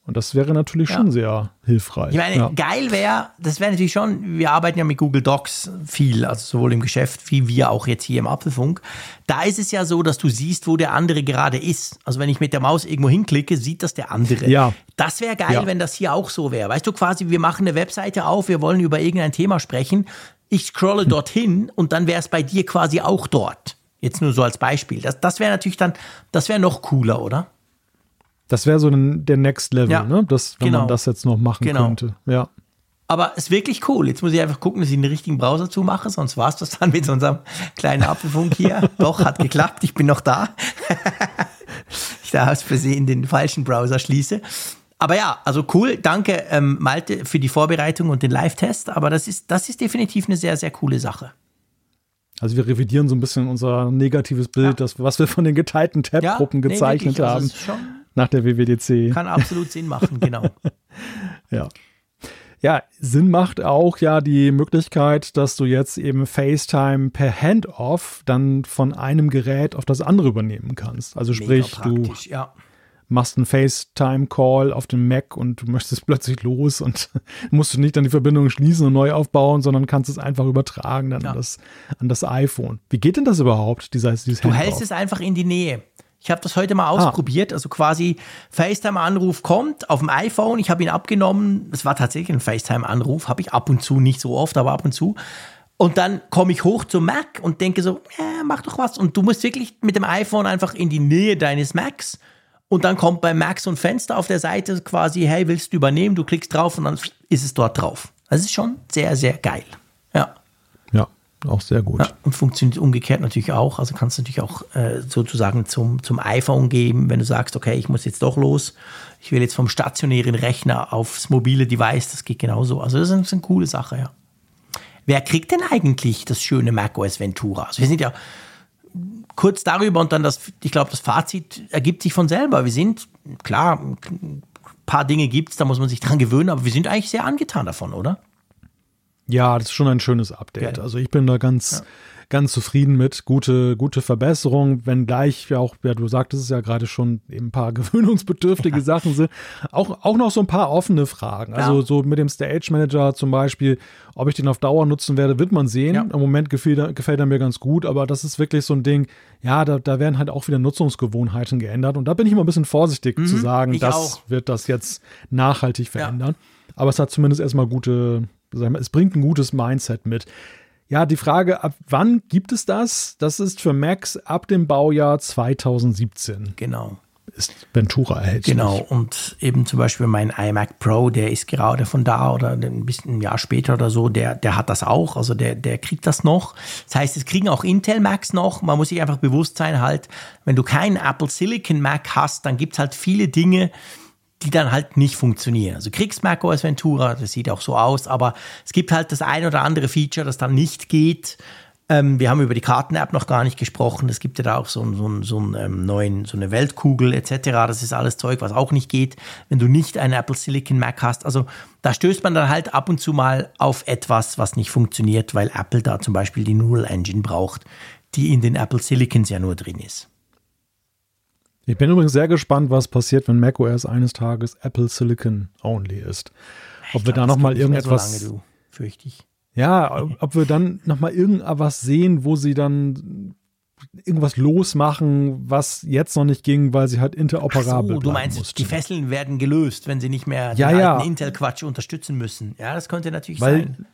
Speaker 2: Und das wäre natürlich ja. schon sehr hilfreich.
Speaker 3: Ich meine, ja. geil wäre, das wäre natürlich schon, wir arbeiten ja mit Google Docs viel, also sowohl im Geschäft wie wir auch jetzt hier im Apfelfunk. Da ist es ja so, dass du siehst, wo der andere gerade ist. Also wenn ich mit der Maus irgendwo hinklicke, sieht das der andere.
Speaker 2: Ja.
Speaker 3: Das wäre geil, ja. wenn das hier auch so wäre. Weißt du, quasi, wir machen eine Webseite auf, wir wollen über irgendein Thema sprechen. Ich scrolle hm. dorthin und dann wäre es bei dir quasi auch dort. Jetzt nur so als Beispiel. Das, das wäre natürlich dann, das wäre noch cooler, oder?
Speaker 2: Das wäre so der Next Level, ja, ne? Das, wenn genau. man das jetzt noch machen genau. könnte. Ja.
Speaker 3: Aber es ist wirklich cool. Jetzt muss ich einfach gucken, dass ich den richtigen Browser zumache, sonst war es das dann mit unserem kleinen Apfelfunk hier. Doch, hat geklappt, ich bin noch da. ich da aus Versehen den falschen Browser schließe. Aber ja, also cool. Danke, ähm, Malte, für die Vorbereitung und den Live-Test. Aber das ist, das ist definitiv eine sehr, sehr coole Sache.
Speaker 2: Also wir revidieren so ein bisschen unser negatives Bild, ja. das, was wir von den geteilten Tab-Gruppen ja, gezeichnet nee, haben. Also nach der WWDC.
Speaker 3: Kann absolut Sinn machen, genau.
Speaker 2: ja. Ja, Sinn macht auch ja die Möglichkeit, dass du jetzt eben FaceTime per Handoff dann von einem Gerät auf das andere übernehmen kannst. Also sprich, du ja. machst einen FaceTime-Call auf dem Mac und du möchtest plötzlich los und musst du nicht dann die Verbindung schließen und neu aufbauen, sondern kannst es einfach übertragen dann ja. an, das, an das iPhone. Wie geht denn das überhaupt, dieser, dieses
Speaker 3: Du hältst es einfach in die Nähe. Ich habe das heute mal ah. ausprobiert. Ah. Also quasi FaceTime-Anruf kommt auf dem iPhone. Ich habe ihn abgenommen. Es war tatsächlich ein FaceTime-Anruf. Habe ich ab und zu, nicht so oft, aber ab und zu. Und dann komme ich hoch zum Mac und denke so, ja, mach doch was. Und du musst wirklich mit dem iPhone einfach in die Nähe deines Macs. Und dann kommt bei Mac so ein Fenster auf der Seite quasi, hey, willst du übernehmen? Du klickst drauf und dann ist es dort drauf. Das ist schon sehr, sehr geil. Ja.
Speaker 2: Auch sehr gut. Ja,
Speaker 3: und funktioniert umgekehrt natürlich auch. Also kannst du natürlich auch äh, sozusagen zum, zum iPhone geben, wenn du sagst, okay, ich muss jetzt doch los. Ich will jetzt vom stationären Rechner aufs mobile Device. Das geht genauso. Also das ist, eine coole Sache, ja. Wer kriegt denn eigentlich das schöne macOS Ventura? Also wir sind ja kurz darüber und dann das, ich glaube, das Fazit ergibt sich von selber. Wir sind, klar, ein paar Dinge gibt es, da muss man sich dran gewöhnen, aber wir sind eigentlich sehr angetan davon, oder?
Speaker 2: Ja, das ist schon ein schönes Update. Also ich bin da ganz, ja. ganz zufrieden mit. Gute, gute Verbesserung, wenngleich ja auch, ja, du sagtest es ja gerade schon, eben ein paar gewöhnungsbedürftige ja. Sachen sind. Auch, auch noch so ein paar offene Fragen. Also ja. so mit dem Stage Manager zum Beispiel, ob ich den auf Dauer nutzen werde, wird man sehen. Im Moment gefällt er, gefällt er mir ganz gut, aber das ist wirklich so ein Ding, ja, da, da werden halt auch wieder Nutzungsgewohnheiten geändert. Und da bin ich immer ein bisschen vorsichtig mhm, zu sagen, das auch. wird das jetzt nachhaltig verändern. Aber es hat zumindest erstmal gute, es bringt ein gutes Mindset mit. Ja, die Frage, ab wann gibt es das? Das ist für Macs ab dem Baujahr 2017.
Speaker 3: Genau.
Speaker 2: Ist Ventura erhältlich.
Speaker 3: Genau, und eben zum Beispiel mein iMac Pro, der ist gerade von da oder ein bisschen ein Jahr später oder so, der, der hat das auch, also der, der kriegt das noch. Das heißt, es kriegen auch Intel Macs noch. Man muss sich einfach bewusst sein, halt, wenn du keinen Apple Silicon Mac hast, dann gibt es halt viele Dinge, die dann halt nicht funktionieren. Also kriegst macOS Ventura, das sieht auch so aus, aber es gibt halt das ein oder andere Feature, das dann nicht geht. Ähm, wir haben über die Karten-App noch gar nicht gesprochen. Es gibt ja da auch so, so, so einen ähm, neuen, so eine Weltkugel etc. Das ist alles Zeug, was auch nicht geht, wenn du nicht einen Apple Silicon Mac hast. Also da stößt man dann halt ab und zu mal auf etwas, was nicht funktioniert, weil Apple da zum Beispiel die Neural Engine braucht, die in den Apple Silicons ja nur drin ist.
Speaker 2: Ich bin übrigens sehr gespannt, was passiert, wenn macOS eines Tages Apple Silicon only ist. Ob ich wir glaub, da noch mal irgendetwas so lange, du,
Speaker 3: fürchte ich.
Speaker 2: Ja, ob wir dann noch mal irgendwas sehen, wo sie dann irgendwas losmachen, was jetzt noch nicht ging, weil sie halt interoperabel Ach so, du meinst, mussten.
Speaker 3: die Fesseln werden gelöst, wenn sie nicht mehr
Speaker 2: ja, den ja.
Speaker 3: Intel-Quatsch unterstützen müssen. Ja, das könnte natürlich
Speaker 2: weil,
Speaker 3: sein.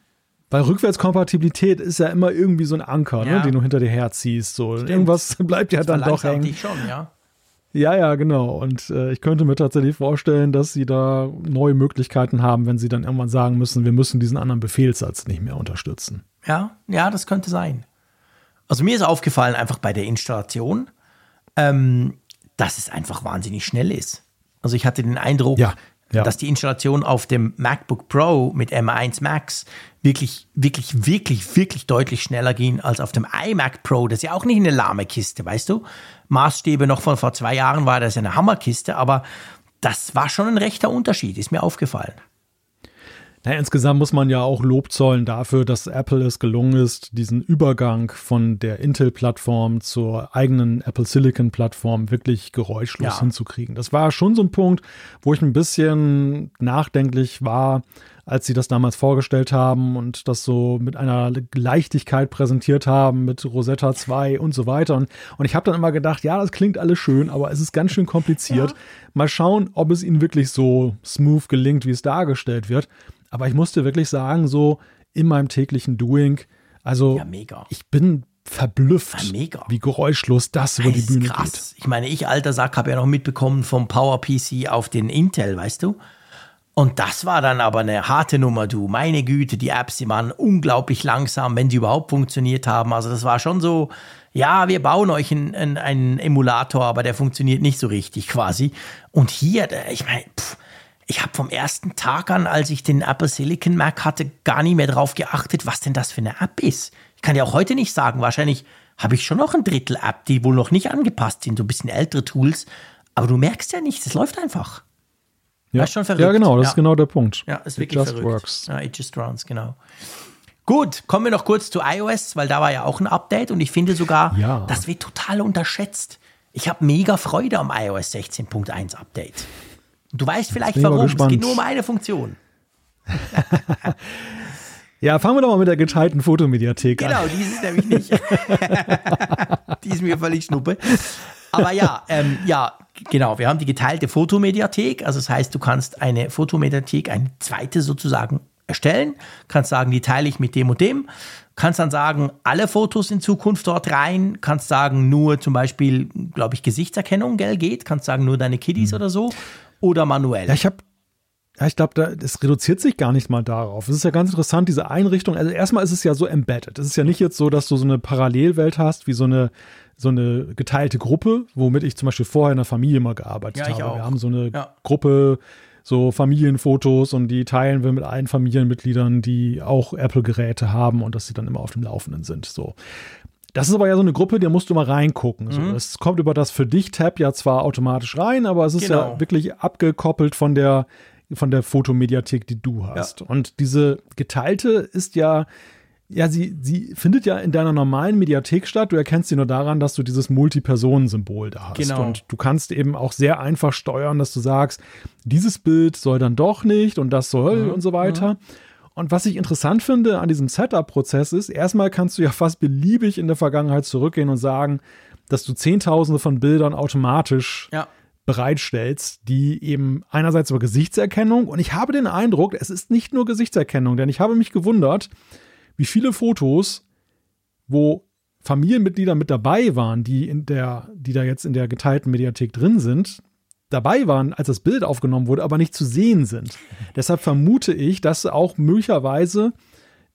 Speaker 2: Weil Rückwärtskompatibilität ist ja immer irgendwie so ein Anker, ne, ja. ne, den du hinter dir herziehst. So. Irgendwas bleibt ja das dann doch hängen.
Speaker 3: Dich schon, ja.
Speaker 2: Ja, ja, genau. Und äh, ich könnte mir tatsächlich vorstellen, dass sie da neue Möglichkeiten haben, wenn sie dann irgendwann sagen müssen, wir müssen diesen anderen Befehlssatz nicht mehr unterstützen.
Speaker 3: Ja, ja, das könnte sein. Also mir ist aufgefallen, einfach bei der Installation, ähm, dass es einfach wahnsinnig schnell ist. Also ich hatte den Eindruck,
Speaker 2: ja, ja.
Speaker 3: dass die Installation auf dem MacBook Pro mit M1 Max wirklich, wirklich, wirklich, wirklich deutlich schneller ging als auf dem iMac Pro. Das ist ja auch nicht eine lahme Kiste, weißt du? Maßstäbe noch von vor zwei Jahren war das eine Hammerkiste, aber das war schon ein rechter Unterschied, ist mir aufgefallen.
Speaker 2: Naja, insgesamt muss man ja auch Lob zollen dafür, dass Apple es gelungen ist, diesen Übergang von der Intel-Plattform zur eigenen Apple Silicon-Plattform wirklich geräuschlos ja. hinzukriegen. Das war schon so ein Punkt, wo ich ein bisschen nachdenklich war, als sie das damals vorgestellt haben und das so mit einer Leichtigkeit präsentiert haben, mit Rosetta 2 und so weiter. Und, und ich habe dann immer gedacht, ja, das klingt alles schön, aber es ist ganz schön kompliziert. Ja. Mal schauen, ob es ihnen wirklich so smooth gelingt, wie es dargestellt wird. Aber ich musste wirklich sagen, so in meinem täglichen Doing, also ja, ich bin verblüfft, ja, wie geräuschlos das über die Bühne krass. geht.
Speaker 3: Ich meine, ich alter Sack habe ja noch mitbekommen vom PowerPC auf den Intel, weißt du? Und das war dann aber eine harte Nummer, du. Meine Güte, die Apps, die waren unglaublich langsam, wenn sie überhaupt funktioniert haben. Also das war schon so, ja, wir bauen euch einen, einen Emulator, aber der funktioniert nicht so richtig quasi. Und hier, ich meine, pff, ich habe vom ersten Tag an, als ich den Apple Silicon Mac hatte, gar nicht mehr darauf geachtet, was denn das für eine App ist. Ich kann dir auch heute nicht sagen, wahrscheinlich habe ich schon noch ein Drittel App, die wohl noch nicht angepasst sind, so ein bisschen ältere Tools. Aber du merkst ja nichts, es läuft einfach.
Speaker 2: Ja, das ist schon verrückt. ja genau, das ja. ist genau der Punkt.
Speaker 3: Ja, ist wirklich it just verrückt. Works. Ja, it just runs, genau. Gut, kommen wir noch kurz zu iOS, weil da war ja auch ein Update und ich finde sogar, ja. das wird total unterschätzt. Ich habe mega Freude am iOS 16.1 Update. Du weißt vielleicht warum. Es geht nur um eine Funktion.
Speaker 2: ja, fangen wir doch mal mit der geteilten Fotomediathek
Speaker 3: genau, an. Genau, die ist es nämlich nicht. die ist mir völlig schnuppe. Aber ja, ähm, ja, genau. Wir haben die geteilte Fotomediathek. Also das heißt, du kannst eine Fotomediathek, eine zweite sozusagen erstellen. Kannst sagen, die teile ich mit dem und dem. Kannst dann sagen, alle Fotos in Zukunft dort rein. Kannst sagen, nur zum Beispiel, glaube ich, Gesichtserkennung, gell, geht. Kannst sagen, nur deine Kiddies mhm. oder so oder manuell?
Speaker 2: Ja, ich habe ja, ich glaube, das reduziert sich gar nicht mal darauf. Es ist ja ganz interessant, diese Einrichtung. Also erstmal ist es ja so embedded. Es ist ja nicht jetzt so, dass du so eine Parallelwelt hast, wie so eine, so eine geteilte Gruppe, womit ich zum Beispiel vorher in der Familie mal gearbeitet ja, habe. Wir haben so eine ja. Gruppe, so Familienfotos und die teilen wir mit allen Familienmitgliedern, die auch Apple-Geräte haben und dass sie dann immer auf dem Laufenden sind. So. Das ist aber ja so eine Gruppe, der musst du mal reingucken. Mhm. So, es kommt über das für dich Tab ja zwar automatisch rein, aber es ist genau. ja wirklich abgekoppelt von der von der Fotomediathek, die du hast. Ja. Und diese geteilte ist ja ja, sie, sie findet ja in deiner normalen Mediathek statt. Du erkennst sie nur daran, dass du dieses Multi-Personen-Symbol da hast. Genau. Und du kannst eben auch sehr einfach steuern, dass du sagst, dieses Bild soll dann doch nicht und das soll mhm. und so weiter. Mhm. Und was ich interessant finde an diesem Setup-Prozess ist, erstmal kannst du ja fast beliebig in der Vergangenheit zurückgehen und sagen, dass du Zehntausende von Bildern automatisch ja. bereitstellst, die eben einerseits über Gesichtserkennung und ich habe den Eindruck, es ist nicht nur Gesichtserkennung, denn ich habe mich gewundert, wie viele Fotos, wo Familienmitglieder mit dabei waren, die in der, die da jetzt in der geteilten Mediathek drin sind, dabei waren, als das Bild aufgenommen wurde, aber nicht zu sehen sind. Deshalb vermute ich, dass auch möglicherweise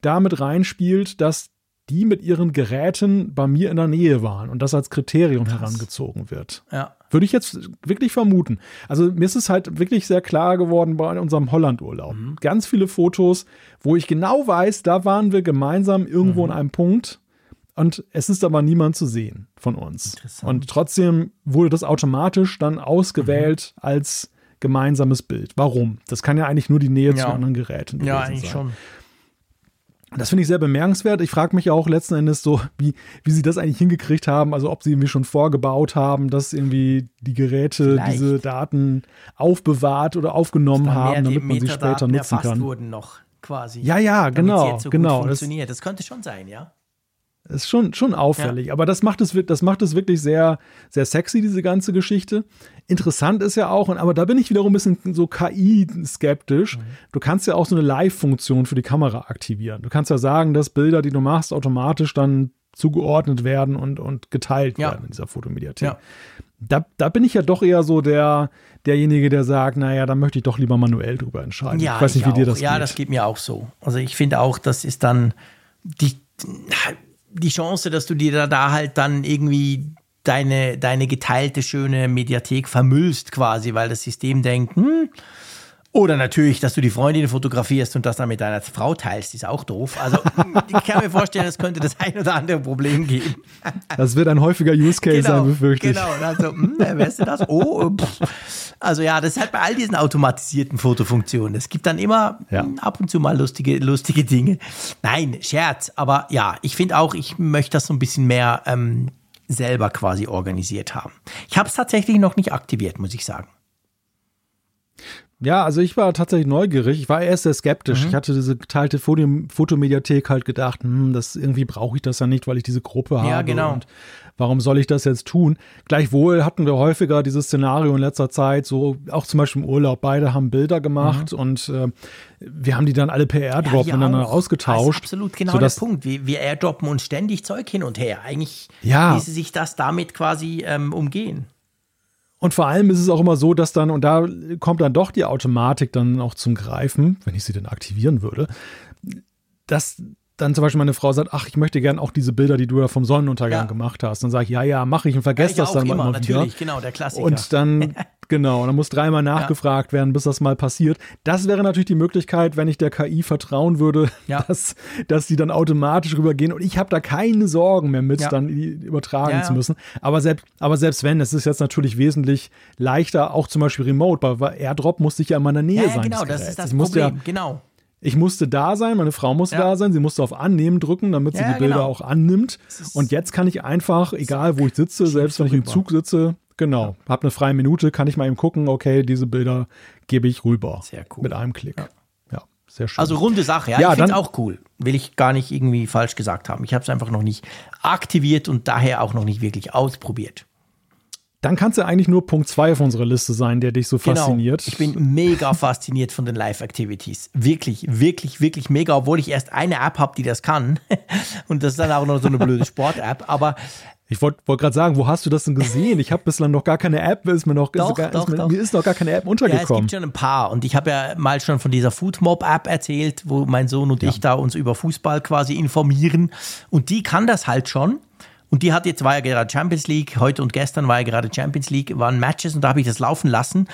Speaker 2: damit reinspielt, dass die mit ihren Geräten bei mir in der Nähe waren und das als Kriterium Krass. herangezogen wird. Ja. Würde ich jetzt wirklich vermuten. Also mir ist es halt wirklich sehr klar geworden bei unserem Hollandurlaub. Mhm. Ganz viele Fotos, wo ich genau weiß, da waren wir gemeinsam irgendwo mhm. in einem Punkt und es ist aber niemand zu sehen von uns. Und trotzdem wurde das automatisch dann ausgewählt mhm. als gemeinsames Bild. Warum? Das kann ja eigentlich nur die Nähe ja. zu anderen Geräten
Speaker 3: Ja, eigentlich sein. schon.
Speaker 2: Das finde ich sehr bemerkenswert. Ich frage mich auch letzten Endes so, wie, wie sie das eigentlich hingekriegt haben. Also ob sie irgendwie schon vorgebaut haben, dass irgendwie die Geräte Vielleicht. diese Daten aufbewahrt oder aufgenommen haben, damit man sie später nutzen kann.
Speaker 3: wurden noch quasi.
Speaker 2: Ja, ja, genau, so genau.
Speaker 3: funktioniert. Das, das könnte schon sein, ja.
Speaker 2: Ist schon, schon auffällig, ja. aber das macht, es, das macht es wirklich sehr, sehr sexy, diese ganze Geschichte. Interessant ist ja auch, aber da bin ich wiederum ein bisschen so KI-skeptisch. Mhm. Du kannst ja auch so eine Live-Funktion für die Kamera aktivieren. Du kannst ja sagen, dass Bilder, die du machst, automatisch dann zugeordnet werden und, und geteilt ja. werden in dieser Fotomediathek. Ja. Da, da bin ich ja doch eher so der, derjenige, der sagt, naja, da möchte ich doch lieber manuell drüber entscheiden.
Speaker 3: Ja, ich weiß nicht, ich wie auch. dir das ja, geht. Ja, das geht mir auch so. Also ich finde auch, das ist dann die die Chance, dass du dir da, da halt dann irgendwie deine, deine geteilte schöne Mediathek vermüllst quasi, weil das System denkt, hm, oder natürlich, dass du die Freundin fotografierst und das dann mit deiner Frau teilst, ist auch doof. Also ich kann mir vorstellen, es könnte das ein oder andere Problem geben.
Speaker 2: Das wird ein häufiger Use Case
Speaker 3: genau,
Speaker 2: sein, befürchte ich.
Speaker 3: Genau, also, hm, weißt du das? Oh, pff. also ja, das ist halt bei all diesen automatisierten Fotofunktionen. Es gibt dann immer ja. Ab und zu mal lustige, lustige Dinge. Nein, Scherz, aber ja, ich finde auch, ich möchte das so ein bisschen mehr ähm, selber quasi organisiert haben. Ich habe es tatsächlich noch nicht aktiviert, muss ich sagen.
Speaker 2: Ja, also ich war tatsächlich neugierig. Ich war erst sehr skeptisch. Mhm. Ich hatte diese geteilte Fotomediathek halt gedacht, hm, das irgendwie brauche ich das ja nicht, weil ich diese Gruppe habe.
Speaker 3: Ja, genau.
Speaker 2: Und warum soll ich das jetzt tun? Gleichwohl hatten wir häufiger dieses Szenario in letzter Zeit, so auch zum Beispiel im Urlaub. Beide haben Bilder gemacht mhm. und äh, wir haben die dann alle per Airdrop ja, miteinander ausgetauscht.
Speaker 3: Das ist absolut genau der Punkt. Wir, wir airdroppen uns ständig Zeug hin und her. Eigentlich ja. ließe sich das damit quasi ähm, umgehen.
Speaker 2: Und vor allem ist es auch immer so, dass dann, und da kommt dann doch die Automatik dann auch zum Greifen, wenn ich sie denn aktivieren würde, dass dann zum Beispiel meine Frau sagt, ach, ich möchte gern auch diese Bilder, die du ja vom Sonnenuntergang ja. gemacht hast. Dann sage ich, ja, ja, mache ich und vergesse ja, das dann immer, immer
Speaker 3: natürlich, genau, der Klassiker.
Speaker 2: Und dann, genau, dann muss dreimal nachgefragt ja. werden, bis das mal passiert. Das wäre natürlich die Möglichkeit, wenn ich der KI vertrauen würde, dass, dass die dann automatisch rübergehen und ich habe da keine Sorgen mehr mit, dann übertragen zu müssen. Aber selbst, aber selbst wenn, es ist jetzt natürlich wesentlich leichter, auch zum Beispiel remote, weil AirDrop muss ich ja in meiner Nähe sein.
Speaker 3: Genau, das ist das ich Problem, genau.
Speaker 2: Ich musste da sein, meine Frau musste ja. da sein, sie musste auf Annehmen drücken, damit sie ja, die Bilder genau. auch annimmt. Und jetzt kann ich einfach, egal wo ich sitze, selbst wenn ich im Zug sitze, genau, ja. habe eine freie Minute, kann ich mal eben gucken, okay, diese Bilder gebe ich rüber.
Speaker 3: Sehr cool.
Speaker 2: Mit einem Klick. Ja, sehr schön.
Speaker 3: Also runde Sache, ja. ja ich finde es auch cool. Will ich gar nicht irgendwie falsch gesagt haben. Ich habe es einfach noch nicht aktiviert und daher auch noch nicht wirklich ausprobiert
Speaker 2: dann kann es ja eigentlich nur Punkt 2 auf unserer Liste sein, der dich so genau. fasziniert.
Speaker 3: Ich bin mega fasziniert von den Live-Activities. Wirklich, wirklich, wirklich mega, obwohl ich erst eine App habe, die das kann. Und das ist dann auch noch so eine blöde Sport-App. Aber
Speaker 2: ich wollte wollt gerade sagen, wo hast du das denn gesehen? Ich habe bislang noch gar keine App, ist mir noch
Speaker 3: doch,
Speaker 2: ist,
Speaker 3: doch,
Speaker 2: ist mir,
Speaker 3: doch.
Speaker 2: mir, ist noch gar keine App untergekommen. Ja, es
Speaker 3: gibt schon ein paar und ich habe ja mal schon von dieser Foodmob App erzählt, wo mein Sohn und ja. ich da uns über Fußball quasi informieren und die kann das halt schon. Und die hat jetzt, war ja gerade Champions League, heute und gestern war ja gerade Champions League, waren Matches und da habe ich das laufen lassen.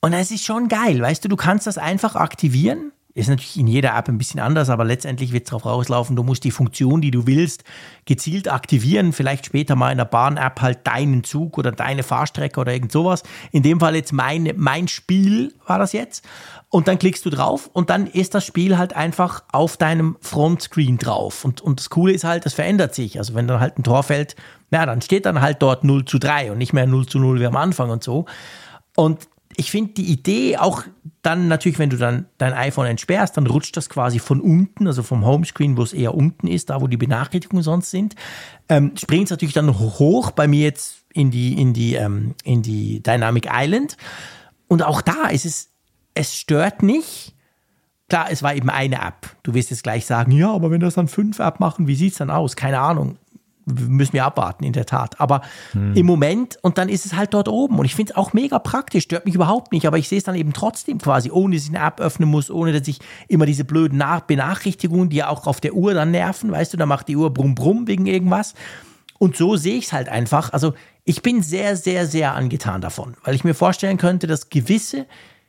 Speaker 3: Und es ist schon geil, weißt du, du kannst das einfach aktivieren. Ist natürlich in jeder App ein bisschen anders, aber letztendlich wird es darauf rauslaufen, du musst die Funktion, die du willst, gezielt aktivieren. Vielleicht später mal in der Bahn-App halt deinen Zug oder deine Fahrstrecke oder irgend sowas. In dem Fall jetzt mein, mein Spiel war das jetzt. Und dann klickst du drauf und dann ist das Spiel halt einfach auf deinem Frontscreen drauf. Und, und das Coole ist halt, das verändert sich. Also wenn dann halt ein Tor fällt, na, dann steht dann halt dort 0 zu 3 und nicht mehr 0 zu 0 wie am Anfang und so. Und ich finde die Idee auch dann natürlich, wenn du dann dein iPhone entsperrst, dann rutscht das quasi von unten, also vom Homescreen, wo es eher unten ist, da wo die Benachrichtigungen sonst sind, ähm, springt es natürlich dann hoch bei mir jetzt in die, in die, ähm, in die Dynamic Island. Und auch da ist es es stört nicht. Klar, es war eben eine App. Du wirst jetzt gleich sagen, ja, aber wenn das dann fünf App machen, wie sieht es dann aus? Keine Ahnung. Müssen wir abwarten, in der Tat. Aber hm. im Moment, und dann ist es halt dort oben. Und ich finde es auch mega praktisch, stört mich überhaupt nicht. Aber ich sehe es dann eben trotzdem quasi, ohne dass ich eine App öffnen muss, ohne dass ich immer diese blöden Nach Benachrichtigungen, die ja auch auf der Uhr dann nerven, weißt du, da macht die Uhr brumm brumm wegen irgendwas. Und so sehe ich es halt einfach. Also ich bin sehr, sehr, sehr angetan davon, weil ich mir vorstellen könnte, dass gewisse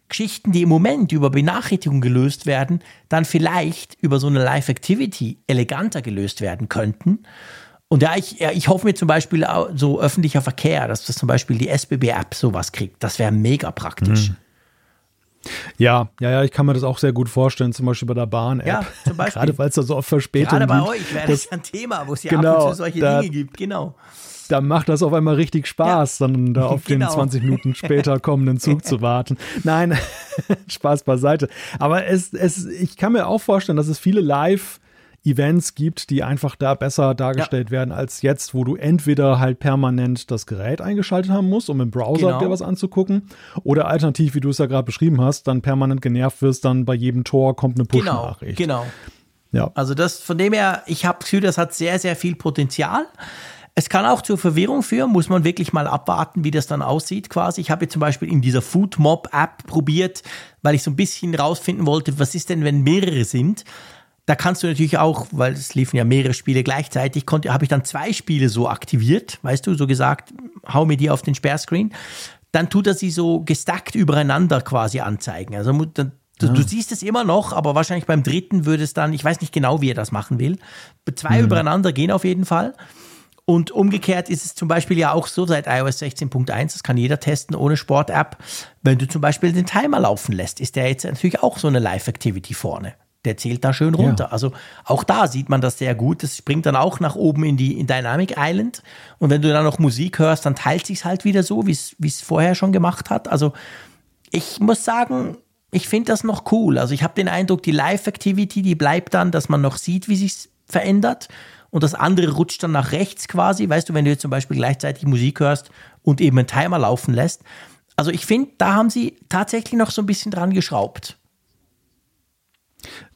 Speaker 3: Geschichten, die im Moment über Benachrichtigungen gelöst werden, dann vielleicht über so eine Live-Activity eleganter gelöst werden könnten. Und ja, ich, ja, ich hoffe mir zum Beispiel so öffentlicher Verkehr, dass das zum Beispiel die SBB-App sowas kriegt. Das wäre mega praktisch. Mhm.
Speaker 2: Ja, ja, ja, ich kann mir das auch sehr gut vorstellen, zum Beispiel bei der Bahn-App. Ja, zum Beispiel. Gerade weil es da so oft Verspätungen gibt.
Speaker 3: Gerade bei euch wäre das, das ein Thema, wo es ja genau, ab und zu solche da, Dinge gibt, genau
Speaker 2: da macht das auf einmal richtig Spaß, ja. dann da auf genau. den 20 Minuten später kommenden Zug zu warten. Nein, Spaß beiseite. Aber es, es, ich kann mir auch vorstellen, dass es viele Live- Events gibt, die einfach da besser dargestellt ja. werden als jetzt, wo du entweder halt permanent das Gerät eingeschaltet haben musst, um im Browser genau. dir was anzugucken, oder alternativ, wie du es ja gerade beschrieben hast, dann permanent genervt wirst, dann bei jedem Tor kommt eine genau, Push-Nachricht.
Speaker 3: Genau, genau. Ja. Also das, von dem her, ich habe Gefühl, das hat sehr, sehr viel Potenzial. Es kann auch zur Verwirrung führen, muss man wirklich mal abwarten, wie das dann aussieht quasi. Ich habe jetzt zum Beispiel in dieser Food Mob App probiert, weil ich so ein bisschen rausfinden wollte, was ist denn, wenn mehrere sind. Da kannst du natürlich auch, weil es liefen ja mehrere Spiele gleichzeitig, konnte, habe ich dann zwei Spiele so aktiviert, weißt du, so gesagt, hau mir die auf den Sperrscreen. Dann tut er sie so gestackt übereinander quasi anzeigen. Also dann, Du, ja. du, siehst es immer noch, aber wahrscheinlich beim dritten würde es dann, ich weiß nicht genau, wie er das machen will. Zwei mhm. übereinander gehen auf jeden Fall. Und umgekehrt ist es zum Beispiel ja auch so seit iOS 16.1, das kann jeder testen ohne Sport-App. Wenn du zum Beispiel den Timer laufen lässt, ist der jetzt natürlich auch so eine Live-Activity vorne. Der zählt da schön runter. Ja. Also auch da sieht man das sehr gut. Das springt dann auch nach oben in die in Dynamic Island. Und wenn du dann noch Musik hörst, dann teilt sich halt wieder so, wie es vorher schon gemacht hat. Also ich muss sagen, ich finde das noch cool. Also ich habe den Eindruck, die Live-Activity, die bleibt dann, dass man noch sieht, wie sich verändert und das andere rutscht dann nach rechts quasi. Weißt du, wenn du jetzt zum Beispiel gleichzeitig Musik hörst und eben einen Timer laufen lässt. Also ich finde, da haben sie tatsächlich noch so ein bisschen dran geschraubt.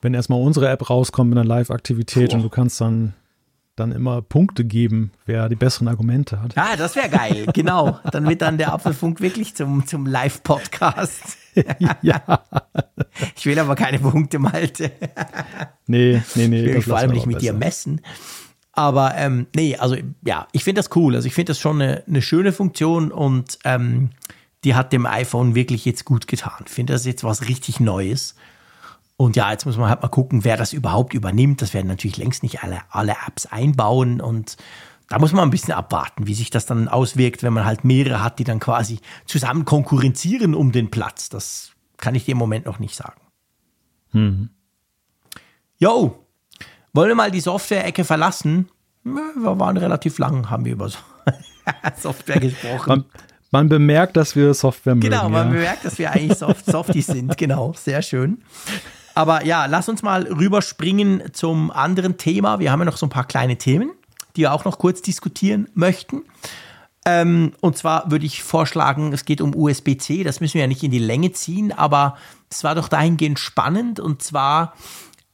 Speaker 2: Wenn erstmal unsere App rauskommt mit einer Live-Aktivität und du kannst dann dann immer Punkte geben, wer die besseren Argumente hat.
Speaker 3: Ah, das wäre geil, genau. Dann wird dann der Apfelfunk wirklich zum, zum Live-Podcast. ja. Ich will aber keine Punkte, Malte.
Speaker 2: nee, nee, nee.
Speaker 3: Ich will mich vor allem nicht mit besser. dir messen. Aber ähm, nee, also ja, ich finde das cool. Also ich finde das schon eine, eine, schöne Funktion und ähm, die hat dem iPhone wirklich jetzt gut getan. Ich finde das jetzt was richtig Neues. Und ja, jetzt muss man halt mal gucken, wer das überhaupt übernimmt. Das werden natürlich längst nicht alle, alle Apps einbauen und da muss man ein bisschen abwarten, wie sich das dann auswirkt, wenn man halt mehrere hat, die dann quasi zusammen konkurrenzieren um den Platz. Das kann ich dir im Moment noch nicht sagen. Mhm. Jo, wollen wir mal die Software-Ecke verlassen? Wir waren relativ lang, haben wir über Software gesprochen.
Speaker 2: Man, man, bemerkt, dass wir Software mögen.
Speaker 3: Genau, man
Speaker 2: ja.
Speaker 3: bemerkt, dass wir eigentlich Soft Softies sind. Genau, sehr schön. Aber ja, lass uns mal rüberspringen zum anderen Thema. Wir haben ja noch so ein paar kleine Themen, die wir auch noch kurz diskutieren möchten. Ähm, und zwar würde ich vorschlagen, es geht um USB-C. Das müssen wir ja nicht in die Länge ziehen, aber es war doch dahingehend spannend. Und zwar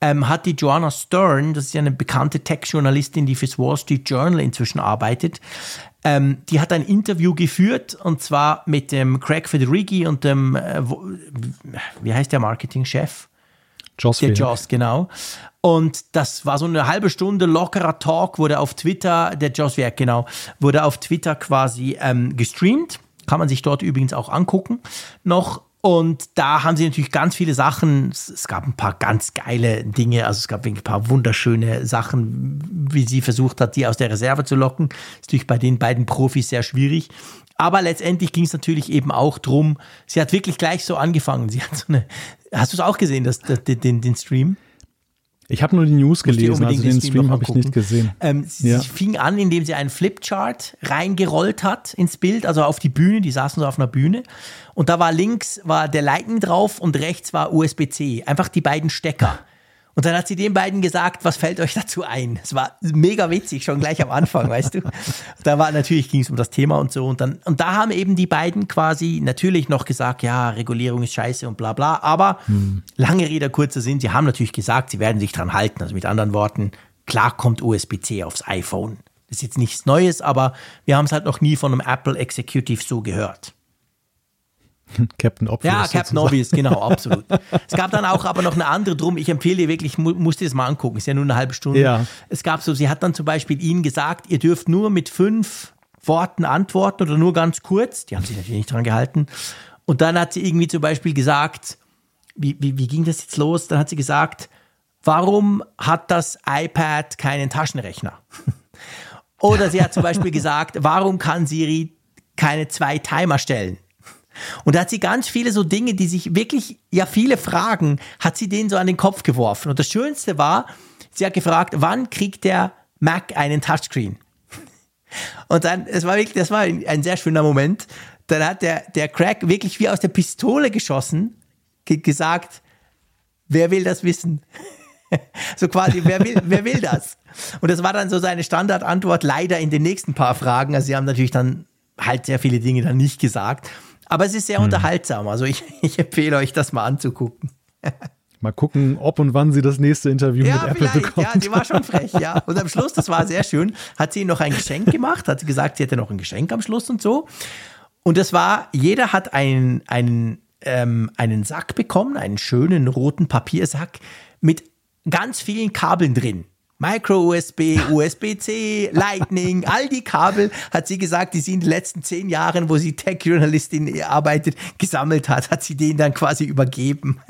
Speaker 3: ähm, hat die Joanna Stern, das ist ja eine bekannte Tech-Journalistin, die fürs Wall Street Journal inzwischen arbeitet, ähm, die hat ein Interview geführt und zwar mit dem Craig Federighi und dem, äh, wie heißt der Marketingchef?
Speaker 2: Joss.
Speaker 3: Der Joss, genau. Und das war so eine halbe Stunde lockerer Talk, wurde auf Twitter, der Joss Werk, genau, wurde auf Twitter quasi ähm, gestreamt. Kann man sich dort übrigens auch angucken noch. Und da haben sie natürlich ganz viele Sachen. Es gab ein paar ganz geile Dinge. Also es gab ein paar wunderschöne Sachen, wie sie versucht hat, die aus der Reserve zu locken. Ist natürlich bei den beiden Profis sehr schwierig. Aber letztendlich ging es natürlich eben auch drum. Sie hat wirklich gleich so angefangen. Sie hat so eine. Hast du es auch gesehen, das, den, den, den Stream?
Speaker 2: Ich habe nur die News gelesen, also den, Stream, habe ich nicht gesehen.
Speaker 3: Ähm, sie, ja. fing an, indem sie einen Flipchart reingerollt hat ins Bild, also auf die Bühne, die saßen so auf einer Bühne. Und da war links war der Lightning drauf und rechts war USB-C, einfach die beiden Stecker. Und dann hat sie den beiden gesagt, was fällt euch dazu ein? Es war mega witzig, schon gleich am Anfang, weißt du? Da war natürlich ging es um das Thema und so. Und dann, und da haben eben die beiden quasi natürlich noch gesagt, ja, Regulierung ist scheiße und bla bla. Aber hm. lange Rede, kurzer Sinn, sie haben natürlich gesagt, sie werden sich dran halten. Also mit anderen Worten, klar kommt USB-C aufs iPhone. Das ist jetzt nichts Neues, aber wir haben es halt noch nie von einem Apple Executive so gehört.
Speaker 2: Captain Obvious.
Speaker 3: Ja, Captain sozusagen. Obvious, genau, absolut. es gab dann auch aber noch eine andere drum. Ich empfehle dir wirklich, mu musst dir das mal angucken. Ist ja nur eine halbe Stunde.
Speaker 2: Ja.
Speaker 3: Es gab so, sie hat dann zum Beispiel ihnen gesagt, ihr dürft nur mit fünf Worten antworten oder nur ganz kurz. Die haben sich natürlich nicht dran gehalten. Und dann hat sie irgendwie zum Beispiel gesagt, wie, wie, wie ging das jetzt los? Dann hat sie gesagt, warum hat das iPad keinen Taschenrechner? Oder sie hat zum Beispiel gesagt, warum kann Siri keine zwei Timer stellen? Und da hat sie ganz viele so Dinge, die sich wirklich, ja, viele Fragen, hat sie denen so an den Kopf geworfen. Und das Schönste war, sie hat gefragt, wann kriegt der Mac einen Touchscreen? Und dann, es war wirklich, das war ein, sehr schöner Moment. Dann hat der, der Crack wirklich wie aus der Pistole geschossen, gesagt, wer will das wissen? so quasi, wer will, wer will das? Und das war dann so seine Standardantwort, leider in den nächsten paar Fragen. Also sie haben natürlich dann halt sehr viele Dinge dann nicht gesagt. Aber es ist sehr hm. unterhaltsam. Also ich, ich empfehle euch, das mal anzugucken.
Speaker 2: Mal gucken, ob und wann sie das nächste Interview ja, mit Apple bekommt.
Speaker 3: Ja, die war schon frech, ja. Und am Schluss, das war sehr schön, hat sie noch ein Geschenk gemacht, hat sie gesagt, sie hätte noch ein Geschenk am Schluss und so. Und das war, jeder hat einen, einen, ähm, einen Sack bekommen, einen schönen roten Papiersack mit ganz vielen Kabeln drin. Micro-USB, USB-C, Lightning, all die Kabel, hat sie gesagt, die sie in den letzten zehn Jahren, wo sie Tech-Journalistin arbeitet, gesammelt hat, hat sie denen dann quasi übergeben.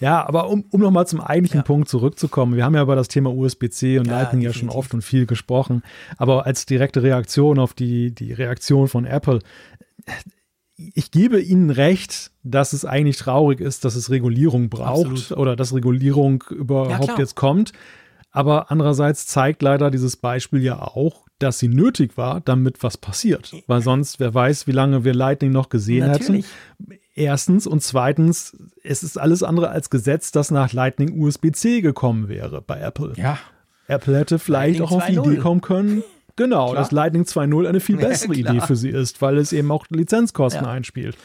Speaker 2: Ja, aber um, um nochmal zum eigentlichen ja. Punkt zurückzukommen, wir haben ja über das Thema USB-C und ja, Lightning definitiv. ja schon oft und viel gesprochen, aber als direkte Reaktion auf die, die Reaktion von Apple, ich gebe Ihnen recht, dass es eigentlich traurig ist, dass es Regulierung braucht Absolut. oder dass Regulierung überhaupt ja, jetzt kommt. Aber andererseits zeigt leider dieses Beispiel ja auch, dass sie nötig war, damit was passiert. Weil sonst, wer weiß, wie lange wir Lightning noch gesehen Natürlich. hätten. Erstens und zweitens, es ist alles andere als gesetzt, dass nach Lightning USB-C gekommen wäre bei Apple.
Speaker 3: Ja.
Speaker 2: Apple hätte vielleicht Lightning auch auf die Idee kommen können, Genau, Klar. dass Lightning 2.0 eine viel bessere ja, Idee für sie ist, weil es eben auch Lizenzkosten ja. einspielt.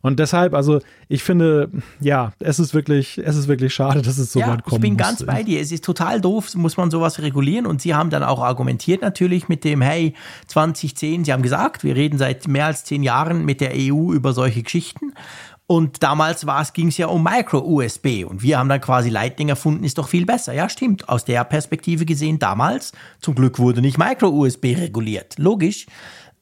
Speaker 2: Und deshalb, also ich finde, ja, es ist wirklich, es ist wirklich schade, dass es so ja, weit kommt.
Speaker 3: Ich bin ganz bei dir. Es ist total doof, muss man sowas regulieren. Und sie haben dann auch argumentiert natürlich mit dem, hey, 2010, sie haben gesagt, wir reden seit mehr als zehn Jahren mit der EU über solche Geschichten. Und damals ging es ja um Micro-USB und wir haben dann quasi Lightning erfunden, ist doch viel besser. Ja, stimmt. Aus der Perspektive gesehen damals, zum Glück wurde nicht Micro-USB reguliert. Logisch.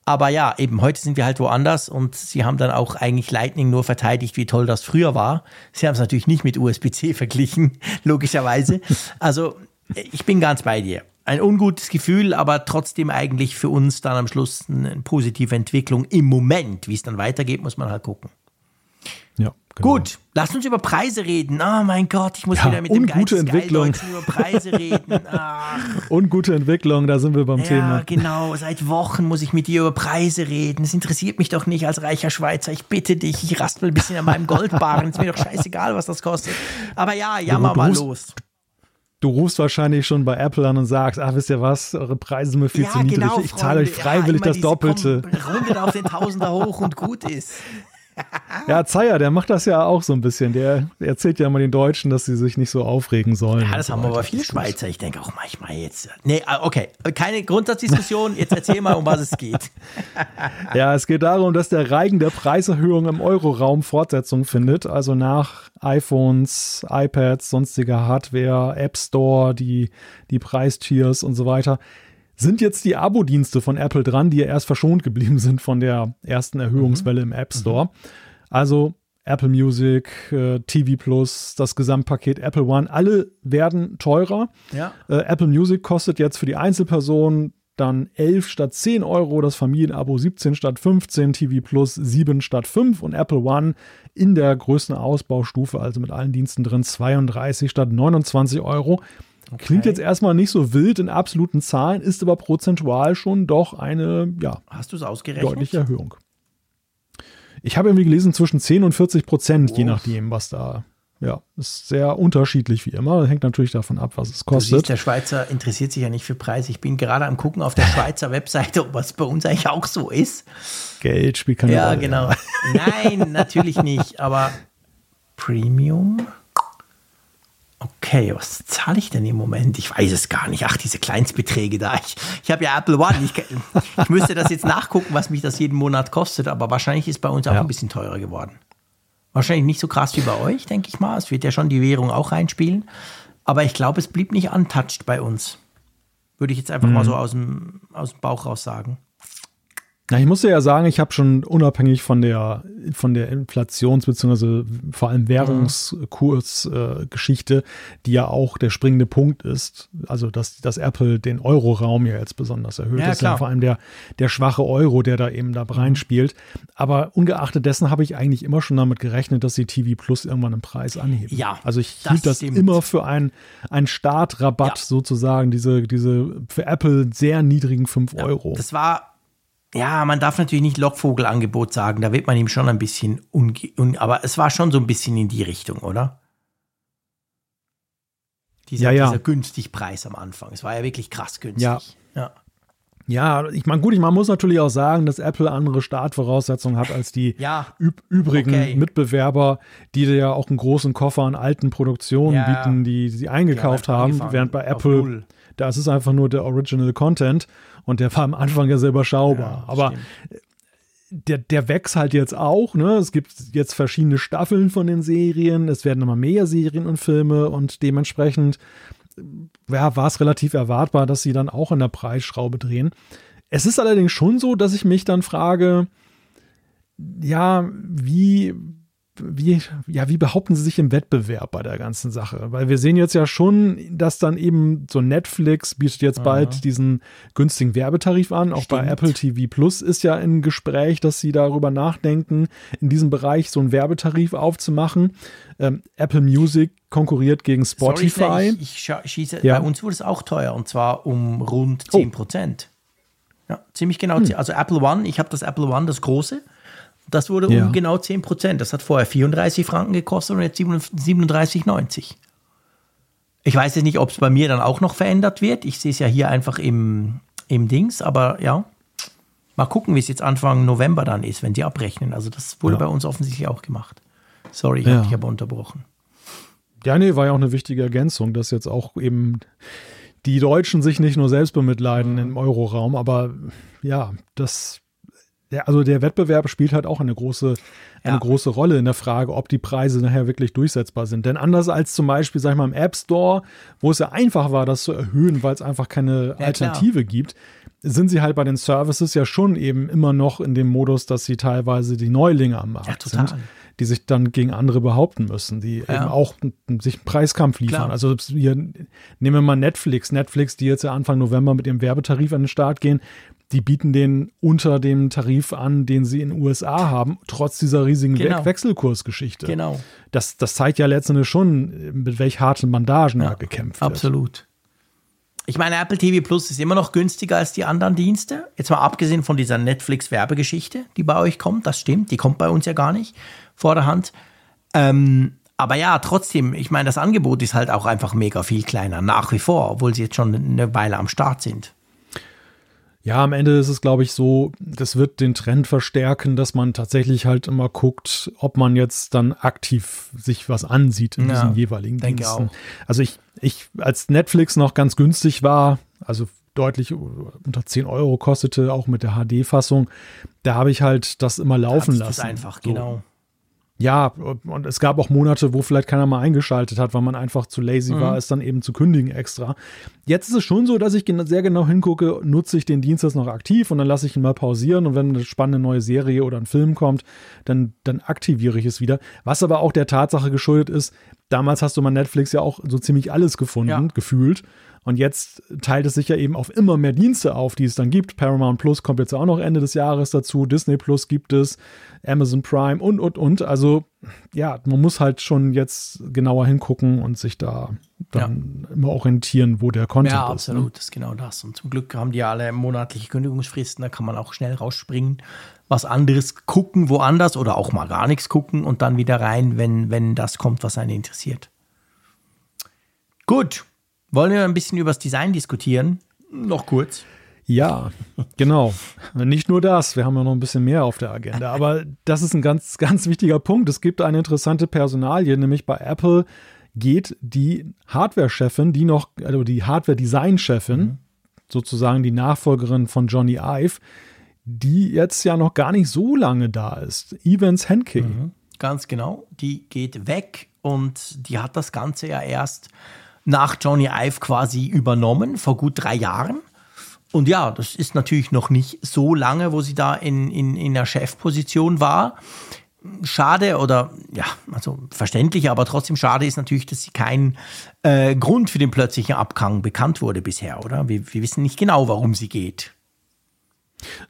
Speaker 3: Aber ja, eben heute sind wir halt woanders und sie haben dann auch eigentlich Lightning nur verteidigt, wie toll das früher war. Sie haben es natürlich nicht mit USB-C verglichen, logischerweise. Also ich bin ganz bei dir. Ein ungutes Gefühl, aber trotzdem eigentlich für uns dann am Schluss eine positive Entwicklung im Moment. Wie es dann weitergeht, muss man halt gucken.
Speaker 2: Ja.
Speaker 3: Genau. Gut, lass uns über Preise reden. Oh mein Gott, ich muss
Speaker 2: ja,
Speaker 3: wieder mit
Speaker 2: dem gute Entwicklung.
Speaker 3: über Preise reden.
Speaker 2: Ach. Ungute Entwicklung, da sind wir beim
Speaker 3: ja,
Speaker 2: Thema.
Speaker 3: Ja, genau. Seit Wochen muss ich mit dir über Preise reden. Es interessiert mich doch nicht als reicher Schweizer. Ich bitte dich, ich raspel ein bisschen an meinem Goldbarren. ist mir doch scheißegal, was das kostet. Aber ja, jammer mal los.
Speaker 2: Du rufst wahrscheinlich schon bei Apple an und sagst, ach, wisst ihr was, eure Preise sind mir viel ja, zu niedrig. Genau, ich zahle euch freiwillig ja, das Doppelte.
Speaker 3: Rundet auf den Tausender hoch und gut ist.
Speaker 2: Ja, Zeyer, der macht das ja auch so ein bisschen. Der erzählt ja immer den Deutschen, dass sie sich nicht so aufregen sollen.
Speaker 3: Ja, das haben so aber viele Schweizer. Ich denke auch manchmal jetzt. Nee, ah, okay, keine Grundsatzdiskussion. Jetzt erzähl mal, um was es geht.
Speaker 2: Ja, es geht darum, dass der Reigen der Preiserhöhung im Euroraum Fortsetzung findet. Also nach iPhones, iPads, sonstiger Hardware, App Store, die, die Preistiers und so weiter sind jetzt die Abo-Dienste von Apple dran, die ja erst verschont geblieben sind von der ersten Erhöhungswelle mhm. im App Store. Mhm. Also Apple Music, äh, TV Plus, das Gesamtpaket Apple One, alle werden teurer.
Speaker 3: Ja.
Speaker 2: Äh, Apple Music kostet jetzt für die Einzelperson dann 11 statt 10 Euro, das Familienabo 17 statt 15, TV Plus 7 statt 5 und Apple One in der größten Ausbaustufe, also mit allen Diensten drin, 32 statt 29 Euro. Okay. Klingt jetzt erstmal nicht so wild in absoluten Zahlen, ist aber prozentual schon doch eine, ja,
Speaker 3: Hast ausgerechnet?
Speaker 2: deutliche Erhöhung. Ich habe irgendwie gelesen zwischen 10 und 40 Prozent, oh. je nachdem, was da, ja, ist sehr unterschiedlich wie immer. Hängt natürlich davon ab, was es kostet. Du siehst,
Speaker 3: der Schweizer interessiert sich ja nicht für Preise. Ich bin gerade am gucken auf der Schweizer Webseite, ob was bei uns eigentlich auch so ist.
Speaker 2: Geld spielt keine
Speaker 3: ja,
Speaker 2: Rolle.
Speaker 3: Genau. Nein, natürlich nicht, aber Premium? Okay, was zahle ich denn im Moment? Ich weiß es gar nicht. Ach, diese Kleinstbeträge da. Ich, ich habe ja Apple One. Ich, ich müsste das jetzt nachgucken, was mich das jeden Monat kostet, aber wahrscheinlich ist bei uns auch ja. ein bisschen teurer geworden. Wahrscheinlich nicht so krass wie bei euch, denke ich mal. Es wird ja schon die Währung auch reinspielen. Aber ich glaube, es blieb nicht untouched bei uns. Würde ich jetzt einfach mhm. mal so aus dem, aus dem Bauch raus sagen.
Speaker 2: Na, ich muss ja sagen, ich habe schon unabhängig von der von der Inflations- bzw. vor allem Währungskursgeschichte, äh, die ja auch der springende Punkt ist, also dass, dass Apple den Euro-Raum ja jetzt besonders erhöht. Ja, ist ja vor allem der, der schwache Euro, der da eben da mhm. reinspielt. Aber ungeachtet dessen habe ich eigentlich immer schon damit gerechnet, dass sie TV Plus irgendwann im Preis anheben.
Speaker 3: Ja.
Speaker 2: Also ich das hielt das stimmt. immer für einen Startrabatt ja. sozusagen, diese, diese für Apple sehr niedrigen 5 ja, Euro.
Speaker 3: Das war ja, man darf natürlich nicht Lockvogelangebot sagen, da wird man ihm schon ein bisschen unge un aber es war schon so ein bisschen in die Richtung, oder? Dieser, ja, ja. dieser günstig Preis am Anfang. Es war ja wirklich krass günstig.
Speaker 2: Ja. ja. Ja, ich meine, gut, man muss natürlich auch sagen, dass Apple andere Startvoraussetzungen hat als die
Speaker 3: ja,
Speaker 2: üb übrigen okay. Mitbewerber, die ja auch einen großen Koffer an alten Produktionen ja, bieten, die sie eingekauft haben, während bei Apple, da ist es einfach nur der Original Content und der war am Anfang ja sehr überschaubar. Ja, Aber stimmt. der, der wächst halt jetzt auch, ne? Es gibt jetzt verschiedene Staffeln von den Serien, es werden immer mehr Serien und Filme und dementsprechend ja, war es relativ erwartbar, dass sie dann auch in der Preisschraube drehen. Es ist allerdings schon so, dass ich mich dann frage, ja, wie, wie, ja, wie behaupten sie sich im Wettbewerb bei der ganzen Sache? Weil wir sehen jetzt ja schon, dass dann eben so Netflix bietet jetzt Aha. bald diesen günstigen Werbetarif an. Auch Stimmt. bei Apple TV Plus ist ja im Gespräch, dass sie darüber nachdenken, in diesem Bereich so einen Werbetarif aufzumachen. Ähm, Apple Music konkurriert gegen Spotify.
Speaker 3: Sorry, ich, ich schieße, ja. Bei uns wurde es auch teuer und zwar um rund 10 Prozent. Oh. Ja, ziemlich genau. Hm. Also Apple One, ich habe das Apple One, das große. Das wurde ja. um genau 10 Prozent. Das hat vorher 34 Franken gekostet und jetzt 37,90. Ich weiß jetzt nicht, ob es bei mir dann auch noch verändert wird. Ich sehe es ja hier einfach im, im Dings, aber ja. Mal gucken, wie es jetzt Anfang November dann ist, wenn die abrechnen. Also das wurde ja. bei uns offensichtlich auch gemacht. Sorry, ich ja. habe dich aber unterbrochen.
Speaker 2: Ja, nee, war ja auch eine wichtige Ergänzung, dass jetzt auch eben die Deutschen sich nicht nur selbst bemitleiden mhm. im Euroraum, aber ja, das der, also der Wettbewerb spielt halt auch eine große, eine ja. große Rolle in der Frage, ob die Preise nachher wirklich durchsetzbar sind. Denn anders als zum Beispiel, sag ich mal, im App Store, wo es ja einfach war, das zu erhöhen, weil es einfach keine ja, Alternative klar. gibt, sind sie halt bei den Services ja schon eben immer noch in dem Modus, dass sie teilweise die Neulinge am Markt ja, sind, die sich dann gegen andere behaupten müssen, die eben auch sich einen Preiskampf liefern. Klar. Also hier nehmen wir mal Netflix. Netflix, die jetzt ja Anfang November mit ihrem Werbetarif an den Start gehen, die bieten den unter dem Tarif an, den sie in den USA haben, trotz dieser riesigen genau. Wechselkursgeschichte.
Speaker 3: Genau.
Speaker 2: Das, das zeigt ja letztendlich schon, mit welch harten Bandagen ja, da gekämpft
Speaker 3: wird. Absolut. Ich meine, Apple TV Plus ist immer noch günstiger als die anderen Dienste. Jetzt mal abgesehen von dieser Netflix-Werbegeschichte, die bei euch kommt. Das stimmt, die kommt bei uns ja gar nicht vor der Hand. Ähm, aber ja, trotzdem, ich meine, das Angebot ist halt auch einfach mega viel kleiner, nach wie vor, obwohl sie jetzt schon eine Weile am Start sind.
Speaker 2: Ja, am Ende ist es, glaube ich, so, das wird den Trend verstärken, dass man tatsächlich halt immer guckt, ob man jetzt dann aktiv sich was ansieht in ja, diesen jeweiligen denke Diensten. Auch. Also ich, ich, als Netflix noch ganz günstig war, also deutlich unter 10 Euro kostete, auch mit der HD-Fassung, da habe ich halt das immer laufen lassen. Das
Speaker 3: einfach, so. genau.
Speaker 2: Ja, und es gab auch Monate, wo vielleicht keiner mal eingeschaltet hat, weil man einfach zu lazy mhm. war, es dann eben zu kündigen extra. Jetzt ist es schon so, dass ich sehr genau hingucke, nutze ich den Dienst jetzt noch aktiv und dann lasse ich ihn mal pausieren und wenn eine spannende neue Serie oder ein Film kommt, dann, dann aktiviere ich es wieder. Was aber auch der Tatsache geschuldet ist, damals hast du mal Netflix ja auch so ziemlich alles gefunden, ja. gefühlt. Und jetzt teilt es sich ja eben auf immer mehr Dienste auf, die es dann gibt. Paramount Plus kommt jetzt auch noch Ende des Jahres dazu. Disney Plus gibt es, Amazon Prime und, und, und. Also, ja, man muss halt schon jetzt genauer hingucken und sich da dann ja. immer orientieren, wo der Content
Speaker 3: ja,
Speaker 2: ist.
Speaker 3: Ja, absolut, ne? das ist genau das. Und zum Glück haben die alle monatliche Kündigungsfristen, da kann man auch schnell rausspringen, was anderes gucken, woanders oder auch mal gar nichts gucken und dann wieder rein, wenn, wenn das kommt, was einen interessiert. Gut, wollen wir ein bisschen über das Design diskutieren? Noch kurz.
Speaker 2: Ja, genau. Nicht nur das, wir haben ja noch ein bisschen mehr auf der Agenda, aber das ist ein ganz, ganz wichtiger Punkt. Es gibt eine interessante Personalie, nämlich bei Apple geht die Hardware-Chefin, die noch, also die Hardware-Design-Chefin, mhm. sozusagen die Nachfolgerin von Johnny Ive, die jetzt ja noch gar nicht so lange da ist. Evans Henke. Mhm.
Speaker 3: Ganz genau, die geht weg und die hat das Ganze ja erst nach Johnny Ive quasi übernommen, vor gut drei Jahren. Und ja, das ist natürlich noch nicht so lange, wo sie da in, in, in der Chefposition war. Schade oder ja, also verständlich, aber trotzdem schade ist natürlich, dass sie kein äh, Grund für den plötzlichen Abgang bekannt wurde bisher, oder? Wir, wir wissen nicht genau, warum sie geht.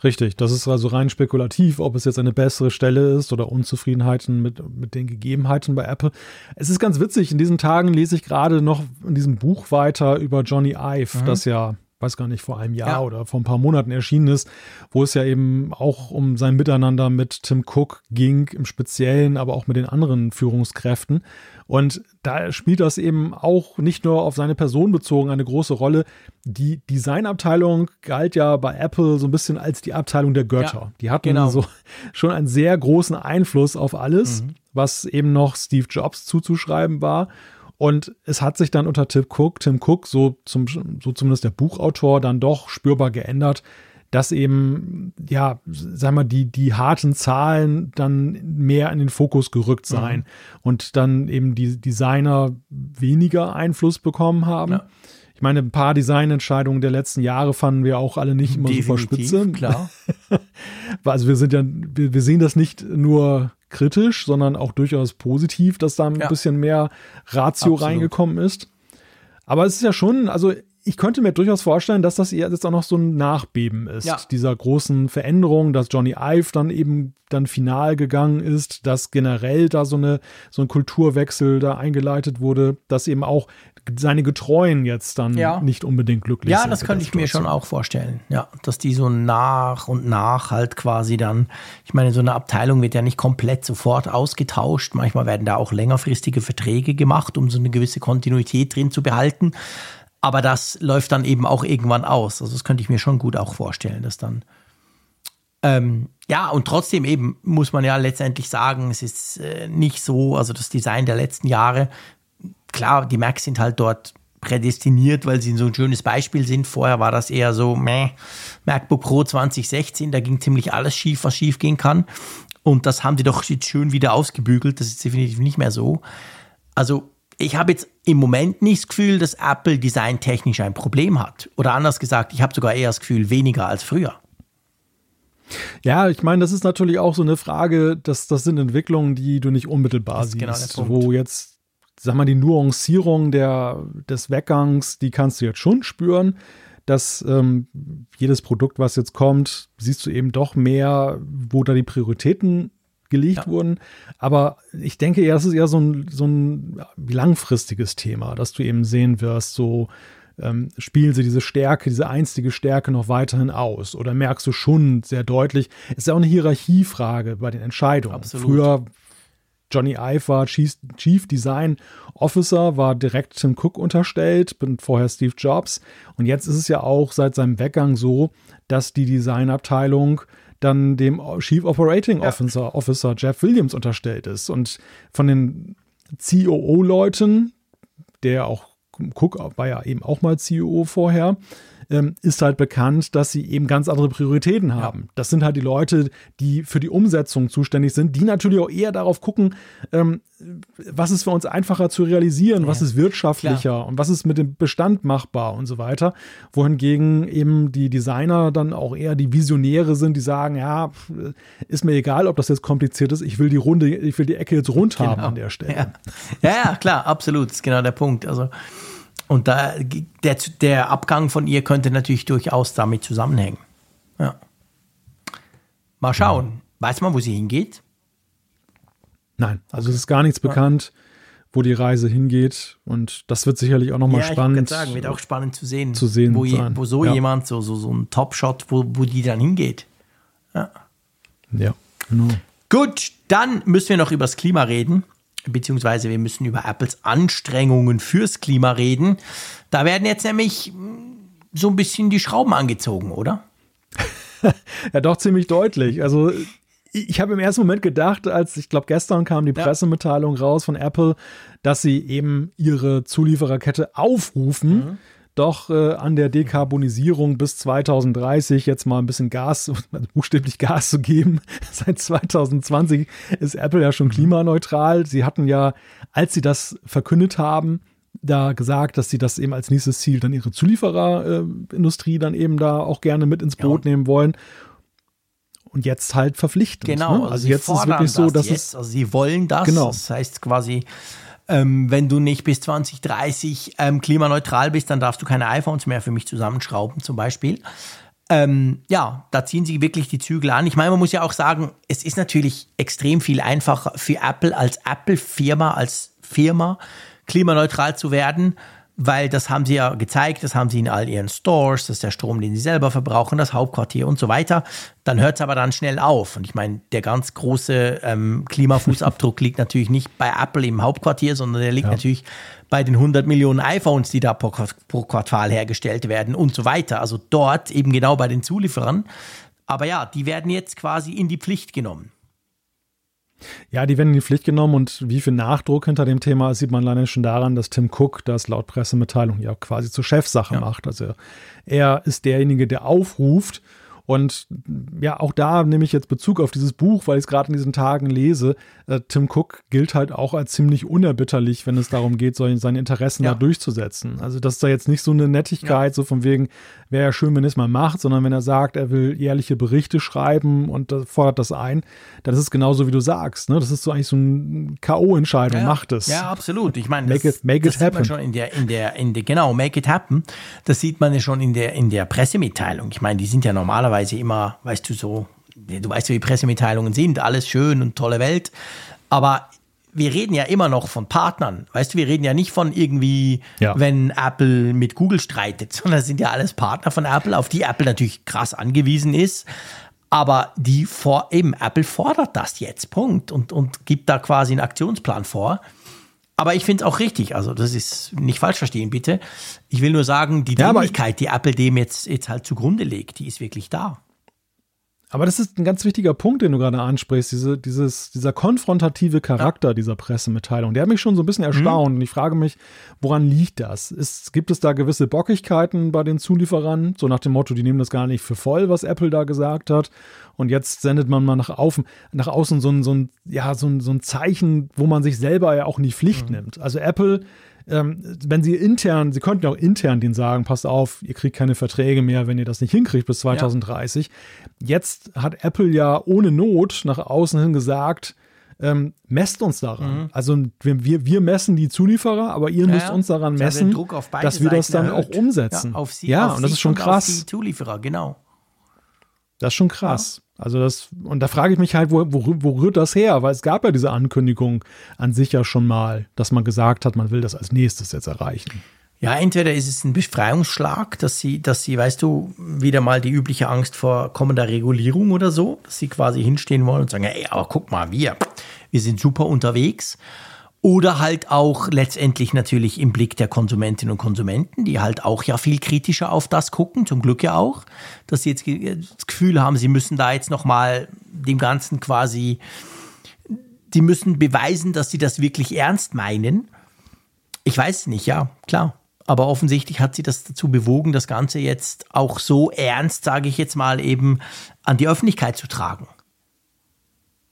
Speaker 2: Richtig, das ist also rein spekulativ, ob es jetzt eine bessere Stelle ist oder Unzufriedenheiten mit, mit den Gegebenheiten bei Apple. Es ist ganz witzig, in diesen Tagen lese ich gerade noch in diesem Buch weiter über Johnny Ive, mhm. das ja weiß gar nicht, vor einem Jahr ja. oder vor ein paar Monaten erschienen ist, wo es ja eben auch um sein Miteinander mit Tim Cook ging, im Speziellen, aber auch mit den anderen Führungskräften. Und da spielt das eben auch nicht nur auf seine Person bezogen eine große Rolle. Die Designabteilung galt ja bei Apple so ein bisschen als die Abteilung der Götter. Ja, die hatten genau. so schon einen sehr großen Einfluss auf alles, mhm. was eben noch Steve Jobs zuzuschreiben war. Und es hat sich dann unter Tim Cook, Tim Cook, so, zum, so zumindest der Buchautor, dann doch spürbar geändert. Dass eben, ja, sag mal, die, die harten Zahlen dann mehr in den Fokus gerückt seien mhm. und dann eben die Designer weniger Einfluss bekommen haben. Ja. Ich meine, ein paar Designentscheidungen der letzten Jahre fanden wir auch alle nicht immer Definitiv, super spitze.
Speaker 3: Klar.
Speaker 2: also wir sind ja, wir, wir, sehen das nicht nur kritisch, sondern auch durchaus positiv, dass da ein ja. bisschen mehr Ratio Absolut. reingekommen ist. Aber es ist ja schon, also ich könnte mir durchaus vorstellen, dass das jetzt auch noch so ein Nachbeben ist, ja. dieser großen Veränderung, dass Johnny Ive dann eben dann final gegangen ist, dass generell da so eine so ein Kulturwechsel da eingeleitet wurde, dass eben auch seine Getreuen jetzt dann ja. nicht unbedingt glücklich
Speaker 3: ja,
Speaker 2: sind.
Speaker 3: Ja, das könnte ich mir schon auch vorstellen. Ja, dass die so nach und nach halt quasi dann, ich meine, so eine Abteilung wird ja nicht komplett sofort ausgetauscht. Manchmal werden da auch längerfristige Verträge gemacht, um so eine gewisse Kontinuität drin zu behalten. Aber das läuft dann eben auch irgendwann aus. Also das könnte ich mir schon gut auch vorstellen, dass dann. Ähm, ja, und trotzdem eben muss man ja letztendlich sagen, es ist äh, nicht so, also das Design der letzten Jahre, klar, die Macs sind halt dort prädestiniert, weil sie so ein schönes Beispiel sind. Vorher war das eher so, meh, MacBook Pro 2016, da ging ziemlich alles schief, was schief gehen kann. Und das haben sie doch jetzt schön wieder ausgebügelt. Das ist definitiv nicht mehr so. Also ich habe jetzt im Moment nicht das Gefühl, dass Apple designtechnisch ein Problem hat. Oder anders gesagt, ich habe sogar eher das Gefühl, weniger als früher.
Speaker 2: Ja, ich meine, das ist natürlich auch so eine Frage, dass das sind Entwicklungen, die du nicht unmittelbar genau siehst, genau wo jetzt, sag mal, die Nuancierung der, des Weggangs, die kannst du jetzt schon spüren, dass ähm, jedes Produkt, was jetzt kommt, siehst du eben doch mehr, wo da die Prioritäten gelegt ja. wurden. Aber ich denke eher, das ist eher so ein, so ein langfristiges Thema, dass du eben sehen wirst, so ähm, spielen sie diese Stärke, diese einstige Stärke noch weiterhin aus? Oder merkst du schon sehr deutlich, es ist ja auch eine Hierarchiefrage bei den Entscheidungen. Absolut. Früher Johnny Ive war Chief, Design Officer, war direkt Tim Cook unterstellt, bin vorher Steve Jobs. Und jetzt ist es ja auch seit seinem Weggang so, dass die Designabteilung dann dem Chief Operating Officer, ja. Officer Jeff Williams unterstellt ist. Und von den COO-Leuten, der auch Cook war ja eben auch mal CEO vorher, ähm, ist halt bekannt, dass sie eben ganz andere Prioritäten haben. Ja. Das sind halt die Leute, die für die Umsetzung zuständig sind, die natürlich auch eher darauf gucken, ähm, was ist für uns einfacher zu realisieren, ja. was ist wirtschaftlicher Klar. und was ist mit dem Bestand machbar und so weiter. Wohingegen eben die Designer dann auch eher die Visionäre sind, die sagen, ja, ist mir egal, ob das jetzt kompliziert ist, ich will die Runde, ich will die Ecke jetzt rund genau. haben an der Stelle.
Speaker 3: Ja. ja, klar, absolut, ist genau der Punkt. Also und da, der, der Abgang von ihr könnte natürlich durchaus damit zusammenhängen. Ja. Mal schauen. Weiß man, wo sie hingeht?
Speaker 2: Nein, also es ist gar nichts bekannt, wo die Reise hingeht. Und das wird sicherlich auch nochmal ja, spannend.
Speaker 3: Ich sagen, wird auch spannend zu sehen,
Speaker 2: zu sehen
Speaker 3: wo, je, wo so ja. jemand, so, so, so ein Top-Shot, wo, wo die dann hingeht. Ja.
Speaker 2: Ja, genau.
Speaker 3: Gut, dann müssen wir noch über das Klima reden beziehungsweise wir müssen über Apples Anstrengungen fürs Klima reden. Da werden jetzt nämlich hm, so ein bisschen die Schrauben angezogen, oder?
Speaker 2: ja, doch ziemlich deutlich. Also ich habe im ersten Moment gedacht, als ich glaube, gestern kam die Pressemitteilung raus von Apple, dass sie eben ihre Zuliefererkette aufrufen. Mhm doch äh, an der Dekarbonisierung bis 2030 jetzt mal ein bisschen Gas, also buchstäblich Gas zu geben. Seit 2020 ist Apple ja schon klimaneutral. Sie hatten ja, als sie das verkündet haben, da gesagt, dass sie das eben als nächstes Ziel dann ihre Zuliefererindustrie äh, dann eben da auch gerne mit ins Boot ja. nehmen wollen. Und jetzt halt verpflichtend.
Speaker 3: Genau, ne? also, also jetzt ist es wirklich so, dass jetzt, es. Also sie wollen das. Genau. Das heißt quasi, ähm, wenn du nicht bis 2030 ähm, klimaneutral bist, dann darfst du keine iPhones mehr für mich zusammenschrauben, zum Beispiel. Ähm, ja, da ziehen sie wirklich die Zügel an. Ich meine, man muss ja auch sagen, es ist natürlich extrem viel einfacher für Apple als Apple-Firma, als Firma klimaneutral zu werden weil das haben sie ja gezeigt, das haben sie in all ihren Stores, das ist der Strom, den sie selber verbrauchen, das Hauptquartier und so weiter. Dann hört es aber dann schnell auf. Und ich meine, der ganz große ähm, Klimafußabdruck liegt natürlich nicht bei Apple im Hauptquartier, sondern der liegt ja. natürlich bei den 100 Millionen iPhones, die da pro, pro Quartal hergestellt werden und so weiter. Also dort eben genau bei den Zulieferern. Aber ja, die werden jetzt quasi in die Pflicht genommen.
Speaker 2: Ja, die werden in die Pflicht genommen und wie viel Nachdruck hinter dem Thema ist, sieht man leider schon daran, dass Tim Cook das laut Pressemitteilung ja quasi zur Chefsache ja. macht. Also er ist derjenige, der aufruft Und ja, auch da nehme ich jetzt Bezug auf dieses Buch, weil ich es gerade in diesen Tagen lese. Äh, Tim Cook gilt halt auch als ziemlich unerbitterlich, wenn es darum geht, seine Interessen ja. da durchzusetzen. Also das ist da jetzt nicht so eine Nettigkeit, ja. so von wegen, wäre ja schön, wenn es mal macht, sondern wenn er sagt, er will jährliche Berichte schreiben und fordert das ein, dann ist es genauso, wie du sagst. Ne? Das ist so eigentlich so eine K.O.-Entscheidung,
Speaker 3: ja,
Speaker 2: macht es.
Speaker 3: Ja, absolut. Ich meine,
Speaker 2: make
Speaker 3: das,
Speaker 2: it, make
Speaker 3: it
Speaker 2: happen.
Speaker 3: schon in der, in der, in der, genau, make it happen. Das sieht man ja schon in der, in der Pressemitteilung. Ich meine, die sind ja normalerweise immer, weißt du, so, du weißt, wie Pressemitteilungen sind, alles schön und tolle Welt. Aber wir reden ja immer noch von Partnern. Weißt du, wir reden ja nicht von irgendwie, ja. wenn Apple mit Google streitet, sondern es sind ja alles Partner von Apple, auf die Apple natürlich krass angewiesen ist. Aber die vor, eben, Apple fordert das jetzt, Punkt, und, und gibt da quasi einen Aktionsplan vor. Aber ich finde es auch richtig, also das ist nicht falsch verstehen, bitte. Ich will nur sagen, die Dringlichkeit, die Apple dem jetzt, jetzt halt zugrunde legt, die ist wirklich da.
Speaker 2: Aber das ist ein ganz wichtiger Punkt, den du gerade ansprichst, diese, dieses, dieser konfrontative Charakter ja. dieser Pressemitteilung. Der hat mich schon so ein bisschen erstaunt mhm. und ich frage mich, woran liegt das? Ist, gibt es da gewisse Bockigkeiten bei den Zulieferern? So nach dem Motto, die nehmen das gar nicht für voll, was Apple da gesagt hat. Und jetzt sendet man mal nach, auf, nach außen so ein, so, ein, ja, so, ein, so ein Zeichen, wo man sich selber ja auch in die Pflicht mhm. nimmt. Also Apple ähm, wenn sie intern, sie könnten auch intern denen sagen, passt auf, ihr kriegt keine Verträge mehr, wenn ihr das nicht hinkriegt bis 2030. Ja. Jetzt hat Apple ja ohne Not nach außen hin gesagt, ähm, messt uns daran. Mhm. Also wir, wir messen die Zulieferer, aber ihr ja, müsst uns daran messen, dass wir das dann erhöht. auch umsetzen.
Speaker 3: Ja, auf sie,
Speaker 2: ja und das ist schon krass.
Speaker 3: die Zulieferer, genau.
Speaker 2: Das ist schon krass. Also das, und da frage ich mich halt, wo, wo, wo rührt das her? Weil es gab ja diese Ankündigung an sich ja schon mal, dass man gesagt hat, man will das als nächstes jetzt erreichen.
Speaker 3: Ja, entweder ist es ein Befreiungsschlag, dass sie, dass sie, weißt du, wieder mal die übliche Angst vor kommender Regulierung oder so, dass sie quasi hinstehen wollen und sagen, ey, aber guck mal, wir, wir sind super unterwegs. Oder halt auch letztendlich natürlich im Blick der Konsumentinnen und Konsumenten, die halt auch ja viel kritischer auf das gucken, zum Glück ja auch, dass sie jetzt das Gefühl haben, sie müssen da jetzt nochmal dem Ganzen quasi, die müssen beweisen, dass sie das wirklich ernst meinen. Ich weiß nicht, ja, klar. Aber offensichtlich hat sie das dazu bewogen, das Ganze jetzt auch so ernst, sage ich jetzt mal, eben an die Öffentlichkeit zu tragen.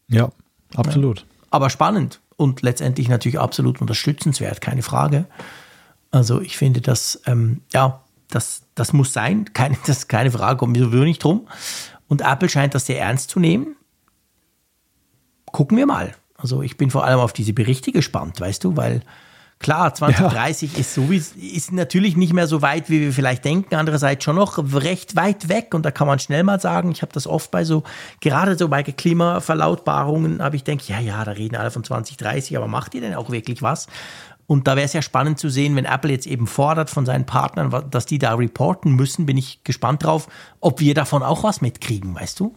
Speaker 2: Ja, absolut. Ja.
Speaker 3: Aber spannend und letztendlich natürlich absolut unterstützenswert, keine Frage. Also ich finde, dass, ähm, ja, das, das muss sein, keine, das ist keine Frage, kommt mir sowieso nicht drum. Und Apple scheint das sehr ernst zu nehmen. Gucken wir mal. Also ich bin vor allem auf diese Berichte gespannt, weißt du, weil Klar, 2030 ja. ist, so wie, ist natürlich nicht mehr so weit, wie wir vielleicht denken. Andererseits schon noch recht weit weg. Und da kann man schnell mal sagen, ich habe das oft bei so, gerade so bei Klimaverlautbarungen, habe ich denke, ja, ja, da reden alle von 2030, aber macht ihr denn auch wirklich was? Und da wäre es ja spannend zu sehen, wenn Apple jetzt eben fordert von seinen Partnern, dass die da reporten müssen, bin ich gespannt drauf, ob wir davon auch was mitkriegen, weißt du?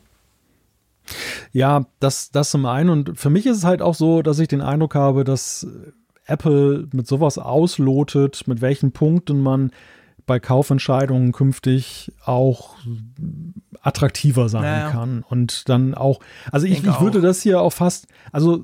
Speaker 2: Ja, das, das zum einen. Und für mich ist es halt auch so, dass ich den Eindruck habe, dass Apple mit sowas auslotet, mit welchen Punkten man bei Kaufentscheidungen künftig auch attraktiver sein naja. kann. Und dann auch, also ich, ich, ich würde das hier auch fast, also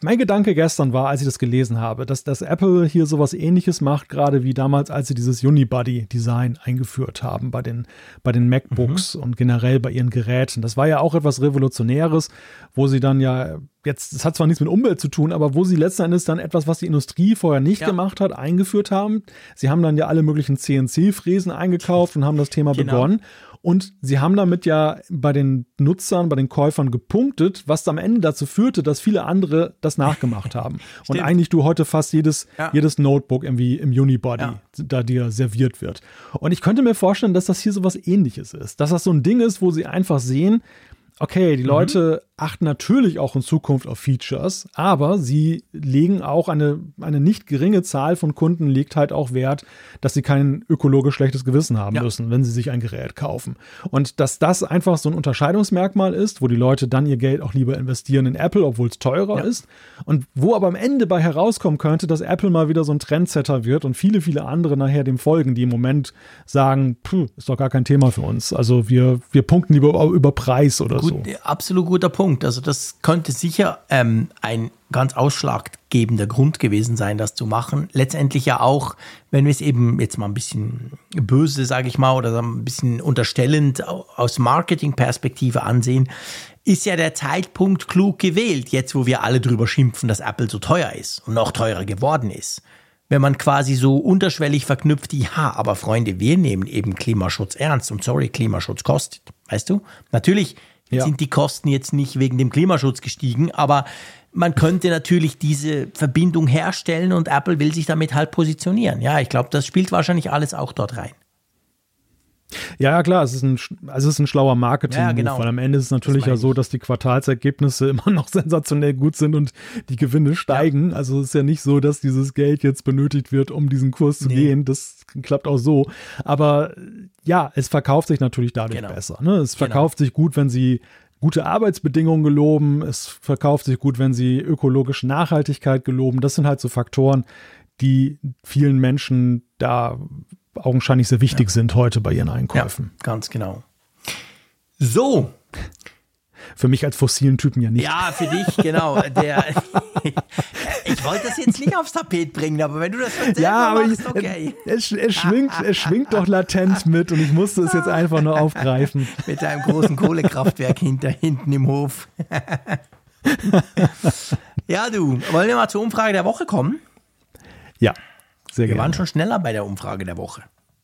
Speaker 2: mein Gedanke gestern war, als ich das gelesen habe, dass, dass Apple hier sowas ähnliches macht, gerade wie damals, als sie dieses Unibody-Design eingeführt haben bei den, bei den MacBooks mhm. und generell bei ihren Geräten. Das war ja auch etwas Revolutionäres, wo sie dann ja jetzt, das hat zwar nichts mit Umwelt zu tun, aber wo sie letzten Endes dann etwas, was die Industrie vorher nicht ja. gemacht hat, eingeführt haben. Sie haben dann ja alle möglichen CNC-Fräsen eingekauft und haben das Thema genau. begonnen. Und sie haben damit ja bei den Nutzern, bei den Käufern gepunktet, was am Ende dazu führte, dass viele andere das nachgemacht haben. und eigentlich du heute fast jedes, ja. jedes Notebook irgendwie im Unibody ja. da dir serviert wird. Und ich könnte mir vorstellen, dass das hier so was ähnliches ist. Dass das so ein Ding ist, wo sie einfach sehen, okay, die mhm. Leute achten natürlich auch in Zukunft auf Features, aber sie legen auch eine, eine nicht geringe Zahl von Kunden legt halt auch Wert, dass sie kein ökologisch schlechtes Gewissen haben ja. müssen, wenn sie sich ein Gerät kaufen. Und dass das einfach so ein Unterscheidungsmerkmal ist, wo die Leute dann ihr Geld auch lieber investieren in Apple, obwohl es teurer ja. ist. Und wo aber am Ende bei herauskommen könnte, dass Apple mal wieder so ein Trendsetter wird und viele, viele andere nachher dem folgen, die im Moment sagen, ist doch gar kein Thema für uns. Also wir, wir punkten lieber über Preis oder
Speaker 3: Gut,
Speaker 2: so.
Speaker 3: Absolut guter Punkt. Also das könnte sicher ähm, ein ganz ausschlaggebender Grund gewesen sein, das zu machen. Letztendlich ja auch, wenn wir es eben jetzt mal ein bisschen böse, sage ich mal, oder ein bisschen unterstellend aus Marketingperspektive ansehen, ist ja der Zeitpunkt klug gewählt, jetzt wo wir alle drüber schimpfen, dass Apple so teuer ist und noch teurer geworden ist. Wenn man quasi so unterschwellig verknüpft, ja, aber Freunde, wir nehmen eben Klimaschutz ernst und sorry, Klimaschutz kostet. Weißt du? Natürlich ja. sind die Kosten jetzt nicht wegen dem Klimaschutz gestiegen, aber man könnte natürlich diese Verbindung herstellen und Apple will sich damit halt positionieren. Ja, ich glaube, das spielt wahrscheinlich alles auch dort rein.
Speaker 2: Ja, ja, klar, es ist ein, also es ist ein schlauer marketing ja, genau. weil am Ende ist es natürlich ja so, dass die Quartalsergebnisse immer noch sensationell gut sind und die Gewinne steigen. Ja. Also es ist ja nicht so, dass dieses Geld jetzt benötigt wird, um diesen Kurs zu nee. gehen. Das klappt auch so. Aber ja, es verkauft sich natürlich dadurch genau. besser. Ne? Es genau. verkauft genau. sich gut, wenn sie gute Arbeitsbedingungen geloben. Es verkauft sich gut, wenn sie ökologische Nachhaltigkeit geloben. Das sind halt so Faktoren, die vielen Menschen da augenscheinlich sehr wichtig ja. sind heute bei ihren Einkäufen.
Speaker 3: Ja, ganz genau. So.
Speaker 2: Für mich als fossilen Typen ja nicht.
Speaker 3: Ja, für dich, genau. Der, ich wollte das jetzt nicht aufs Tapet bringen, aber wenn du das von ja, aber machst, okay.
Speaker 2: Es, es, schwingt, es schwingt doch latent mit und ich musste es jetzt einfach nur aufgreifen.
Speaker 3: Mit einem großen Kohlekraftwerk hinter, hinten im Hof. ja, du, wollen wir mal zur Umfrage der Woche kommen?
Speaker 2: Ja.
Speaker 3: Sehr Wir gerne. waren schon schneller bei der Umfrage der Woche.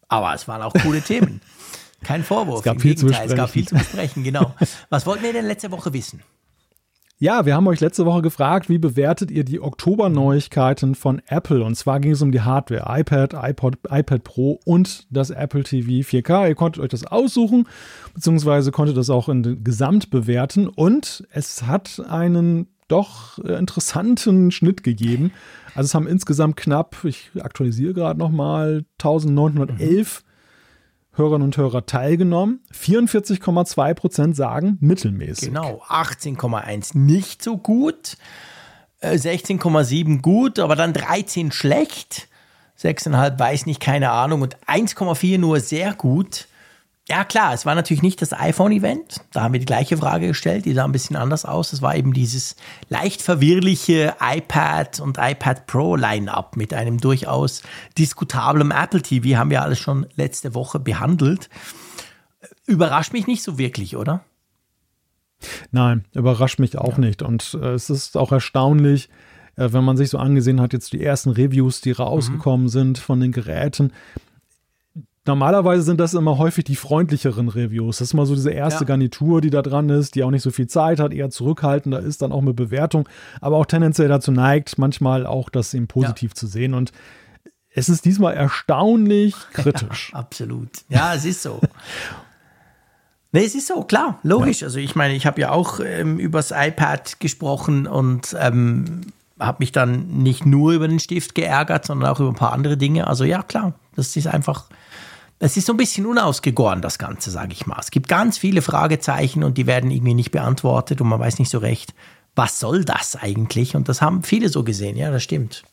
Speaker 3: Aber es waren auch coole Themen. Kein Vorwurf.
Speaker 2: Es gab, viel zu, besprechen. es
Speaker 3: gab viel zu besprechen, genau. Was wollten wir denn letzte Woche wissen?
Speaker 2: Ja, wir haben euch letzte Woche gefragt, wie bewertet ihr die Oktober-Neuigkeiten von Apple? Und zwar ging es um die Hardware, iPad, iPod, iPad Pro und das Apple TV 4K. Ihr konntet euch das aussuchen, beziehungsweise konntet das auch in Gesamt bewerten. Und es hat einen doch äh, interessanten Schnitt gegeben. Also es haben insgesamt knapp, ich aktualisiere gerade nochmal, 1911 mhm. Hörerinnen und Hörer teilgenommen. 44,2 Prozent sagen mittelmäßig.
Speaker 3: Genau, 18,1 nicht so gut, 16,7 äh, gut, aber dann 13 schlecht, 6,5 weiß nicht, keine Ahnung und 1,4 nur sehr gut. Ja, klar, es war natürlich nicht das iPhone-Event. Da haben wir die gleiche Frage gestellt, die sah ein bisschen anders aus. Es war eben dieses leicht verwirrliche iPad und iPad Pro Line-up mit einem durchaus diskutablen Apple TV. Haben wir alles schon letzte Woche behandelt. Überrascht mich nicht so wirklich, oder?
Speaker 2: Nein, überrascht mich auch ja. nicht. Und äh, es ist auch erstaunlich, äh, wenn man sich so angesehen hat, jetzt die ersten Reviews, die rausgekommen mhm. sind von den Geräten Normalerweise sind das immer häufig die freundlicheren Reviews. Das ist immer so diese erste ja. Garnitur, die da dran ist, die auch nicht so viel Zeit hat, eher zurückhaltender ist, dann auch mit Bewertung, aber auch tendenziell dazu neigt, manchmal auch das eben positiv ja. zu sehen. Und es ist diesmal erstaunlich kritisch.
Speaker 3: Ja, absolut. Ja, es ist so. Nee, es ist so, klar, logisch. Also ich meine, ich habe ja auch ähm, übers iPad gesprochen und ähm, habe mich dann nicht nur über den Stift geärgert, sondern auch über ein paar andere Dinge. Also ja, klar, das ist einfach es ist so ein bisschen unausgegoren, das Ganze, sage ich mal. Es gibt ganz viele Fragezeichen und die werden irgendwie nicht beantwortet und man weiß nicht so recht, was soll das eigentlich? Und das haben viele so gesehen, ja, das stimmt.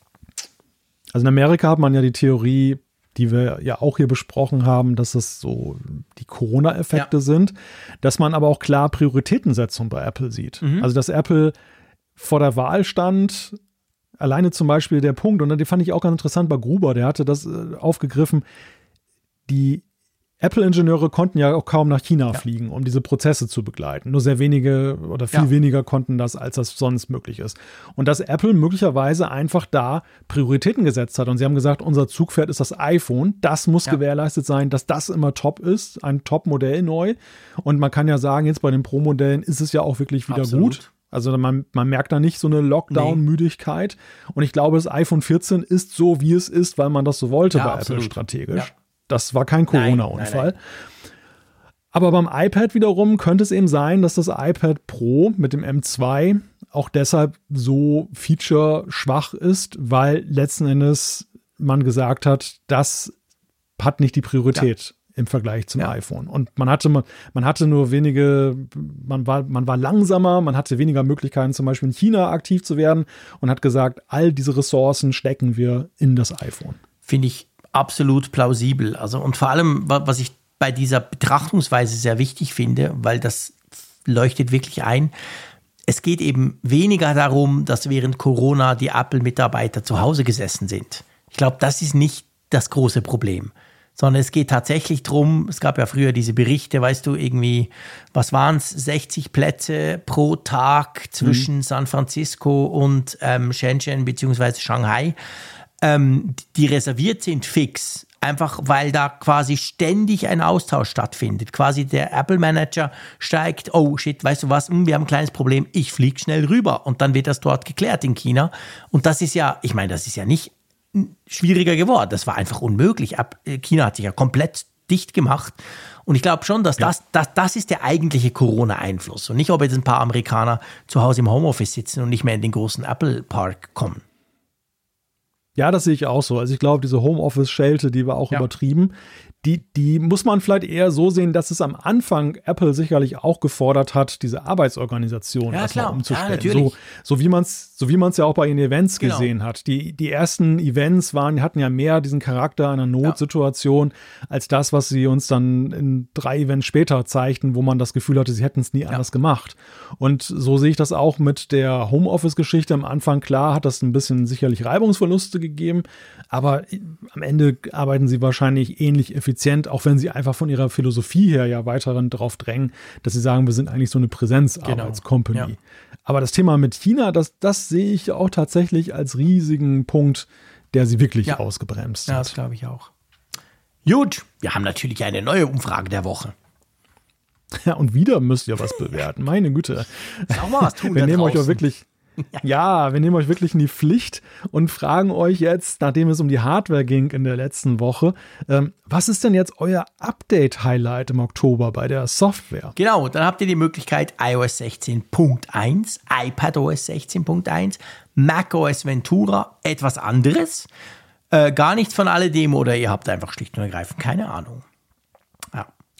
Speaker 2: Also in Amerika hat man ja die Theorie, die wir ja auch hier besprochen haben, dass es so die Corona-Effekte ja. sind, dass man aber auch klar Prioritätensetzung bei Apple sieht. Mhm. Also dass Apple vor der Wahl stand, alleine zum Beispiel der Punkt, und den fand ich auch ganz interessant bei Gruber, der hatte das äh, aufgegriffen, die Apple-Ingenieure konnten ja auch kaum nach China ja. fliegen, um diese Prozesse zu begleiten. Nur sehr wenige oder viel ja. weniger konnten das, als das sonst möglich ist. Und dass Apple möglicherweise einfach da Prioritäten gesetzt hat. Und sie haben gesagt, unser Zugpferd ist das iPhone. Das muss ja. gewährleistet sein, dass das immer top ist. Ein Top-Modell neu. Und man kann ja sagen, jetzt bei den Pro-Modellen ist es ja auch wirklich wieder Absolut. gut. Also man, man merkt da nicht so eine Lockdown-Müdigkeit. Nee. Und ich glaube, das iPhone 14 ist so, wie es ist, weil man das so wollte bei absolut. Apple strategisch. Das war kein Corona-Unfall. Aber beim iPad wiederum könnte es eben sein, dass das iPad Pro mit dem M2 auch deshalb so feature-schwach ist, weil letzten Endes man gesagt hat, das hat nicht die Priorität ja. im Vergleich zum ja. iPhone. Und man hatte, man, man hatte nur wenige, man war, man war langsamer, man hatte weniger Möglichkeiten, zum Beispiel in China aktiv zu werden und hat gesagt, all diese Ressourcen stecken wir in das iPhone.
Speaker 3: Finde ich absolut plausibel. Also und vor allem, was ich bei dieser Betrachtungsweise sehr wichtig finde, weil das leuchtet wirklich ein. es geht eben weniger darum, dass während Corona die Apple-Mitarbeiter zu Hause gesessen sind. Ich glaube, das ist nicht das große Problem sondern es geht tatsächlich drum. es gab ja früher diese Berichte, weißt du, irgendwie, was waren es, 60 Plätze pro Tag zwischen mhm. San Francisco und ähm, Shenzhen bzw. Shanghai, ähm, die reserviert sind fix. Einfach weil da quasi ständig ein Austausch stattfindet. Quasi der Apple Manager steigt, oh shit, weißt du was, hm, wir haben ein kleines Problem, ich fliege schnell rüber und dann wird das dort geklärt in China. Und das ist ja, ich meine, das ist ja nicht schwieriger geworden. Das war einfach unmöglich. Äh, China hat sich ja komplett dicht gemacht. Und ich glaube schon, dass ja. das, das, das ist der eigentliche Corona-Einfluss. Und nicht, ob jetzt ein paar Amerikaner zu Hause im Homeoffice sitzen und nicht mehr in den großen Apple Park kommen.
Speaker 2: Ja, das sehe ich auch so. Also ich glaube, diese Homeoffice-Schelte, die war auch ja. übertrieben die, die muss man vielleicht eher so sehen, dass es am Anfang Apple sicherlich auch gefordert hat, diese Arbeitsorganisation
Speaker 3: ja,
Speaker 2: erstmal umzustellen. Ja, so, so wie man es so wie man es ja auch bei den Events genau. gesehen hat. Die, die ersten Events waren, hatten ja mehr diesen Charakter einer Notsituation ja. als das, was sie uns dann in drei Events später zeigten, wo man das Gefühl hatte, sie hätten es nie anders gemacht. Und so sehe ich das auch mit der Homeoffice-Geschichte. Am Anfang, klar, hat das ein bisschen sicherlich Reibungsverluste gegeben, aber am Ende arbeiten sie wahrscheinlich ähnlich effizient effizient, auch wenn sie einfach von ihrer Philosophie her ja weiterhin darauf drängen, dass sie sagen, wir sind eigentlich so eine Präsenzarbeitscompany. Genau. Ja. Aber das Thema mit China, das, das sehe ich auch tatsächlich als riesigen Punkt, der sie wirklich ja. ausgebremst
Speaker 3: hat. Ja, das glaube ich auch. Gut, wir haben natürlich eine neue Umfrage der Woche.
Speaker 2: Ja, und wieder müsst ihr was bewerten. Meine Güte.
Speaker 3: Auch mal was tun
Speaker 2: wir nehmen draußen. euch auch wirklich, Ja, wir nehmen euch wirklich in die Pflicht und fragen euch jetzt, nachdem es um die Hardware ging in der letzten Woche, ähm, was ist denn jetzt euer Update-Highlight im Oktober bei der Software?
Speaker 3: Genau, dann habt ihr die Möglichkeit iOS 16.1, iPadOS 16.1, macOS Ventura, etwas anderes. Äh, gar nichts von alledem oder ihr habt einfach schlicht und ergreifend keine Ahnung.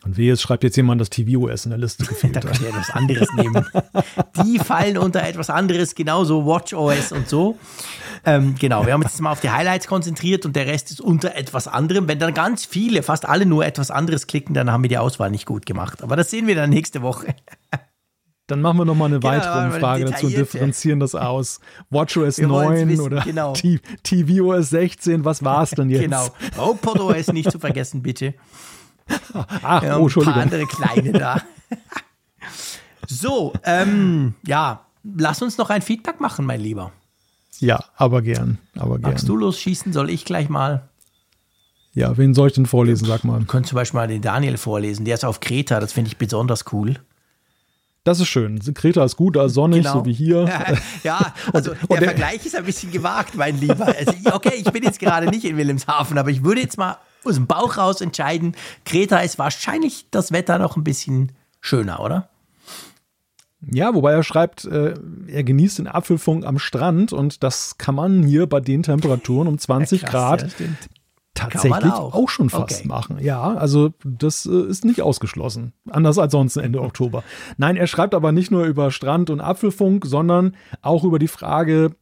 Speaker 2: Und wie jetzt schreibt jetzt jemand, dass tvOS in der Liste gefehlt
Speaker 3: Da könnt ihr etwas anderes nehmen. Die fallen unter etwas anderes, genauso WatchOS und so. Ähm, genau, wir haben uns jetzt mal auf die Highlights konzentriert und der Rest ist unter etwas anderem. Wenn dann ganz viele, fast alle nur etwas anderes klicken, dann haben wir die Auswahl nicht gut gemacht. Aber das sehen wir dann nächste Woche.
Speaker 2: Dann machen wir nochmal eine genau, weitere Umfrage dazu und differenzieren das aus. WatchOS 9 wissen, oder genau. tvOS 16, was war es denn jetzt? Genau.
Speaker 3: HomePodOS nicht zu vergessen, bitte.
Speaker 2: Ach, ja, oh.
Speaker 3: Ein paar andere kleine da. so, ähm, ja, lass uns noch ein Feedback machen, mein Lieber.
Speaker 2: Ja, aber gern, aber gern.
Speaker 3: Magst du losschießen? Soll ich gleich mal?
Speaker 2: Ja, wen soll ich denn vorlesen? Sag mal.
Speaker 3: Du könntest zum Beispiel mal den Daniel vorlesen. Der ist auf Kreta, das finde ich besonders cool.
Speaker 2: Das ist schön. Kreta ist gut, also sonnig, genau. so wie hier.
Speaker 3: ja, also und, der, und der Vergleich ist ein bisschen gewagt, mein Lieber. Also, okay, ich bin jetzt gerade nicht in Wilhelmshaven, aber ich würde jetzt mal aus dem Bauch raus entscheiden. Kreta ist wahrscheinlich das Wetter noch ein bisschen schöner, oder?
Speaker 2: Ja, wobei er schreibt, äh, er genießt den Apfelfunk am Strand und das kann man hier bei den Temperaturen um 20 ja, krass, Grad ja, tatsächlich auch. auch. schon fast okay. machen. Ja, also das äh, ist nicht ausgeschlossen. Anders als sonst Ende Oktober. Nein, er schreibt aber nicht nur über Strand und Apfelfunk, sondern auch über die Frage,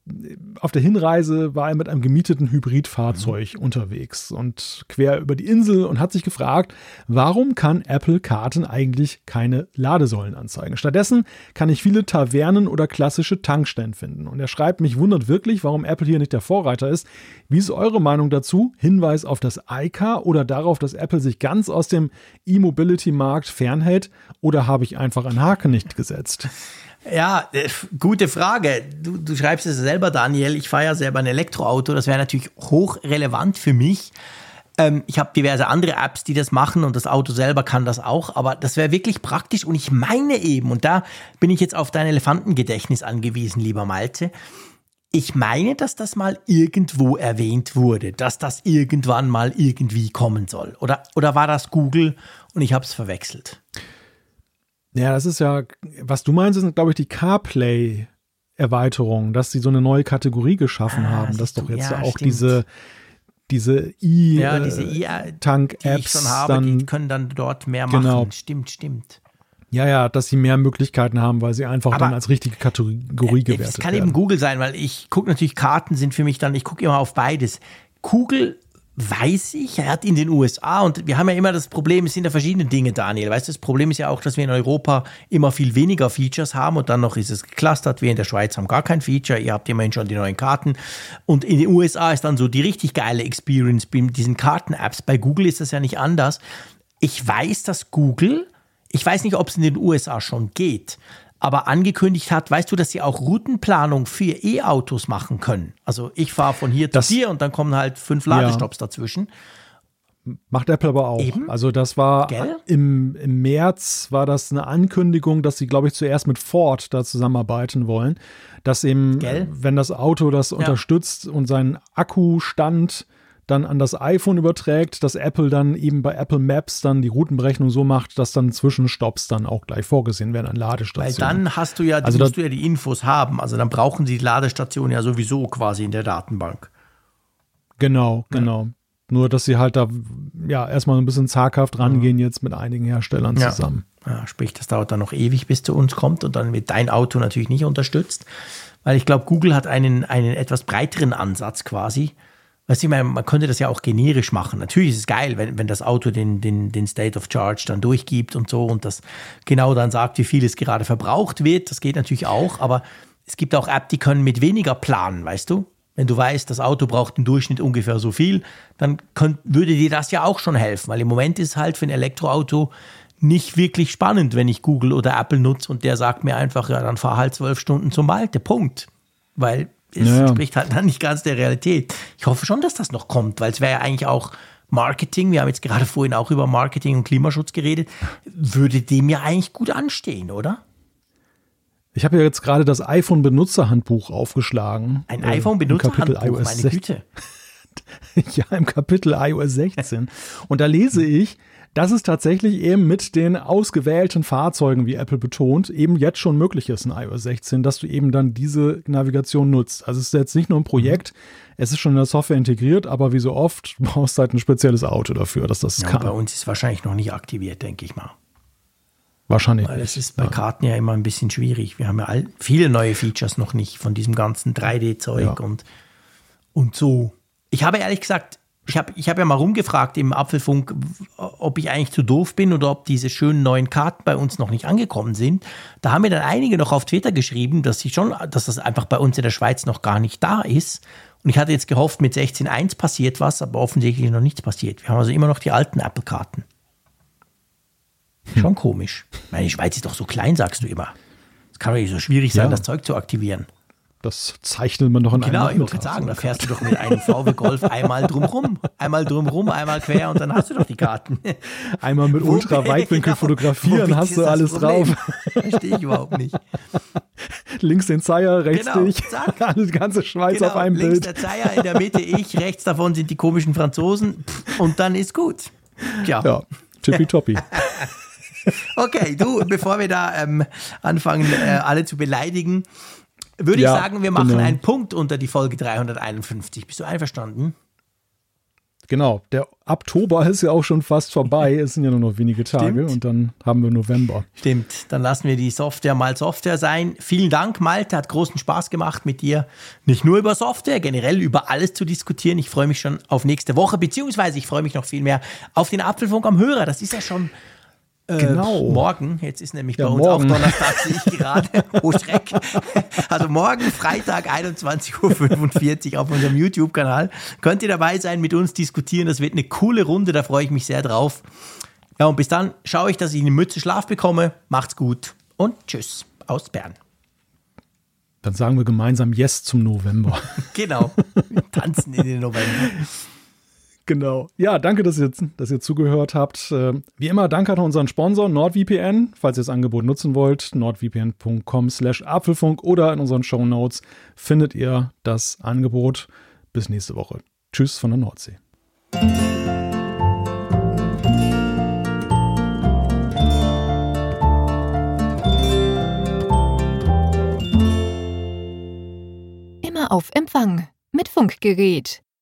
Speaker 2: auf der Hinreise war er mit einem gemieteten Hybridfahrzeug mhm. unterwegs und quer über die Insel und hat sich gefragt, warum kann Apple Karten eigentlich keine Ladesäulen anzeigen? Stattdessen kann ich viele Tavernen oder klassische Tankstellen finden. Und er schreibt, mich wundert wirklich, warum Apple hier nicht der Vorreiter ist. Wie ist eure Meinung dazu? Hinweis auf das iCar oder darauf, dass Apple sich ganz aus dem E-Mobility-Markt fernhält? Oder habe ich einfach einen Haken nicht gesetzt?
Speaker 3: Ja, äh, gute Frage. Du, du schreibst es selber, Daniel. Ich fahre ja selber ein Elektroauto. Das wäre natürlich hochrelevant für mich. Ähm, ich habe diverse andere Apps, die das machen und das Auto selber kann das auch. Aber das wäre wirklich praktisch. Und ich meine eben, und da bin ich jetzt auf dein Elefantengedächtnis angewiesen, lieber Malte. Ich meine, dass das mal irgendwo erwähnt wurde, dass das irgendwann mal irgendwie kommen soll. Oder, oder war das Google und ich habe es verwechselt?
Speaker 2: Ja, das ist ja, was du meinst, sind, glaube ich, die CarPlay-Erweiterung, dass sie so eine neue Kategorie geschaffen ah, haben, dass doch jetzt ja, auch stimmt. diese diese
Speaker 3: E-Tank-Apps ja, äh, dann, die können dann dort mehr machen. Genau. Stimmt, stimmt.
Speaker 2: Ja, ja, dass sie mehr Möglichkeiten haben, weil sie einfach Aber dann als richtige Kategorie äh, gewertet werden. Es
Speaker 3: kann
Speaker 2: werden.
Speaker 3: eben Google sein, weil ich gucke natürlich, Karten sind für mich dann, ich gucke immer auf beides. Google weiß ich, er hat in den USA und wir haben ja immer das Problem, es sind ja verschiedene Dinge, Daniel. Weißt du, das Problem ist ja auch, dass wir in Europa immer viel weniger Features haben und dann noch ist es geclustert. Wir in der Schweiz haben gar kein Feature. Ihr habt immerhin schon die neuen Karten. Und in den USA ist dann so die richtig geile Experience bei diesen Karten-Apps. Bei Google ist das ja nicht anders. Ich weiß, dass Google, ich weiß nicht, ob es in den USA schon geht, aber angekündigt hat, weißt du, dass sie auch Routenplanung für E-Autos machen können. Also ich fahre von hier das, zu dir und dann kommen halt fünf Ladestops ja. dazwischen.
Speaker 2: Macht Apple aber auch. Eben? Also das war im, im März war das eine Ankündigung, dass sie, glaube ich, zuerst mit Ford da zusammenarbeiten wollen. Dass eben, Gell? wenn das Auto das ja. unterstützt und seinen Akkustand dann an das iPhone überträgt, dass Apple dann eben bei Apple Maps dann die Routenberechnung so macht, dass dann Zwischenstopps dann auch gleich vorgesehen werden an Ladestationen.
Speaker 3: Weil dann hast du ja, also musst du ja die Infos haben. Also dann brauchen sie die Ladestation ja sowieso quasi in der Datenbank.
Speaker 2: Genau, genau. Ja. Nur, dass sie halt da ja erstmal ein bisschen zaghaft rangehen mhm. jetzt mit einigen Herstellern ja. zusammen.
Speaker 3: Ja, sprich, das dauert dann noch ewig, bis zu uns kommt und dann wird dein Auto natürlich nicht unterstützt. Weil ich glaube, Google hat einen, einen etwas breiteren Ansatz quasi Weißt du, ich meine, man könnte das ja auch generisch machen. Natürlich ist es geil, wenn, wenn das Auto den, den, den State of Charge dann durchgibt und so und das genau dann sagt, wie viel es gerade verbraucht wird. Das geht natürlich auch, aber es gibt auch Apps, die können mit weniger planen, weißt du? Wenn du weißt, das Auto braucht im Durchschnitt ungefähr so viel, dann könnt, würde dir das ja auch schon helfen, weil im Moment ist halt für ein Elektroauto nicht wirklich spannend, wenn ich Google oder Apple nutze und der sagt mir einfach, ja, dann fahr halt zwölf Stunden zum Malte. Punkt. Weil es naja. entspricht halt dann nicht ganz der Realität. Ich hoffe schon, dass das noch kommt, weil es wäre ja eigentlich auch Marketing, wir haben jetzt gerade vorhin auch über Marketing und Klimaschutz geredet, würde dem ja eigentlich gut anstehen, oder?
Speaker 2: Ich habe ja jetzt gerade das iPhone-Benutzerhandbuch aufgeschlagen.
Speaker 3: Ein äh, iPhone-Benutzerhandbuch, meine Güte.
Speaker 2: ja, im Kapitel iOS 16. Und da lese ich, dass es tatsächlich eben mit den ausgewählten Fahrzeugen, wie Apple betont, eben jetzt schon möglich ist in iOS 16, dass du eben dann diese Navigation nutzt. Also es ist jetzt nicht nur ein Projekt, es ist schon in der Software integriert, aber wie so oft brauchst du halt ein spezielles Auto dafür, dass das ja, kann.
Speaker 3: Bei uns ist es wahrscheinlich noch nicht aktiviert, denke ich mal.
Speaker 2: Wahrscheinlich.
Speaker 3: Weil es ist bei ja. Karten ja immer ein bisschen schwierig. Wir haben ja all, viele neue Features noch nicht von diesem ganzen 3D-Zeug ja. und, und so. Ich habe ehrlich gesagt ich habe ich hab ja mal rumgefragt im Apfelfunk, ob ich eigentlich zu doof bin oder ob diese schönen neuen Karten bei uns noch nicht angekommen sind. Da haben mir dann einige noch auf Twitter geschrieben, dass sie schon, dass das einfach bei uns in der Schweiz noch gar nicht da ist. Und ich hatte jetzt gehofft, mit 16.1 passiert was, aber offensichtlich noch nichts passiert. Wir haben also immer noch die alten Apple-Karten. Hm. Schon komisch. Meine Schweiz ist doch so klein, sagst du immer. Es kann doch nicht so schwierig sein, ja. das Zeug zu aktivieren.
Speaker 2: Das zeichnet man doch in
Speaker 3: Genau, ich wollte sagen, da fährst du doch mit einem VW Golf einmal drumrum, einmal drumrum, einmal quer und dann hast du doch die Karten.
Speaker 2: Einmal mit Ultraweitwinkel fotografieren, hast du alles Problem? drauf.
Speaker 3: Verstehe ich überhaupt nicht.
Speaker 2: Links den Zeier, rechts genau, dich. Zack. Die ganze Schweiz genau, auf einem
Speaker 3: links
Speaker 2: Bild.
Speaker 3: Links der Zeier, in der Mitte ich, rechts davon sind die komischen Franzosen und dann ist gut.
Speaker 2: Tja. Ja, tippitoppi.
Speaker 3: okay, du, bevor wir da ähm, anfangen, äh, alle zu beleidigen, würde ja, ich sagen, wir machen genau. einen Punkt unter die Folge 351. Bist du einverstanden?
Speaker 2: Genau, der Oktober ist ja auch schon fast vorbei. Es sind ja nur noch wenige Tage Stimmt. und dann haben wir November.
Speaker 3: Stimmt, dann lassen wir die Software mal Software sein. Vielen Dank, Malte, hat großen Spaß gemacht mit dir. Nicht nur über Software, generell über alles zu diskutieren. Ich freue mich schon auf nächste Woche, beziehungsweise ich freue mich noch viel mehr auf den Apfelfunk am Hörer. Das ist ja schon äh, genau. morgen, jetzt ist nämlich ja, bei uns morgen. auch Donnerstag, sehe ich gerade. Oh Schreck. Also morgen, Freitag, 21.45 Uhr auf unserem YouTube-Kanal. Könnt ihr dabei sein, mit uns diskutieren. Das wird eine coole Runde, da freue ich mich sehr drauf. Ja, und bis dann schaue ich, dass ich eine Mütze Schlaf bekomme. Macht's gut und tschüss aus Bern.
Speaker 2: Dann sagen wir gemeinsam Yes zum November.
Speaker 3: genau. Wir tanzen in den November.
Speaker 2: Genau. Ja, danke, dass ihr, dass ihr zugehört habt. Äh, wie immer, danke an unseren Sponsor NordVPN. Falls ihr das Angebot nutzen wollt, nordvpn.com slash Apfelfunk oder in unseren Show Notes findet ihr das Angebot. Bis nächste Woche. Tschüss von der Nordsee.
Speaker 1: Immer auf Empfang mit Funkgerät